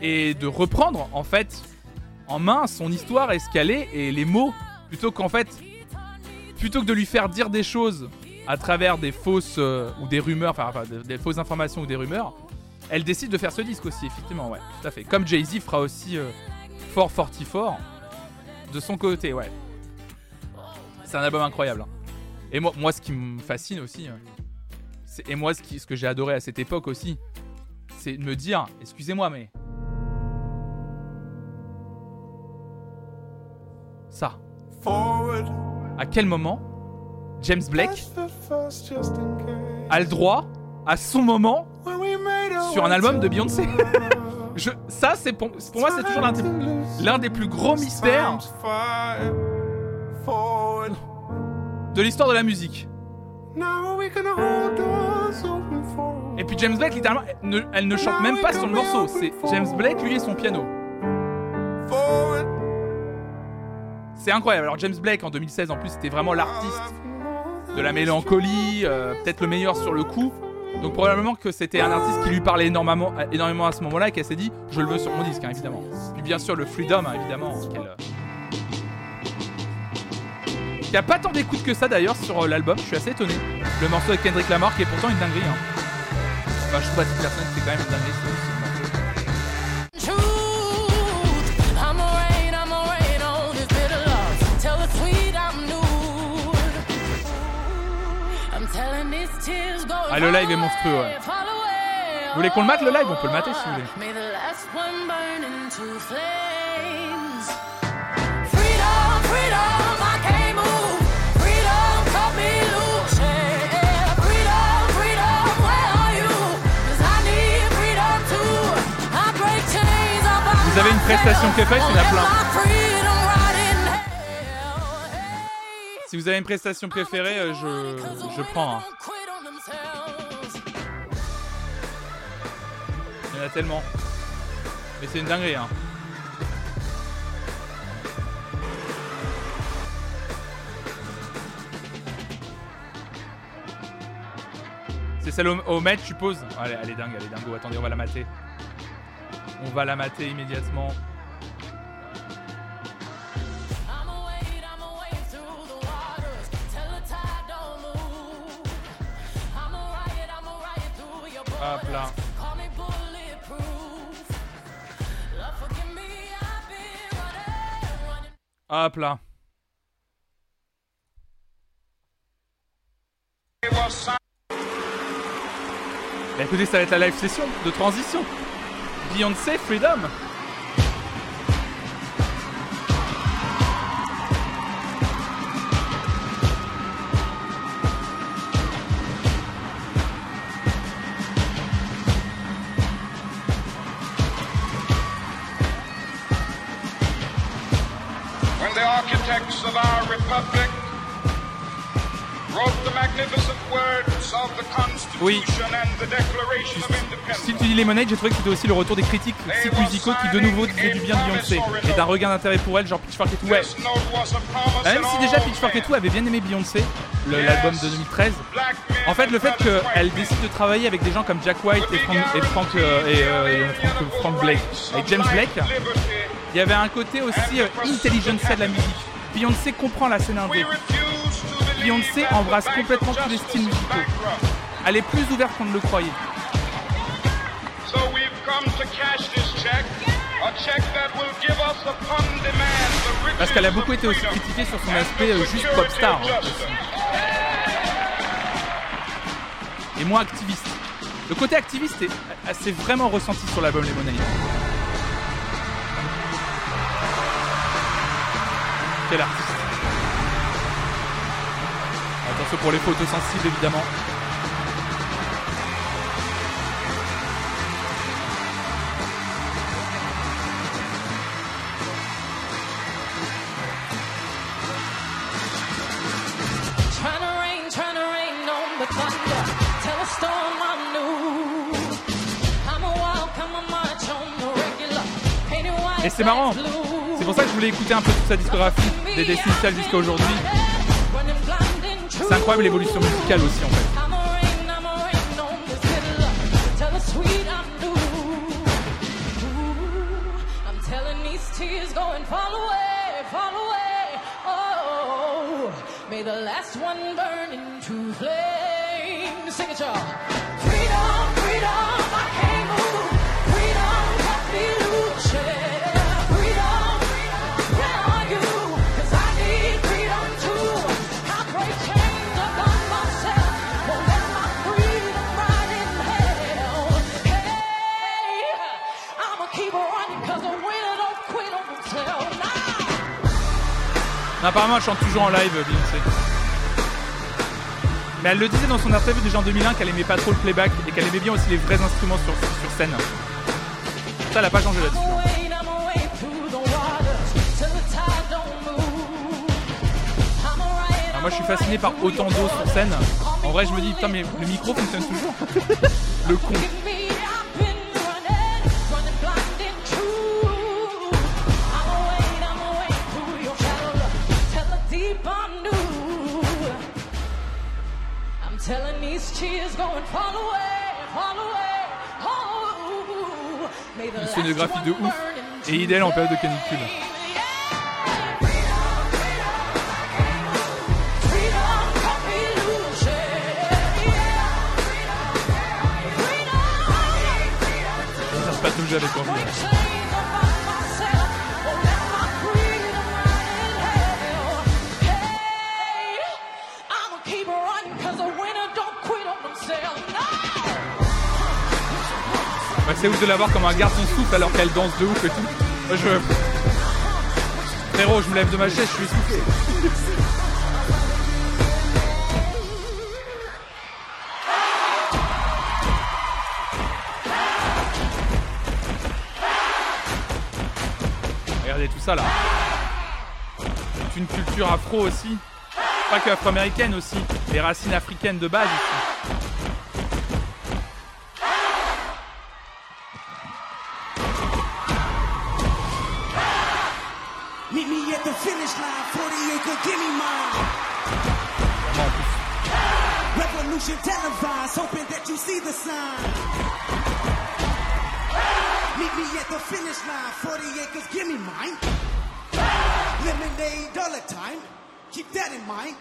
A: et de reprendre en fait en main son histoire et et les mots, plutôt qu'en fait, plutôt que de lui faire dire des choses à travers des fausses euh, ou des rumeurs, enfin, des, fausses informations ou des rumeurs, elle décide de faire ce disque aussi, effectivement, ouais, tout à fait. Comme Jay-Z fera aussi euh, Fort Forty Four de son côté, ouais. C'est un album incroyable. hein. Et moi, ce qui me fascine aussi, c'est- et moi, ce, qui, ce que j'ai adoré à cette époque aussi, c'est de me dire, excusez-moi, mais ça, à quel moment James Blake a le droit à son moment sur un album de Beyoncé. Je, ça, c'est pour, pour moi, c'est toujours l'un des, l'un des plus gros mystères de l'histoire de la musique. Et puis James Blake, littéralement, elle ne, elle ne chante même pas sur le morceau. C'est James Blake, lui et son piano. C'est incroyable. Alors James Blake en 2016, en plus, c'était vraiment l'artiste de la mélancolie, euh, peut-être le meilleur sur le coup. Donc probablement que c'était un artiste qui lui parlait énormément, euh, énormément à ce moment-là et qu'elle s'est dit je le veux sur mon disque hein, évidemment. Puis bien sûr le Freedom hein, évidemment. Il n'y a pas tant d'écoute que ça d'ailleurs sur euh, l'album, je suis assez étonné. Le morceau avec Kendrick Lamar qui est pourtant une dinguerie. Hein. Enfin je trouve pas cette personne c'est quand même une dinguerie. Ah, le live est monstrueux, ouais. Vous voulez qu'on le mate le live? On peut le mater si vous voulez. Une prestation il y en a plein. Si vous avez une prestation préférée, euh, je, je prends. hein. Il y en a tellement. Mais c'est une dinguerie hein. C'est celle au, au Met, tu poses Allez, elle est dingue, elle est dingo. Attendez, on va la mater. On va la mater immédiatement. Hop là. Hop là. Bah écoutez, ça va être la live session de transition. Beyoncé Freedom.
I: when the architects of our republic Independence.
A: Si tu dis Lemonade, j'ai trouvé que c'était aussi le retour des critiques sites musicaux qui de nouveau disaient du bien de Beyoncé et d'un regain d'intérêt pour elle, genre Pitchfork et tout. Ouais. Même si déjà Pitchfork et tout avait bien aimé Beyoncé, l'album de 2013. En fait, le fait qu'elle décide de travailler avec des gens comme Jack White et Frank, et Frank, euh, et, euh, et Frank, Frank Blake, avec James Blake, Il y avait un côté aussi euh, intelligentsia de la musique. Beyoncé comprend la scène indé. Beyoncé embrasse complètement tous les styles musicaux. Elle est plus ouverte qu'on ne le croyait. Parce qu'elle a beaucoup été aussi critiquée sur son aspect euh, juste pop star. hein. Et moins activiste. Le côté activiste est assez vraiment ressenti sur l'album Lemonade. Quel artiste. Attention pour les photos sensibles évidemment. Et c'est marrant. C'est pour ça que je voulais écouter un peu toute sa discographie des Destiny's jusqu'à aujourd'hui. C'est incroyable l'évolution musicale aussi en fait.
D: Oh, may the last one burn into flame. Sing it, y'all.
A: Apparemment, elle chante toujours en live, Beyoncé. Mais elle le disait dans son interview déjà en 2001 qu'elle aimait pas trop le playback et qu'elle aimait bien aussi les vrais instruments sur, scène. Ça, elle a pas changé là-dessus. hein. Alors moi, je suis fasciné par autant d'eau sur scène. En vrai, je me dis, putain, mais le micro fonctionne toujours. le con. Une
D: last
A: scénographie de ouf. Et idéal en période de canicule. Ça se passe toujours avec envie.
D: Keep
A: c'est ouf de la voir comme un garde son souffle alors qu'elle danse de ouf et tout. Je. Frérot, je me lève de ma chaise, je suis essoufflé. Regardez tout ça là. C'est une culture afro aussi. Pas que afro-américaine aussi. Les racines africaines de base aussi.
J: Revolution televised, hoping that you see the sign. Meet me at the finish line, 40 acres, give me mine. Lemonade dollar time, keep that in mind.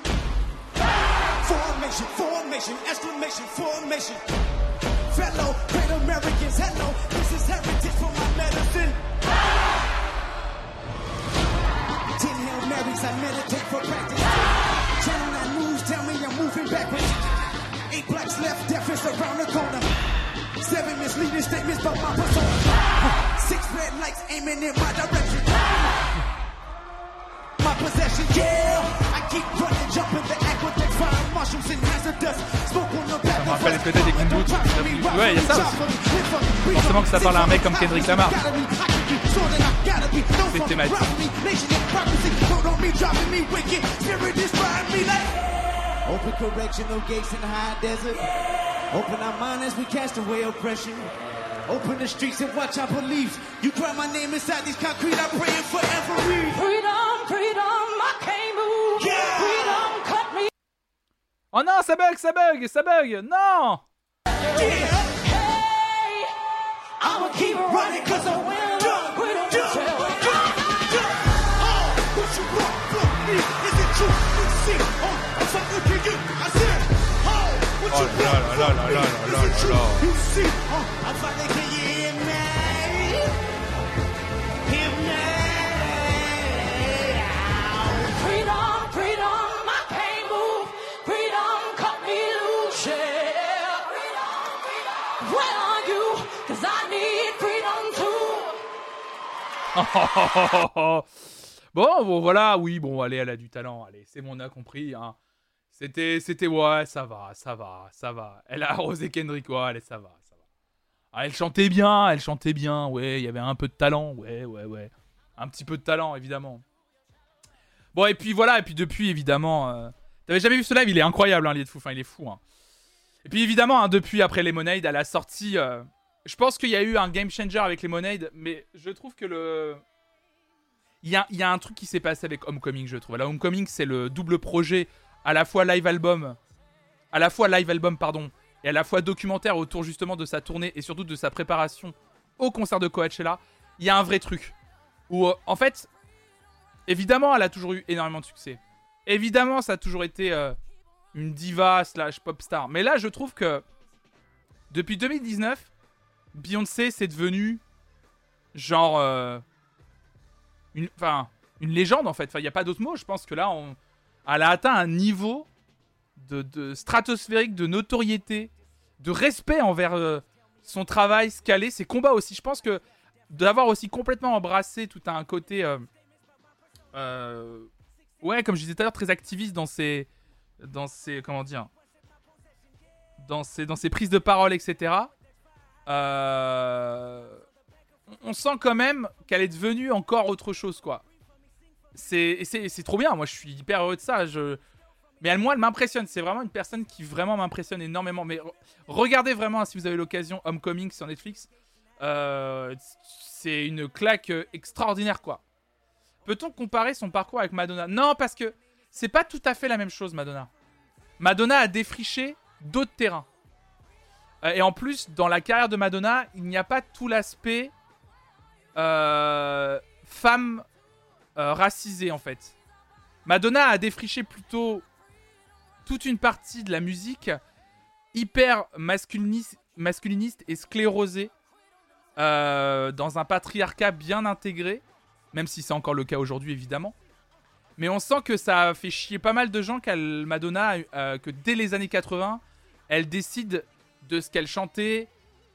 J: Formation, formation, exclamation, formation. Fellow great Americans, hello, this is heritage for my medicine. Ten Hail Marys, I meditate for practice. Channel 9 news tell me I'm moving backwards. Blacks left, death is around the corner. Seven misleading statements about my persona. Six red lights aiming in my direction. My possession, yeah. I keep running, jumping the aqueduct, fire mushrooms and hazardous. Smoke on the back
A: Ça me rappelle peut-être des King Boots. Ouais, il y a ça aussi. Forcément que ça parle à un mec comme Kendrick Lamar. C'est thématique.
J: Open correctional gates in the high desert. Open our mind as we cast away oppression. Open the streets and watch our beliefs. You cry my name inside these concrete, I pray it forever.
D: Freedom, freedom, I can't move. Freedom, cut me.
A: Oh non, ça bug, ça bug, ça bug. Non
D: Hey, I'ma keep running cause the winner don't quit on themselves.
J: me, is it true? You see, oh, I'm fucking to you. I oh, what
A: Oh
J: you want
A: là là
J: from me?
A: là là
J: Is it
A: là
J: true? You see, oh,
B: I need freedom too.
A: bon, bon, voilà, oui, bon, allez, elle a du talent, allez, c'est bon, on a compris. Hein. C'était, c'était, ouais, ça va, ça va, ça va. Elle a arrosé Kendrick, ouais, allez, ça va, ça va. Ah, elle chantait bien, elle chantait bien, ouais, il y avait un peu de talent, ouais, ouais, ouais. Un petit peu de talent, évidemment. Bon, et puis voilà, et puis depuis, évidemment, euh, t'avais jamais vu ce live, il est incroyable, hein, Lied de Fou, enfin, il est fou, hein. Et puis évidemment, hein, depuis, après Lemonade, elle a sorti. euh, je pense qu'il y a eu un game changer avec Lemonade, mais je trouve que le. Il y a, il y a un truc qui s'est passé avec Homecoming, je trouve. Là, Homecoming, c'est le double projet, à la fois live album, à la fois live album, pardon, et à la fois documentaire autour justement de sa tournée et surtout de sa préparation au concert de Coachella. Il y a un vrai truc. Où, en fait, évidemment, elle a toujours eu énormément de succès. Évidemment, ça a toujours été euh, une diva slash pop star. Mais là, je trouve que depuis 2019, Beyoncé, c'est devenu genre euh, une, une légende en fait. Il n'y a pas d'autre mot. Je pense que là, on, elle a atteint un niveau de, stratosphérique, de notoriété, de respect envers euh, son travail, scalé, ses combats aussi. Je pense que d'avoir aussi complètement embrassé tout un côté, euh, euh, ouais, comme je disais tout à l'heure, très activiste dans ses, dans ses, comment dire, dans ses, dans ses prises de parole, etc. On sent quand même qu'elle est devenue encore autre chose, quoi. C'est, trop bien, moi je suis hyper heureux de ça. Je... Mais elle, moi, elle m'impressionne. C'est vraiment une personne qui vraiment m'impressionne énormément. Mais re- regardez vraiment, si vous avez l'occasion, Homecoming sur Netflix. Euh, c'est une claque extraordinaire, quoi. Peut-on comparer son parcours avec Madonna? Non, parce que c'est pas tout à fait la même chose, Madonna. Madonna a défriché d'autres terrains. Euh, et en plus, dans la carrière de Madonna, il n'y a pas tout l'aspect euh, femme euh, racisée, en fait. Madonna a défriché plutôt toute une partie de la musique hyper masculiniste, masculiniste et sclérosée euh, dans un patriarcat bien intégré, même si c'est encore le cas aujourd'hui évidemment. Mais on sent que ça a fait chier pas mal de gens qu'elle, Madonna, euh, que dès les années 80, elle décide de ce qu'elle chantait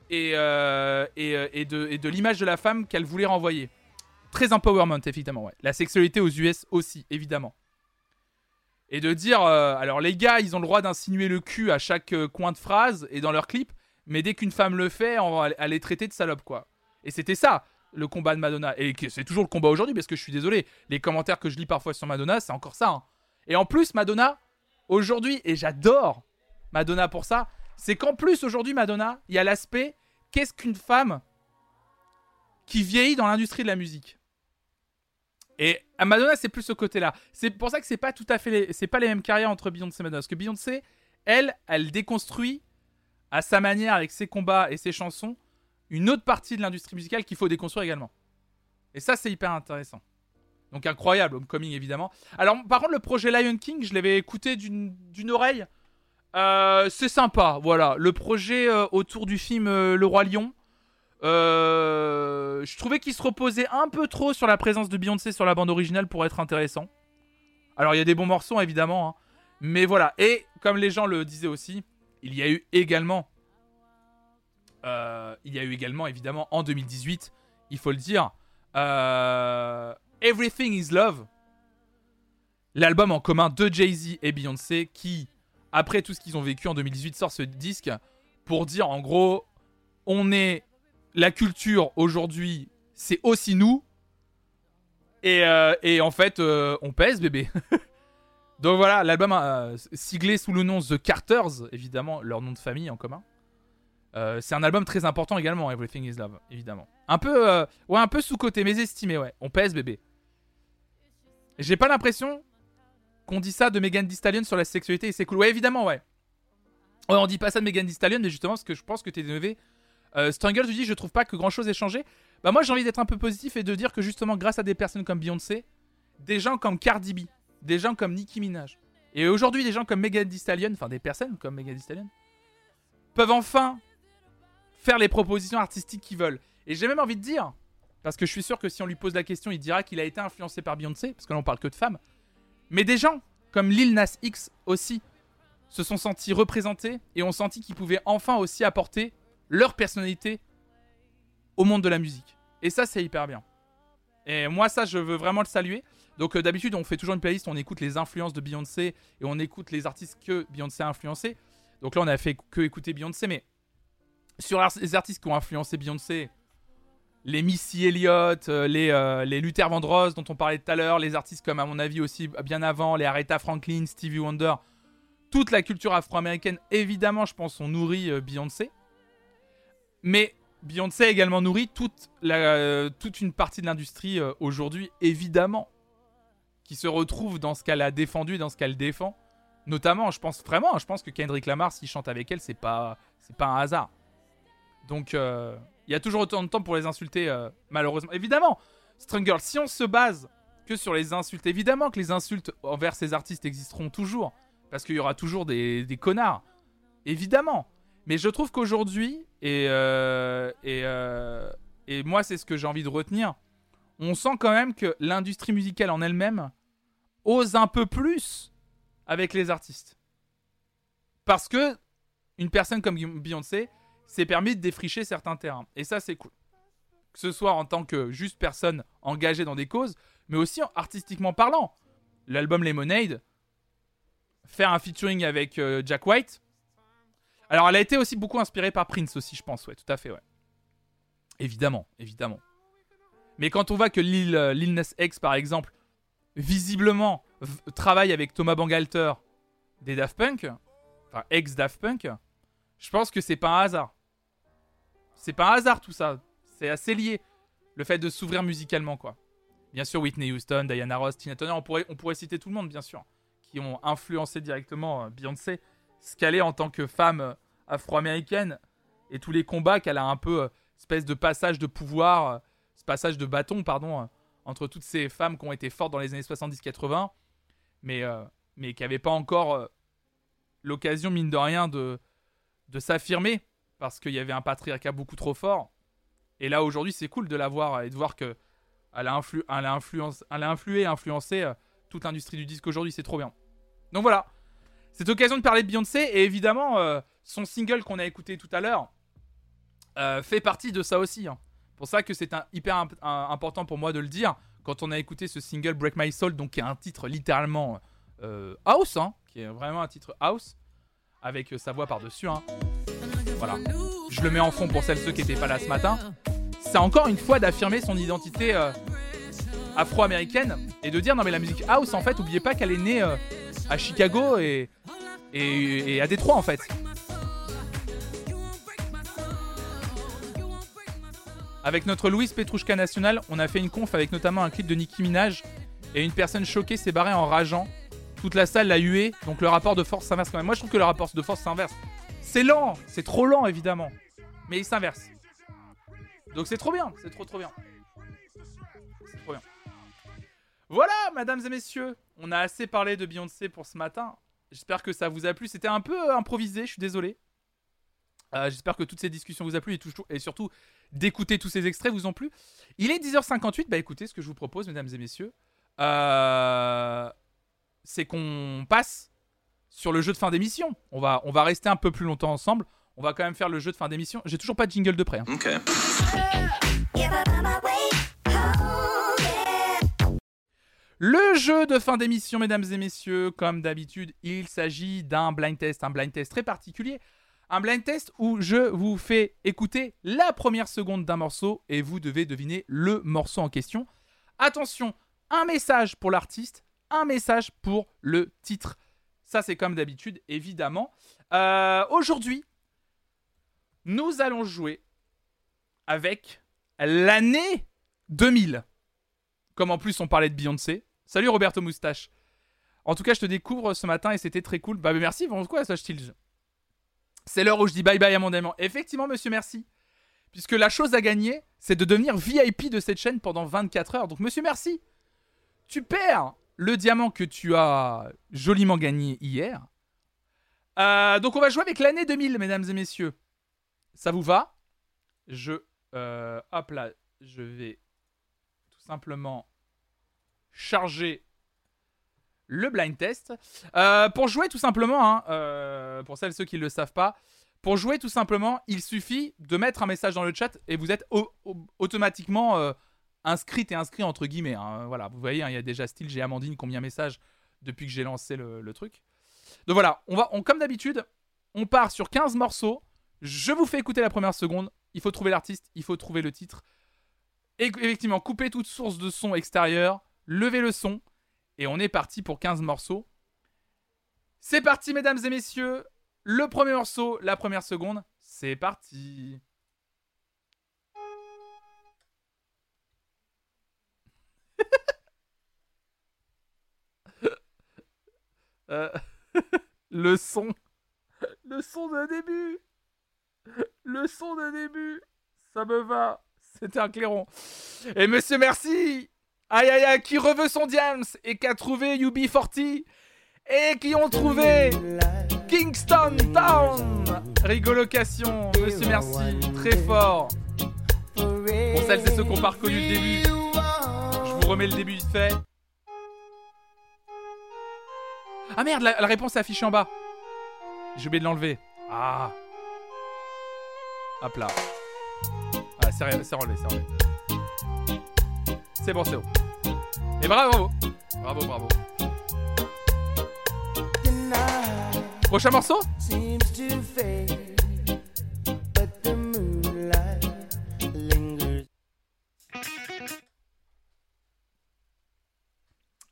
A: et, euh, et, de l'image de la femme qu'elle voulait renvoyer. Très empowerment, évidemment, ouais. La sexualité aux US aussi, évidemment. Et de dire, euh, alors les gars, ils ont le droit d'insinuer le cul à chaque euh, coin de phrase et dans leur clip, mais dès qu'une femme le fait, on va elle est traitée de salope, quoi. Et c'était ça, le combat de Madonna. Et c'est toujours le combat aujourd'hui, parce que je suis désolé, les commentaires que je lis parfois sur Madonna, c'est encore ça. hein. Et en plus, Madonna, aujourd'hui, et j'adore Madonna pour ça, c'est qu'en plus, aujourd'hui, Madonna, il y a l'aspect, qu'est-ce qu'une femme qui vieillit dans l'industrie de la musique et à Madonna, c'est plus ce côté-là. C'est pour ça que c'est pas tout à fait, les, c'est pas les mêmes carrières entre Beyoncé et Madonna. Parce que Beyoncé, elle, elle déconstruit à sa manière avec ses combats et ses chansons une autre partie de l'industrie musicale qu'il faut déconstruire également. Et ça, c'est hyper intéressant. Donc incroyable, Homecoming évidemment. Alors par contre, le projet Lion King, je l'avais écouté d'une oreille. Euh, c'est sympa, voilà. Le projet euh, autour du film euh, Le Roi Lion. Euh, je trouvais qu'il se reposait un peu trop sur la présence de Beyoncé sur la bande originale pour être intéressant. Alors il y a des bons morceaux évidemment, hein. mais voilà. Et comme les gens le disaient aussi, il y a eu également, euh, il y a eu également évidemment en 2018, il faut le dire, euh, Everything Is Love, l'album en commun de Jay Z et Beyoncé, qui après tout ce qu'ils ont vécu en 2018 sort ce disque pour dire en gros, on est la culture aujourd'hui, c'est aussi nous. Et, euh, en fait, euh, on pèse, bébé. Donc voilà, l'album euh, siglé sous le nom The Carters, évidemment, leur nom de famille en commun. C'est un album très important également, Everything is Love, évidemment. Un peu, ouais, peu sous-côté, mais estimé, ouais. On pèse, bébé. J'ai pas l'impression qu'on dit ça de Megan Thee sur la sexualité et c'est cool. Ouais, évidemment, ouais. On dit pas ça de Megan Thee Stallion, mais justement, parce que je pense que t'es énervé. Euh, Strangle, tu dis, je trouve pas que grand chose ait changé. Bah, moi, j'ai envie d'être un peu positif et de dire que justement, grâce à des personnes comme Beyoncé, des gens comme Cardi B, des gens comme Nicki Minaj. Et aujourd'hui, des gens comme Megan Thee Stallion, enfin des personnes comme Megan Thee peuvent enfin faire les propositions artistiques qu'ils veulent. Et j'ai même envie de dire, parce que je suis sûr que si on lui pose la question, il dira qu'il a été influencé par Beyoncé, parce que là on parle que de femmes. Mais des gens comme Lil Nas X aussi se sont sentis représentés et ont senti qu'ils pouvaient enfin aussi apporter leur personnalité au monde de la musique. Et ça, c'est hyper bien. Et moi, ça, je veux vraiment le saluer. Donc, euh, d'habitude, on fait toujours une playlist, on écoute les influences de Beyoncé et on écoute les artistes que Beyoncé a influencés. Donc là, on a fait que écouter Beyoncé, mais sur les artistes qui ont influencé Beyoncé, les Missy Elliott, euh, les, euh, les Luther Vandross dont on parlait tout à l'heure, les artistes comme, à mon avis, aussi bien avant, les Aretha Franklin, Stevie Wonder, toute la culture afro-américaine, évidemment, je pense, ont nourri Beyoncé. Mais Beyoncé a également nourri toute, euh, toute une partie de l'industrie euh, aujourd'hui, évidemment, qui se retrouve dans ce qu'elle a défendu et dans ce qu'elle défend. Notamment, je pense vraiment, je pense que Kendrick Lamar, s'il chante avec elle, c'est pas, pas un hasard. Donc, euh, il y a toujours autant de temps pour les insulter, malheureusement. Évidemment, Girl, si on se base que sur les insultes, évidemment que les insultes envers ces artistes existeront toujours. Parce qu'il y aura toujours des, des connards. Évidemment. Mais je trouve qu'aujourd'hui, et, euh, euh, et moi c'est ce que j'ai envie de retenir, on sent quand même que l'industrie musicale en elle-même ose un peu plus avec les artistes. Parce que une personne comme Beyoncé s'est permis de défricher certains terrains. Et ça c'est cool. Que ce soit en tant que juste personne engagée dans des causes, mais aussi artistiquement parlant. L'album Lemonade, faire un featuring avec euh, Jack White. Alors, elle a été aussi beaucoup inspirée par Prince aussi, je pense, ouais, tout à fait, ouais. Évidemment, évidemment. Mais quand on voit que Lil, euh, Lil Nas X, par exemple, visiblement travaille avec Thomas Bangalter des Daft Punk, enfin ex-Daft Punk, je pense que c'est pas un hasard. C'est pas un hasard tout ça. C'est assez lié. Le fait de s'ouvrir musicalement, quoi. Bien sûr, Whitney Houston, Diana Ross, Tina Turner, on pourrait, on pourrait citer tout le monde, bien sûr, qui ont influencé directement euh, Beyoncé, ce qu'elle est en tant que femme afro-américaine, et tous les combats qu'elle a un peu, euh, espèce de passage de pouvoir, euh, ce passage de bâton, pardon, euh, entre toutes ces femmes qui ont été fortes dans les années 70-80, mais, mais qui n'avaient pas encore l'occasion, mine de rien, de, de s'affirmer, parce qu'il y avait un patriarcat beaucoup trop fort. Et là, aujourd'hui, c'est cool de la voir et de voir que elle a, influ elle a, influence elle a influé influencé toute l'industrie du disque aujourd'hui, c'est trop bien. Donc voilà, cette occasion de parler de Beyoncé, et évidemment, euh, son single qu'on a écouté tout à l'heure euh, fait partie de ça aussi. hein. Pour ça que c'est un, hyper important pour moi de le dire quand on a écouté ce single Break My Soul, donc qui est un titre littéralement euh, house, hein, qui est vraiment un titre house, avec sa voix par-dessus. hein. Voilà, je le mets en fond pour celles ceux qui n'étaient pas là ce matin. C'est encore une fois d'affirmer son identité afro-américaine et de dire non mais la musique house en fait, oubliez pas qu'elle est née à Chicago et, et, à Détroit en fait. Avec notre Louis Petrouchka National, on a fait une conf avec notamment un clip de Nicki Minaj et une personne choquée s'est barrée en rageant. Toute la salle l'a hué, donc le rapport de force s'inverse quand même. Moi je trouve que le rapport de force s'inverse. C'est lent, c'est trop lent évidemment, mais il s'inverse. Donc c'est trop bien, c'est trop trop bien. C'est trop bien. Voilà, mesdames et messieurs, on a assez parlé de Beyoncé pour ce matin. J'espère que ça vous a plu. C'était un peu improvisé, je suis désolé. Euh, J'espère que toutes ces discussions vous a plu et, toujours- et surtout d'écouter tous ces extraits vous ont plu. Il est 10h58, bah écoutez, ce que je vous propose, mesdames et messieurs, euh, c'est qu'on passe sur le jeu de fin d'émission. On va, on va rester un peu plus longtemps ensemble. On va quand même faire le jeu de fin d'émission. J'ai toujours pas de jingle de près. hein. Le jeu de fin d'émission, mesdames et messieurs, comme d'habitude, il s'agit d'un blind test, un blind test très particulier. Un blind test où je vous fais écouter la première seconde d'un morceau et vous devez deviner le morceau en question. Attention, un message pour l'artiste, un message pour le titre. Ça, c'est comme d'habitude, évidemment. Euh, Aujourd'hui, nous allons jouer avec l'année 2000. Comme en plus on parlait de Beyoncé. Salut Roberto Moustache. En tout cas, je te découvre ce matin et c'était très cool. Bah merci, bon, quoi ça Stills C'est l'heure où je dis bye bye à mon aimant. Effectivement, monsieur, merci. Puisque la chose à gagner, c'est de devenir VIP de cette chaîne pendant 24 heures. Donc monsieur, merci. Tu perds le diamant que tu as joliment gagné hier. Euh, donc on va jouer avec l'année 2000, mesdames et messieurs. Ça vous va? Je... euh, hop là, je vais tout simplement charger le blind test. Euh, pour jouer tout simplement, hein, euh, pour celles ceux qui ne le savent pas, pour jouer tout simplement, il suffit de mettre un message dans le chat et vous êtes au- au- automatiquement euh, inscrite et inscrit entre guillemets. hein. Voilà, vous voyez, hein, il y a déjà style, j'ai Amandine combien de messages depuis que j'ai lancé le, le truc. Donc voilà, on va, on, comme d'habitude, on part sur 15 morceaux. Je vous fais écouter la première seconde. Il faut trouver l'artiste, il faut trouver le titre. Et effectivement, couper toute source de son extérieur, lever le son, et on est parti pour 15 morceaux. C'est parti, mesdames et messieurs. Le premier morceau, la première seconde, c'est parti. Euh, le son. Le son de début. Le son de début. Ça me va. C'était un clairon. Et monsieur Merci. Aïe aïe aïe, qui reveut son Diams et qui a trouvé UB40 et qui ont trouvé Kingston Town. Rigolocation, monsieur Merci, très fort. Pour celles et ceux qui n'ont pas reconnu le début, je vous remets le début vite fait. Ah merde, la, réponse est affichée en bas. J'ai oublié de l'enlever. Ah. Hop là. Ah, c'est ré- c'est relevé, c'est bon, c'est bon. Et bravo. Bravo, bravo. Prochain morceau?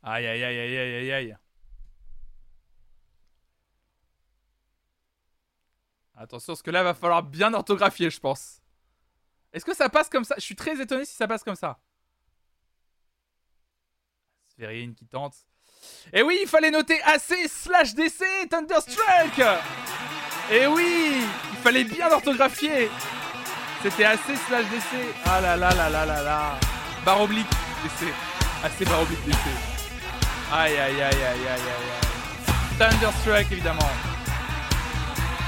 A: Aïe, aïe, aïe, aïe, aïe, aïe, aïe. Attention, parce que là, va falloir bien orthographier, je pense. Est-ce que ça passe comme ça? Je suis très étonné si ça passe comme ça. Sphérine qui tente. Et oui, il fallait noter AC slash DC Thunderstruck Et oui, il fallait bien orthographier. C'était AC slash DC. Ah là là là là là là. Barre oblique DC. AC barre oblique DC. Aïe aïe aïe aïe aïe aïe aïe. Thunderstruck évidemment.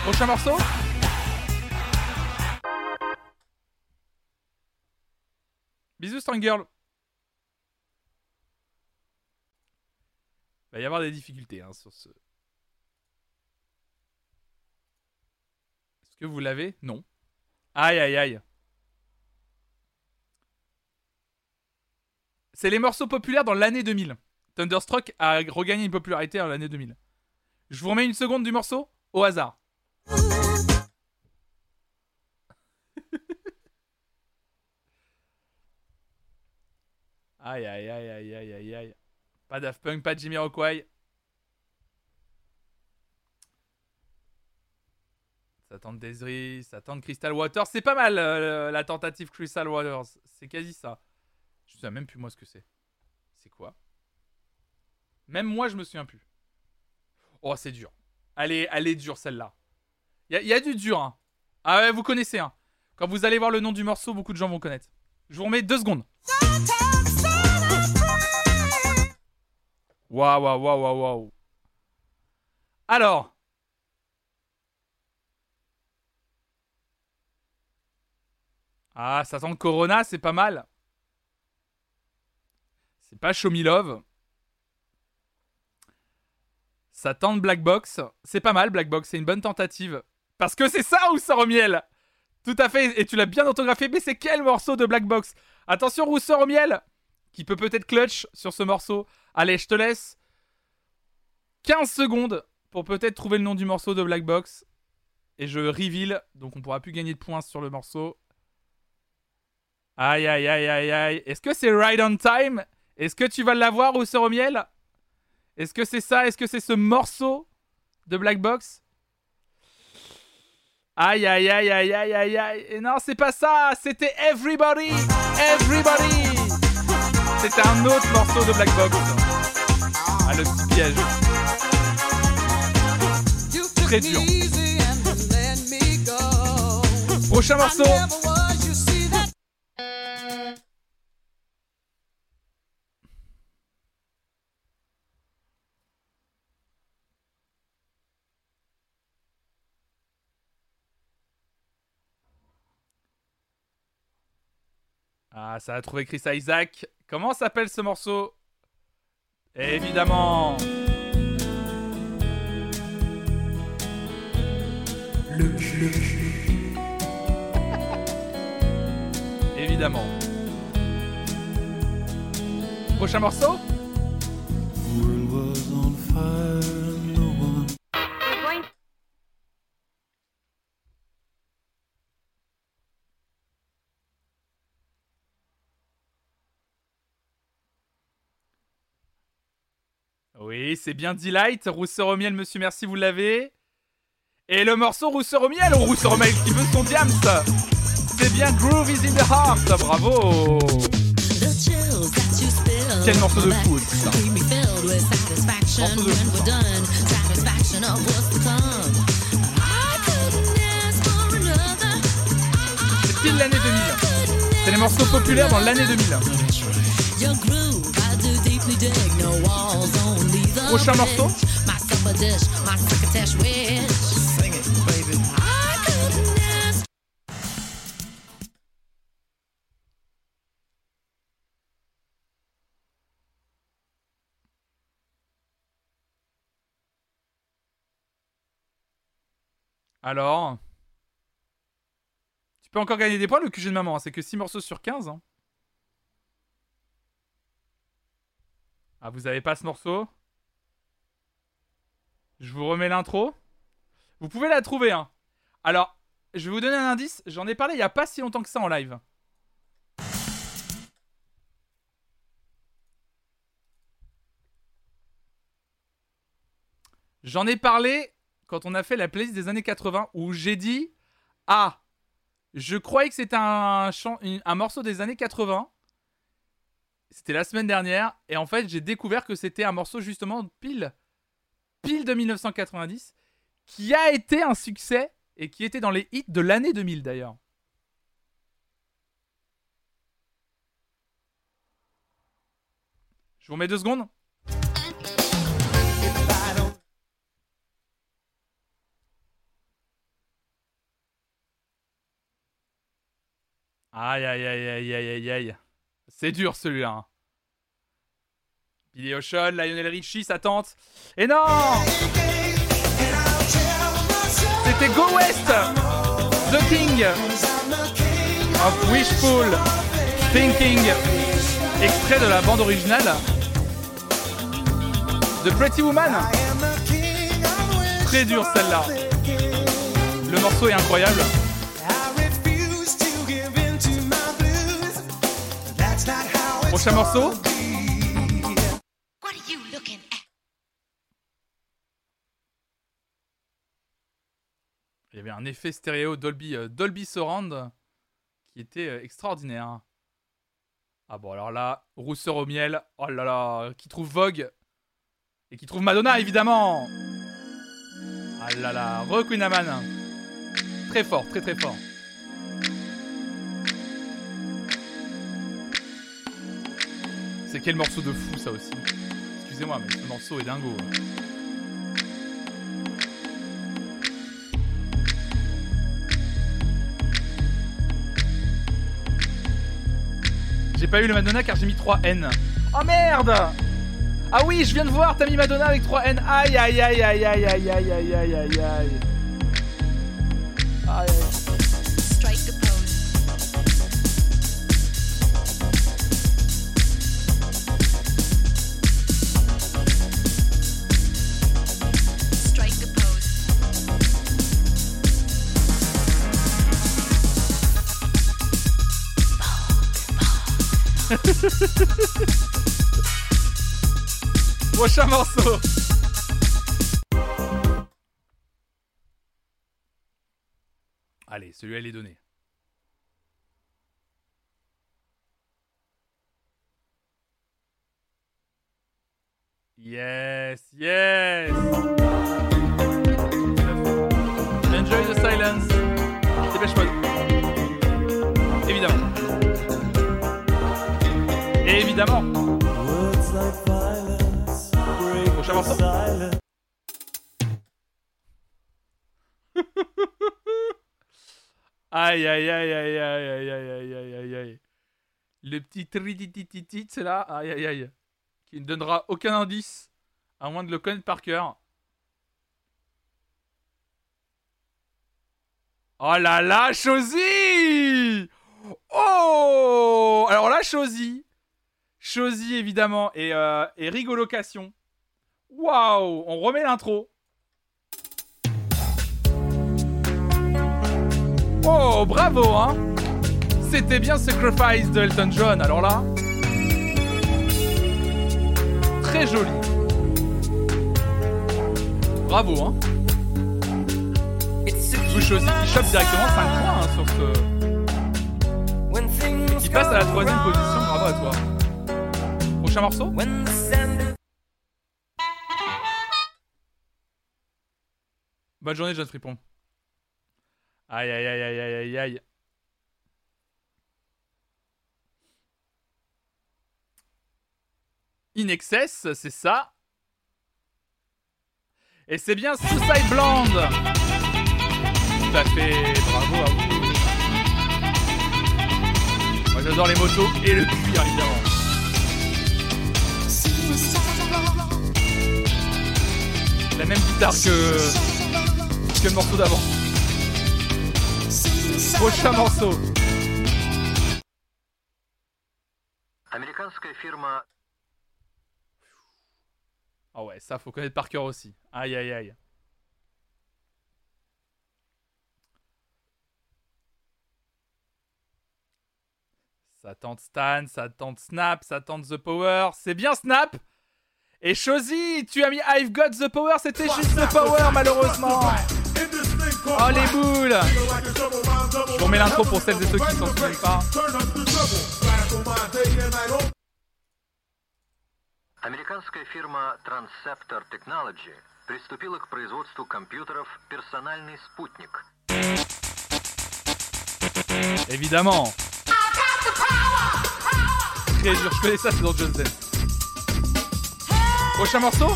A: Prochain morceau? Bisous Strong Girl. Va y avoir des difficultés hein, sur ce. Est-ce que vous l'avez? Non. Aïe aïe aïe. C'est les morceaux populaires dans l'année 2000. Thunderstruck a regagné une popularité dans l'année 2000. Je vous remets une seconde du morceau? Au hasard. Aïe aïe aïe aïe aïe aïe aïe. Pas Daft Punk, pas Jimiroquai. Ça tente Desri, ça tente Crystal Waters. C'est pas mal euh, la tentative Crystal Waters. C'est quasi ça. Je sais même plus moi ce que c'est. C'est quoi? Même moi je me souviens plus. Oh c'est dur. Elle est, elle dure celle-là. Il y, a- y a du dur. Hein. Ah ouais, vous connaissez. Hein. Quand vous allez voir le nom du morceau, beaucoup de gens vont connaître. Je vous remets deux secondes. Waouh, waouh, waouh, waouh. Alors. Ah, ça sent Corona, c'est pas mal. C'est pas Show Me Love. Ça tente Black Box. C'est pas mal, Black Box. C'est une bonne tentative. Parce que c'est ça Rousseur au miel Tout à fait. Et tu l'as bien orthographié. Mais c'est quel morceau de Black Box? Attention, Rousseur au miel Qui peut peut-être clutch sur ce morceau. Allez, je te laisse 15 secondes pour peut-être trouver le nom du morceau de Black Box. Et je reveal. Donc on pourra plus gagner de points sur le morceau. Aïe, aïe, aïe, aïe, aïe. Est-ce que c'est Ride on Time? Est-ce que tu vas l'avoir, Rousseur au miel? Est-ce que c'est ça? Est-ce que c'est ce morceau de Black Box? Aïe, aïe, aïe, aïe, aïe, aïe, aïe. Et non, c'est pas ça. C'était Everybody. Everybody. C'était un autre morceau de Black Box. Ah, le petit piège. Très dur. Prochain morceau. Ah, ça a trouvé Chris Isaac. Comment s'appelle ce morceau? Évidemment. Évidemment. Prochain morceau? Oui, c'est bien Delight. Rousseur au miel, monsieur, merci, vous l'avez. Et le morceau Rousseur au miel, ou Rousseur au miel qui veut son diams. C'est bien Groove is in the Heart. Bravo. Quel morceau de fou ça. Morceau de fou. C'est pile l'année 2000. C'est les morceaux populaires dans l'année 2000. Prochain morceau Alors Tu peux encore gagner des points le QG de maman, hein, c'est que 6 morceaux sur 15. hein. Ah, vous avez pas ce morceau? Je vous remets l'intro. Vous pouvez la trouver, hein. Alors, je vais vous donner un indice. J'en ai parlé il y a pas si longtemps que ça en live. J'en ai parlé quand on a fait la playlist des années 80 où j'ai dit Ah, je croyais que c'était un, un morceau des années 80. C'était la semaine dernière. Et en fait, j'ai découvert que c'était un morceau justement pile, pile de 1990 qui a été un succès et qui était dans les hits de l'année 2000 d'ailleurs. Je vous mets deux secondes. Aïe aïe aïe aïe aïe aïe aïe. C'est dur celui-là. hein. Billy Ocean, Lionel Richie, sa tante. Et non C'était Go West The King of Wishful Thinking. Extrait de la bande originale de Pretty Woman. Très dur celle-là. Le morceau est incroyable. Prochain morceau. Il y avait un effet stéréo Dolby, euh, Dolby Surround qui était euh, extraordinaire. Ah bon, alors là, rousseur au miel, oh là là, qui trouve Vogue et qui trouve Madonna évidemment. Ah là là, re Amman. Très fort, très très fort. C'est quel morceau de fou ça aussi? Excusez-moi, mais ce morceau est dingo. hein. J'ai pas eu le Madonna car j'ai mis 3 N. Oh merde Ah oui, je viens de voir, t'as mis Madonna avec 3 N. Aïe aïe aïe aïe aïe aïe aïe aïe aïe aïe aïe. Aïe aïe. Morceau. Allez, celui-là, il est donné. Yes, yes. Enjoy the silence. Dépêche mode. Évidemment. Évidemment. Prochain morceau. Aïe aïe aïe aïe aïe aïe aïe aïe aïe aïe aïe. Le petit trititititit, c'est là. Aïe aïe aïe. Qui ne donnera aucun indice. À moins de le connaître par cœur. Oh là là, Chosy Oh Alors là, Chosy. Chosy, évidemment. Et, euh, et Rigolocation. Waouh On remet l'intro. Oh, bravo, hein C'était bien Sacrifice de Elton John. Alors là, très joli. Bravo, hein Vous Chosy qui chope directement 5 points hein, sur ce... Qui passe à la troisième position. Bravo à toi. Prochain morceau? Bonne journée, John Fripon. Aïe, aïe, aïe, aïe, aïe, aïe, aïe. In excess, c'est ça. Et c'est bien Suicide Blonde. Tout à fait, bravo à vous. Moi j'adore les motos et le cuir évidemment. La même guitare que, morceau d'avant. Prochain morceau. Ah ouais, ça faut connaître par cœur aussi. Aïe aïe aïe. Ça tente Stan, ça tente Snap, ça tente The Power. C'est bien Snap? Et Chosy, tu as mis I've Got The Power, c'était juste The Power malheureusement. Oh les boules Je vous remets l'intro pour celles et ceux qui s'en souviennent pas.
K: Американская фирма Transceptor Technology приступила к производству компьютеров «Персональный спутник».
A: Évidemment. Très dur, je connais ça, c'est dans Just Dance. Prochain morceau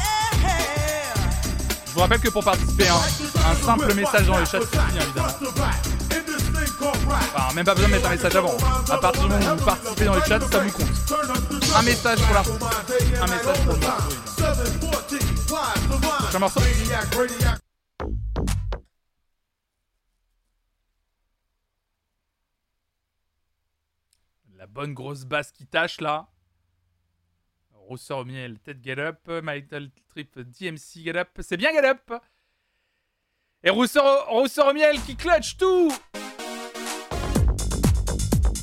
A: Je vous rappelle que pour participer, hein, un simple message dans le chat suffit, évidemment. Enfin, même pas besoin de mettre un message avant. À partir du moment où vous participez dans le chat, ça vous compte. Un message pour l'artiste, un message pour le. Prochain morceau La bonne grosse basse qui tâche là. Rousseur au miel, tête get up. Michael Trip DMC get up. C'est bien get up. Et Rousseur, Rousseur au miel qui clutch tout.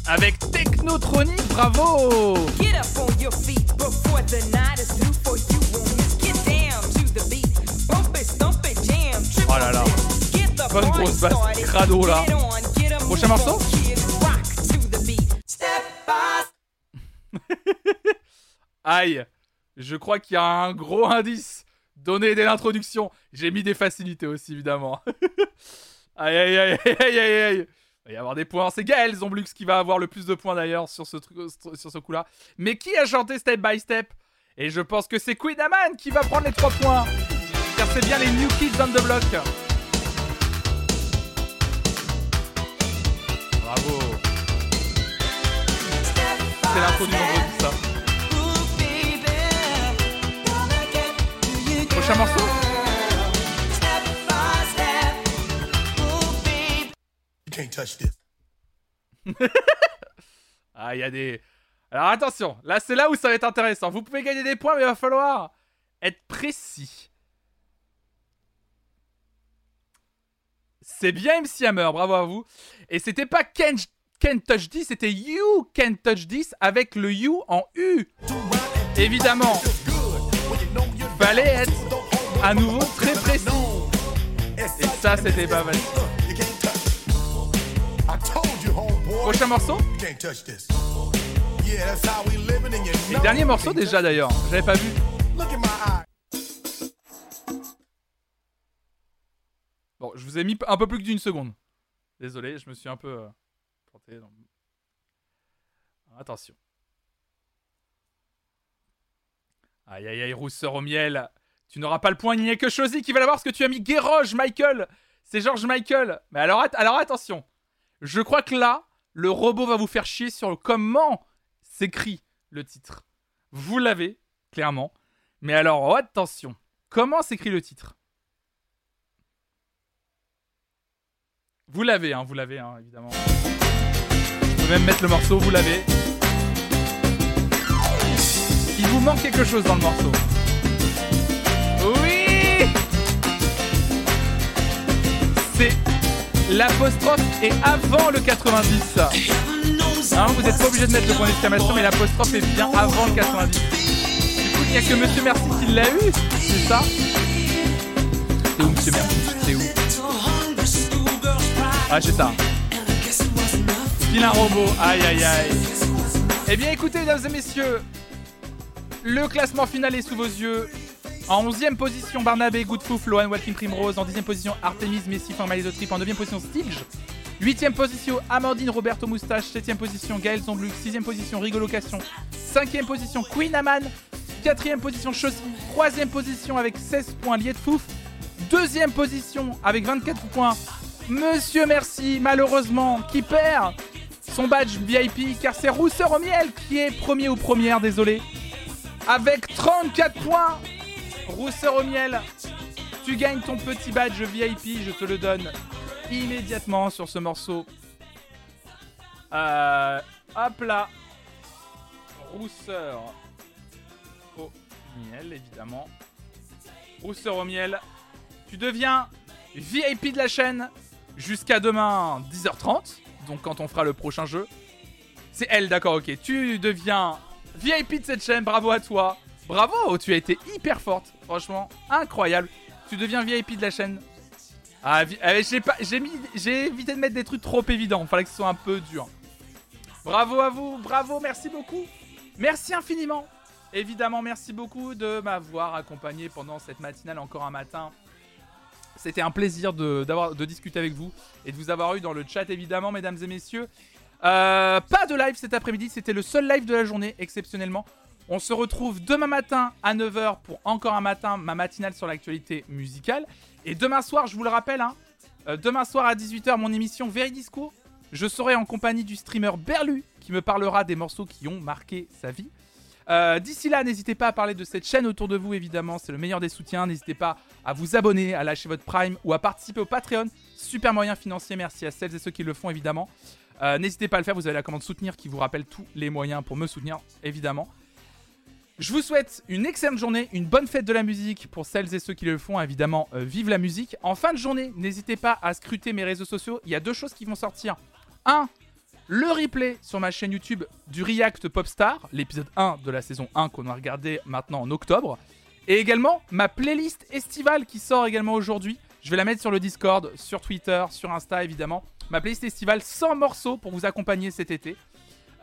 A: Avec Technotronic, bravo.
L: Get up on your feet before the night is through for you won't. Get down to the beat. Bump it, stomp it, jam.
A: Oh là là. Bonne grosse basse crado là. Prochain morceau?
L: Step by
A: Aïe. Je crois qu'il y a un gros indice donné dès l'introduction. J'ai mis des facilités aussi, évidemment. aïe, aïe, aïe, aïe, aïe, aïe. Il va y avoir des points. C'est Gaël Zomblux qui va avoir le plus de points d'ailleurs sur ce, truc, sur ce coup-là. Mais qui a chanté Step by Step? Et je pense que c'est Queen Aman qui va prendre les 3 points. Car c'est bien les New Kids on the Block. Bravo. C'est l'intro du vendredi, ça. Prochain morceau
F: You can't touch this.
A: Ah, il y a des. Alors attention, là c'est là où ça va être intéressant. Vous pouvez gagner des points, mais il va falloir être précis. C'est bien MC Hammer, bravo à vous. Et c'était pas Ken, Ken Touch This, c'était You Can Touch This avec le You en U. Évidemment. Fallait être à nouveau très précis. Et ça, c'était pas mal. Prochain morceau Et dernier morceau déjà d'ailleurs, j'avais pas vu. Bon, je vous ai mis un peu plus que d'une seconde. Désolé, je me suis un peu euh, planté. dans- Attention. Aïe aïe aïe, rousseur au miel. Tu n'auras pas le point, il n'y a que Chosy qui va l'avoir parce que tu as mis Guéroge Michael. C'est George Michael. Mais alors, at- alors attention. Je crois que là, le robot va vous faire chier sur comment s'écrit le titre Vous l'avez, clairement. Mais alors, oh, attention, comment s'écrit le titre? Vous l'avez, hein, vous l'avez, hein, évidemment. Je peux même mettre le morceau, vous l'avez. Il vous manque quelque chose dans le morceau. C'est l'apostrophe est avant le 90. Hein, vous n'êtes pas obligé de mettre le point d'exclamation, mais l'apostrophe est bien avant le 90. Du coup, il n'y a que Monsieur Merci qui l'a eu, c'est ça? C'est où Monsieur Merci C'est où? Ah, c'est ça. Vilain robot, aïe aïe aïe. Eh bien écoutez, mesdames et messieurs, le classement final est sous vos yeux. En 11ème position, Barnabé, Goodfoof, Lohan, Walking Primrose. En 10ème position, Artemis, Messi, Formalizo Trip. En 9ème position, Stilge. 8ème position, Amandine, Roberto Moustache. 7ème position, Gaël Zombluk. 6ème position, Rigolocation. 5ème position, Queen Aman. 4ème position, Chaussy. 3ème position avec 16 points, Liet Fouf. 2ème position avec 24 points, Monsieur Merci, malheureusement, qui perd son badge VIP car c'est Rousseur au miel qui est premier ou première, désolé. Avec 34 points, Rousseur au miel, tu gagnes ton petit badge VIP, je te le donne immédiatement sur ce morceau. Euh, hop là. Rousseur au miel, évidemment. Rousseur au miel, tu deviens VIP de la chaîne jusqu'à demain 10h30. Donc quand on fera le prochain jeu. C'est elle, d'accord, ok. Tu deviens VIP de cette chaîne, bravo à toi. Bravo, tu as été hyper forte. Franchement, incroyable. Tu deviens VIP de la chaîne. Ah, euh, j'ai évité de mettre des trucs trop évidents. Fallait que ce soit un peu dur. Bravo à vous, bravo, merci beaucoup. Merci infiniment. Évidemment, merci beaucoup de m'avoir accompagné pendant cette matinale encore un matin. C'était un plaisir de discuter avec vous et de vous avoir eu dans le chat, évidemment, mesdames et messieurs. Euh, pas de live cet après-midi, c'était le seul live de la journée, exceptionnellement. On se retrouve demain matin à 9h pour encore un matin, ma matinale sur l'actualité musicale. Et demain soir, je vous le rappelle, hein, euh, demain soir à 18h, mon émission Veridisco. Je serai en compagnie du streamer Berlu qui me parlera des morceaux qui ont marqué sa vie. Euh, D'ici là, n'hésitez pas à parler de cette chaîne autour de vous, évidemment. C'est le meilleur des soutiens. N'hésitez pas à vous abonner, à lâcher votre Prime ou à participer au Patreon. Super moyen financier. Merci à celles et ceux qui le font, évidemment. Euh, N'hésitez pas à le faire. Vous avez la commande soutenir qui vous rappelle tous les moyens pour me soutenir, évidemment. Je vous souhaite une excellente journée, une bonne fête de la musique pour celles et ceux qui le font, évidemment, euh, vive la musique. En fin de journée, n'hésitez pas à scruter mes réseaux sociaux, il y a deux choses qui vont sortir. Un, le replay sur ma chaîne YouTube du React Popstar, l'épisode 1 de la saison 1 qu'on a regardé maintenant en octobre. Et également ma playlist estivale qui sort également aujourd'hui. Je vais la mettre sur le Discord, sur Twitter, sur Insta évidemment. Ma playlist estivale 100 morceaux pour vous accompagner cet été.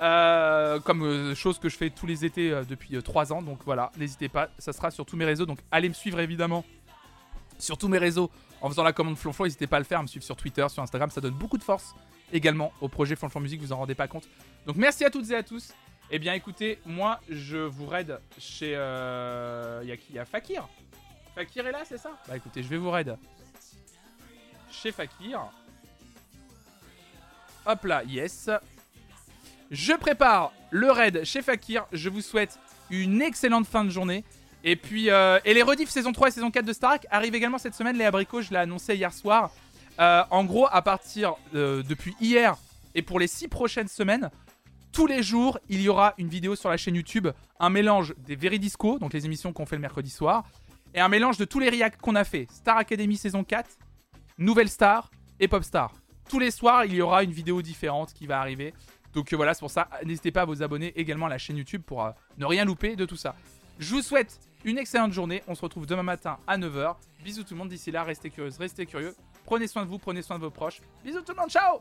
A: Euh, comme euh, chose que je fais tous les étés euh, depuis 3 ans. Donc voilà, n'hésitez pas, ça sera sur tous mes réseaux. Donc allez me suivre évidemment sur tous mes réseaux en faisant la commande Flonflon. N'hésitez pas à le faire, me suivre sur Twitter, sur Instagram. Ça donne beaucoup de force également au projet Flonflon Musique, vous en rendez pas compte. Donc merci à toutes et à tous. Eh bien écoutez, moi je vous raid chez. Il y a qui? Y a Fakir. Fakir est là, c'est ça? Bah écoutez, je vais vous raid chez Fakir. Hop là, yes. Je prépare le raid chez Fakir. Je vous souhaite une excellente fin de journée. Et puis, euh, et les rediffs saison 3 et saison 4 de Starac arrivent également cette semaine. Les abricots, je l'ai annoncé hier soir. Euh, en gros, à partir euh, depuis hier et pour les 6 prochaines semaines, tous les jours, il y aura une vidéo sur la chaîne YouTube, un mélange des Veridisco, donc les émissions qu'on fait le mercredi soir, et un mélange de tous les reacts qu'on a fait. Star Academy saison 4, Nouvelle Star et Pop Star. Tous les soirs, il y aura une vidéo différente qui va arriver. Donc euh, voilà, c'est pour ça. N'hésitez pas à vous abonner également à la chaîne YouTube pour euh, ne rien louper de tout ça. Je vous souhaite une excellente journée. On se retrouve demain matin à 9h. Bisous tout le monde. D'ici là, restez curieux. restez curieux. Prenez soin de vous, prenez soin de vos proches. Bisous tout le monde. Ciao